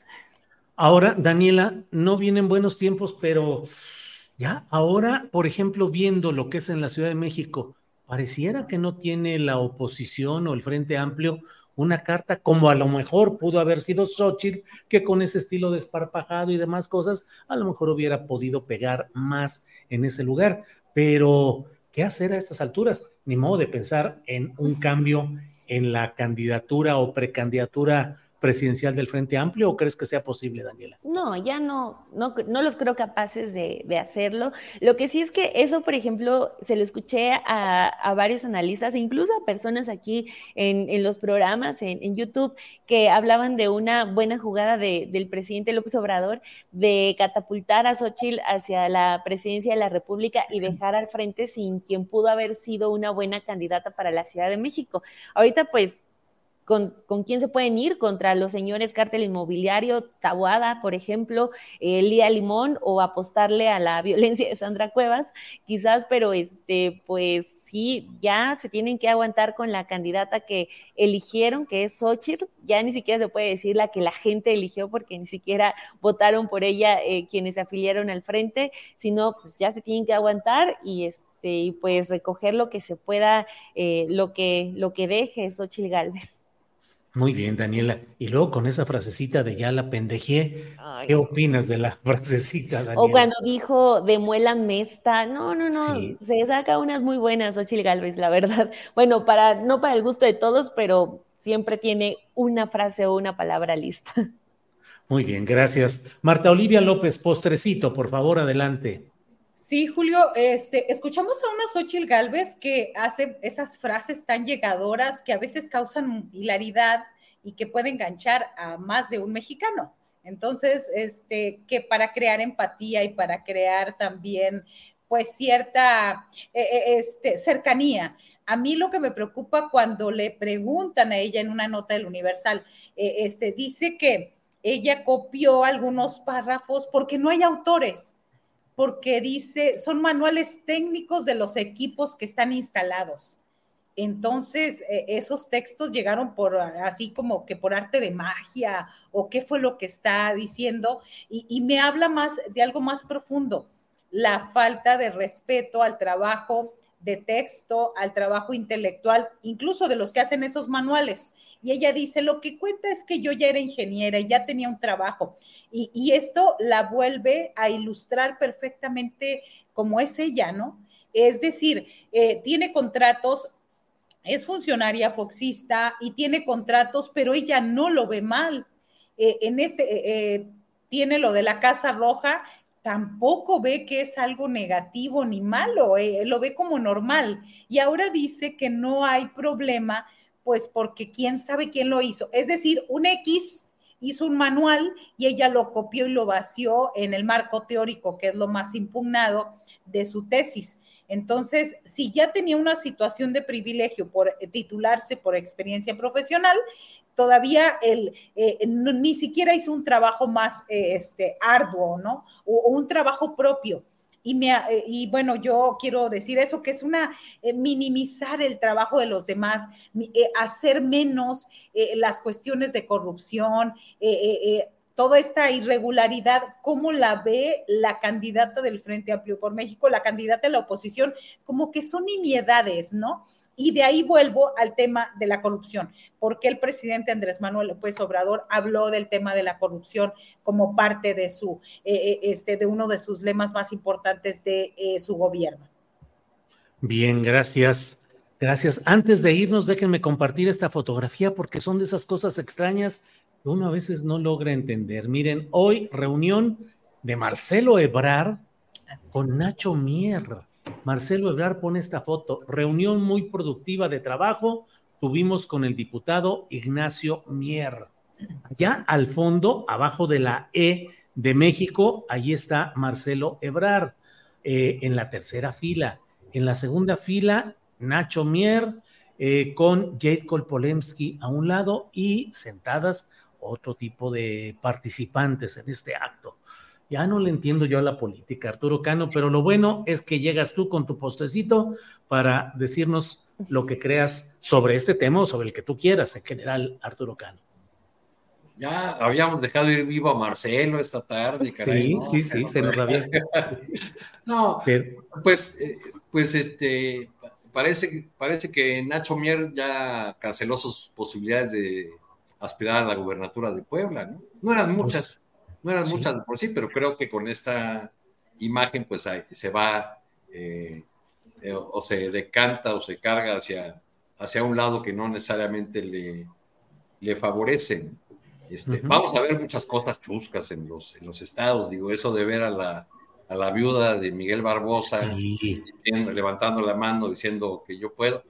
Ahora, Daniela, no vienen buenos tiempos, pero ya ahora, por ejemplo, viendo lo que es en la Ciudad de México, pareciera que no tiene la oposición o el Frente Amplio una carta como a lo mejor pudo haber sido Xochitl, que con ese estilo desparpajado y demás cosas, a lo mejor hubiera podido pegar más en ese lugar. Pero, ¿qué hacer a estas alturas? Ni modo de pensar en un cambio en la candidatura o precandidatura presidencial del Frente Amplio o crees que sea posible, Daniela? No, ya no, no, no los creo capaces de, de, hacerlo. Lo que sí es que eso, por ejemplo, se lo escuché a, a varios analistas, e incluso a personas aquí en, en los programas, en, en, YouTube, que hablaban de una buena jugada de, del presidente López Obrador de catapultar a Xochitl hacia la presidencia de la República y dejar al frente sin quien pudo haber sido una buena candidata para la Ciudad de México. Ahorita, pues, con, con, quién se pueden ir contra los señores cártel inmobiliario, Tabuada, por ejemplo, eh, Lía Limón, o apostarle a la violencia de Sandra Cuevas, quizás, pero este, pues sí, ya se tienen que aguantar con la candidata que eligieron, que es Xochitl, ya ni siquiera se puede decir la que la gente eligió, porque ni siquiera votaron por ella eh, quienes se afiliaron al frente, sino pues ya se tienen que aguantar y este y pues recoger lo que se pueda, eh, lo, que, lo que deje Xochitl Galvez. Muy bien, Daniela. Y luego con esa frasecita de ya la pendejé, ¿qué opinas de la frasecita, Daniela? O cuando dijo de muela mesta, no, no, no, sí. se saca unas muy buenas, Ochil Galvez, la verdad. Bueno, para, no para el gusto de todos, pero siempre tiene una frase o una palabra lista. Muy bien, gracias. Marta Olivia López, postrecito, por favor, adelante. Sí, Julio, este, escuchamos a una Xochitl Galvez que hace esas frases tan llegadoras que a veces causan hilaridad y que puede enganchar a más de un mexicano. Entonces, este, que para crear empatía y para crear también, pues, cierta este, cercanía. A mí lo que me preocupa cuando le preguntan a ella en una nota del Universal, este, dice que ella copió algunos párrafos porque no hay autores porque dice, son manuales técnicos de los equipos que están instalados. Entonces, eh, esos textos llegaron por así como que por arte de magia o qué fue lo que está diciendo y, y me habla más de algo más profundo, la falta de respeto al trabajo de texto, al trabajo intelectual, incluso de los que hacen esos manuales. Y ella dice, lo que cuenta es que yo ya era ingeniera y ya tenía un trabajo. Y, y esto la vuelve a ilustrar perfectamente como es ella, ¿no? Es decir, eh, tiene contratos, es funcionaria foxista y tiene contratos, pero ella no lo ve mal. Eh, en este, eh, tiene lo de la Casa Roja tampoco ve que es algo negativo ni malo, eh, lo ve como normal. Y ahora dice que no hay problema, pues porque quién sabe quién lo hizo. Es decir, un X hizo un manual y ella lo copió y lo vació en el marco teórico, que es lo más impugnado de su tesis. Entonces, si ya tenía una situación de privilegio por titularse por experiencia profesional, todavía él eh, ni siquiera hizo un trabajo más eh, este, arduo, ¿no? O, un trabajo propio. Y, me, eh, y bueno, yo quiero decir eso, que es una eh, minimizar el trabajo de los demás, hacer menos las cuestiones de corrupción, toda esta irregularidad, ¿cómo la ve la candidata del Frente Amplio por México, la candidata de la oposición? Como que son nimiedades, ¿no? Y de ahí vuelvo al tema de la corrupción, porque el presidente Andrés Manuel López Obrador habló del tema de la corrupción como parte de su, eh, este, de uno de sus lemas más importantes de eh, su gobierno. Bien, gracias. Gracias. Antes de irnos, déjenme compartir esta fotografía porque son de esas cosas extrañas que uno a veces no logra entender. Miren, hoy reunión de Marcelo Ebrar con Nacho Mier. Marcelo Ebrar pone esta foto. Reunión muy productiva de trabajo tuvimos con el diputado Ignacio Mier. Allá al fondo, abajo de la E de México, ahí está Marcelo Ebrar, eh, en la tercera fila. En la segunda fila, Nacho Mier eh, con Jade Kolpolemsky a un lado y sentadas otro tipo de participantes en este acto. Ya no le entiendo yo a la política, Arturo Cano, pero lo bueno es que llegas tú con tu postecito para decirnos lo que creas sobre este tema o sobre el que tú quieras en general, Arturo Cano. Ya habíamos dejado ir vivo a Marcelo esta tarde, caray. Sí, ¿no? sí, sí, se nos había. no, pues, eh, pues este, parece, parece que Nacho Mier ya canceló sus posibilidades de aspirar a la gubernatura de Puebla, ¿no? No eran muchas. No eran sí. muchas por sí, pero creo que con esta imagen pues se va eh, eh, o se decanta o se carga hacia, hacia un lado que no necesariamente le, le favorece. Este, Vamos a ver muchas cosas chuscas en los, en los estados, digo, eso de ver a la, a la viuda de Miguel Barbosa levantando la mano diciendo que yo puedo.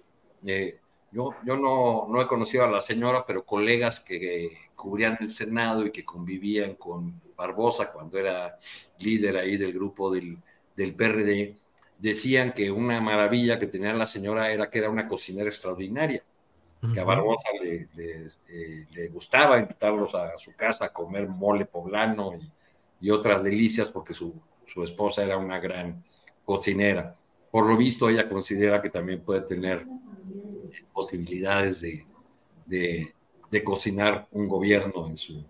Eh, yo, yo no, no he conocido a la señora, pero colegas que cubrían el Senado y que convivían con Barbosa cuando era líder ahí del grupo del, del PRD, decían que una maravilla que tenía la señora era que era una cocinera extraordinaria, que a Barbosa le, eh, le, gustaba invitarlos a su casa a comer mole poblano y, y otras delicias porque su, su, esposa era una gran cocinera. Por lo visto, ella considera que también puede tener posibilidades de, de, cocinar un gobierno en su,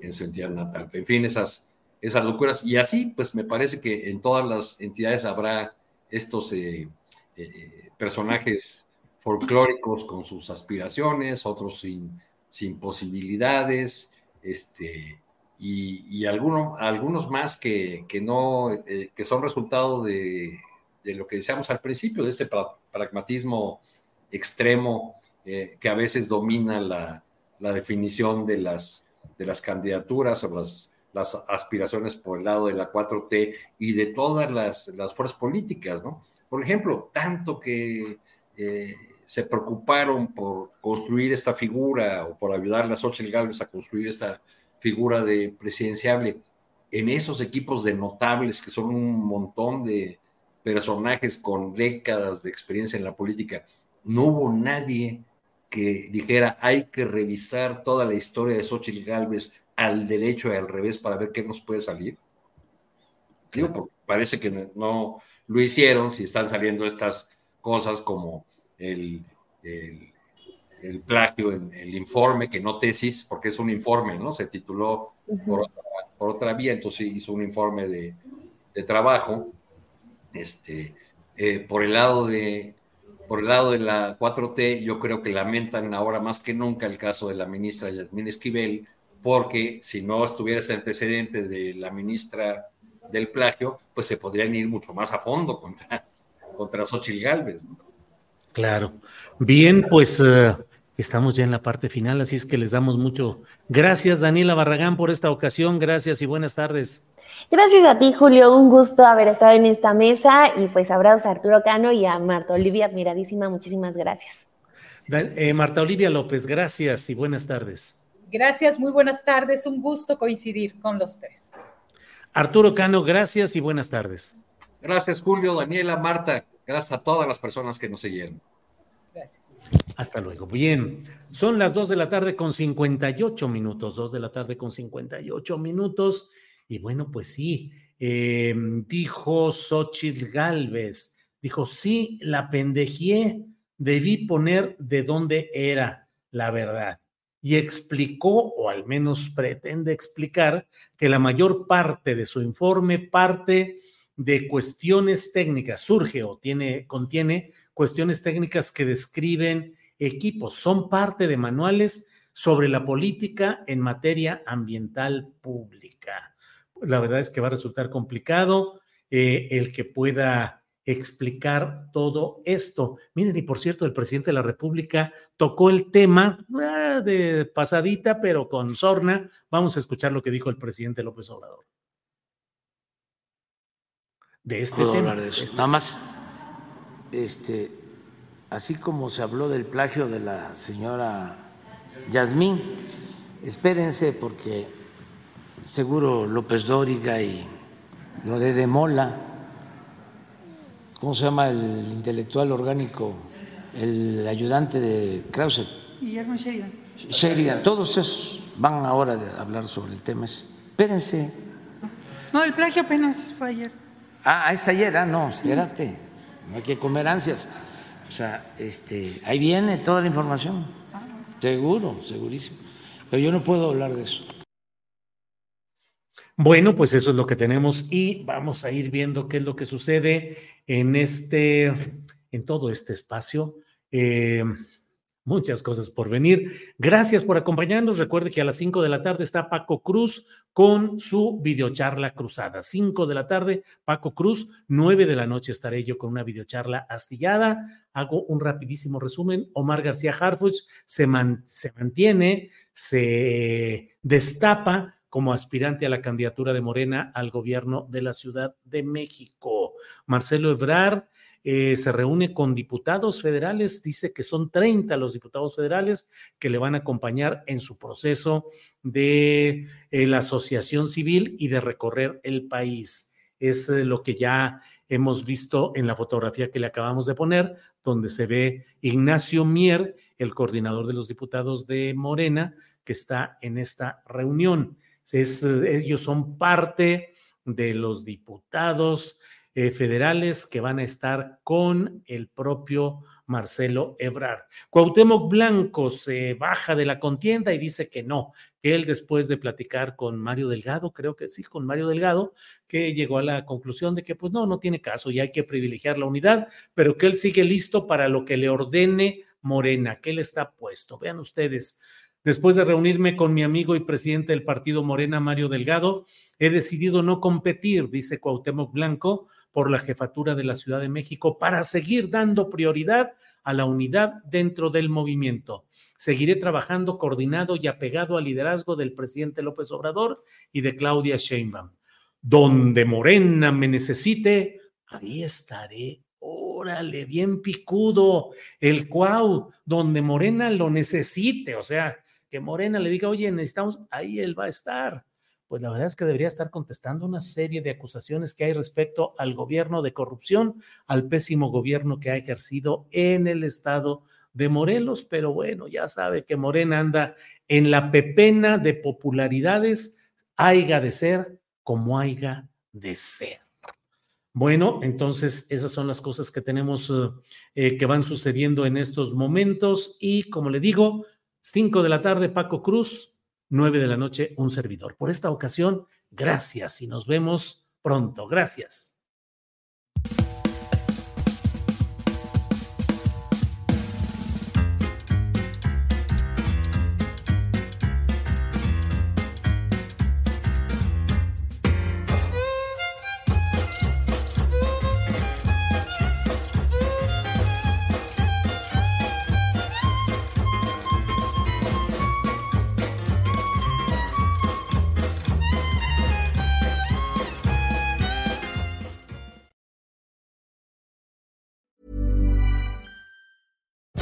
en su entidad natal. En fin, esas, esas locuras. Y así, pues me parece que en todas las entidades habrá estos eh, eh, personajes folclóricos con sus aspiraciones, otros sin, sin posibilidades, este, y, algunos, algunos más que, que no, eh, que son resultado de, de, lo que decíamos al principio, de este pragmatismo extremo que a veces domina la, la definición de las, de las candidaturas o las las aspiraciones por el lado de la 4T y de todas las, las fuerzas políticas, ¿no? Por ejemplo, tanto que eh, se preocuparon por construir esta figura o por ayudar a Xochitl Gálvez a construir esta figura de presidenciable en esos equipos de notables que son un montón de personajes con décadas de experiencia en la política, no hubo nadie que dijera hay que revisar toda la historia de Xochitl Gálvez al derecho y al revés para ver qué nos puede salir? Digo, parece que no lo hicieron si están saliendo estas cosas como el, el, plagio en el informe, que no tesis, porque es un informe, ¿no? Se tituló por, otra, vía, entonces hizo un informe de, de trabajo. Este, eh, por el lado de por el lado de la 4T, yo creo que lamentan ahora más que nunca el caso de la ministra Yasmín Esquivel, porque si no estuviera ese antecedente de la ministra del plagio, pues se podrían ir mucho más a fondo contra, contra Xochitl Galvez. Claro. Bien, pues eh, estamos ya en la parte final, así es que les damos mucho. Gracias, Daniela Barragán, por esta ocasión. Gracias y buenas tardes. Gracias a ti, Julio. Un gusto haber estado en esta mesa y pues abrazos a Arturo Cano y a Marta Olivia, admiradísima. Muchísimas gracias. Eh, Marta Olivia López, gracias y buenas tardes. Gracias, muy buenas tardes. Un gusto coincidir con los tres. Arturo Cano, gracias y buenas tardes. Gracias, Julio, Daniela, Marta. Gracias a todas las personas que nos siguieron. Gracias. Hasta luego. Bien, son las 2 de la tarde con 58 minutos, 2 de la tarde con 58 minutos. Y bueno, pues sí, eh, dijo Xochitl Galvez, dijo, sí, la pendejé, debí poner de dónde era la verdad y explicó, o al menos pretende explicar, que la mayor parte de su informe parte de cuestiones técnicas, surge o tiene, contiene cuestiones técnicas que describen equipos, son parte de manuales sobre la política en materia ambiental pública. La verdad es que va a resultar complicado eh, el que pueda explicar todo esto. Miren, y por cierto, el presidente de la República tocó el tema ah, de pasadita, pero con sorna. Vamos a escuchar lo que dijo el presidente López Obrador. De este tema. De eso. Nada más, este, así como se habló del plagio de la señora Yasmín, espérense porque seguro López Dóriga y lo de Mola ¿cómo se llama el intelectual orgánico? El ayudante de Krause. Guillermo Sheridan. Sheridan, todos esos van ahora a hablar sobre el tema. Espérense. No, el plagio apenas fue ayer. Ah, es ayer, ah, no, espérate. No hay que comer ansias. O sea, este, ahí viene toda la información. Seguro, segurísimo. Pero yo no puedo hablar de eso. Bueno, pues eso es lo que tenemos y vamos a ir viendo qué es lo que sucede en este, en todo este espacio. Eh, muchas cosas por venir. Gracias por acompañarnos. Recuerde que a las 5 de la tarde está Paco Cruz con su videocharla cruzada. 5 de la tarde, Paco Cruz. 9 de la noche estaré yo con una videocharla astillada. Hago un rapidísimo resumen. Omar García Harfuch se, se mantiene, se destapa como aspirante a la candidatura de Morena al gobierno de la Ciudad de México. Marcelo Ebrard eh, se reúne con diputados federales, dice que son 30 los diputados federales que le van a acompañar en su proceso de eh, la asociación civil y de recorrer el país. Es eh, lo que ya hemos visto en la fotografía que le acabamos de poner, donde se ve Ignacio Mier, el coordinador de los diputados de Morena, que está en esta reunión. ellos son parte de los diputados eh, federales que van a estar con el propio Marcelo Ebrard. Cuauhtémoc Blanco se baja de la contienda y dice que no, él después de platicar con Mario Delgado, creo que sí, con Mario Delgado, que llegó a la conclusión de que pues no, no tiene caso y hay que privilegiar la unidad, pero que él sigue listo para lo que le ordene Morena, que él está puesto. Vean ustedes, Después de reunirme con mi amigo y presidente del partido Morena, Mario Delgado, he decidido no competir, dice Cuauhtémoc Blanco, por la jefatura de la Ciudad de México para seguir dando prioridad a la unidad dentro del movimiento. Seguiré trabajando coordinado y apegado al liderazgo del presidente López Obrador y de Claudia Sheinbaum. Donde Morena me necesite, ahí estaré. Órale, bien picudo. El Cuau, donde Morena lo necesite, o sea, que Morena le diga, oye, necesitamos, ahí él va a estar pues la verdad es que debería estar contestando una serie de acusaciones que hay respecto al gobierno de corrupción, al pésimo gobierno que ha ejercido en el estado de Morelos, pero bueno, ya sabe que Morena anda en la pepena de popularidades, haiga de ser como haiga de ser. Bueno, entonces esas son las cosas que tenemos eh, que van sucediendo en estos momentos y como le digo, 5 de la tarde, Paco Cruz, 9 de la noche, un servidor. Por esta ocasión, gracias y nos vemos pronto. Gracias.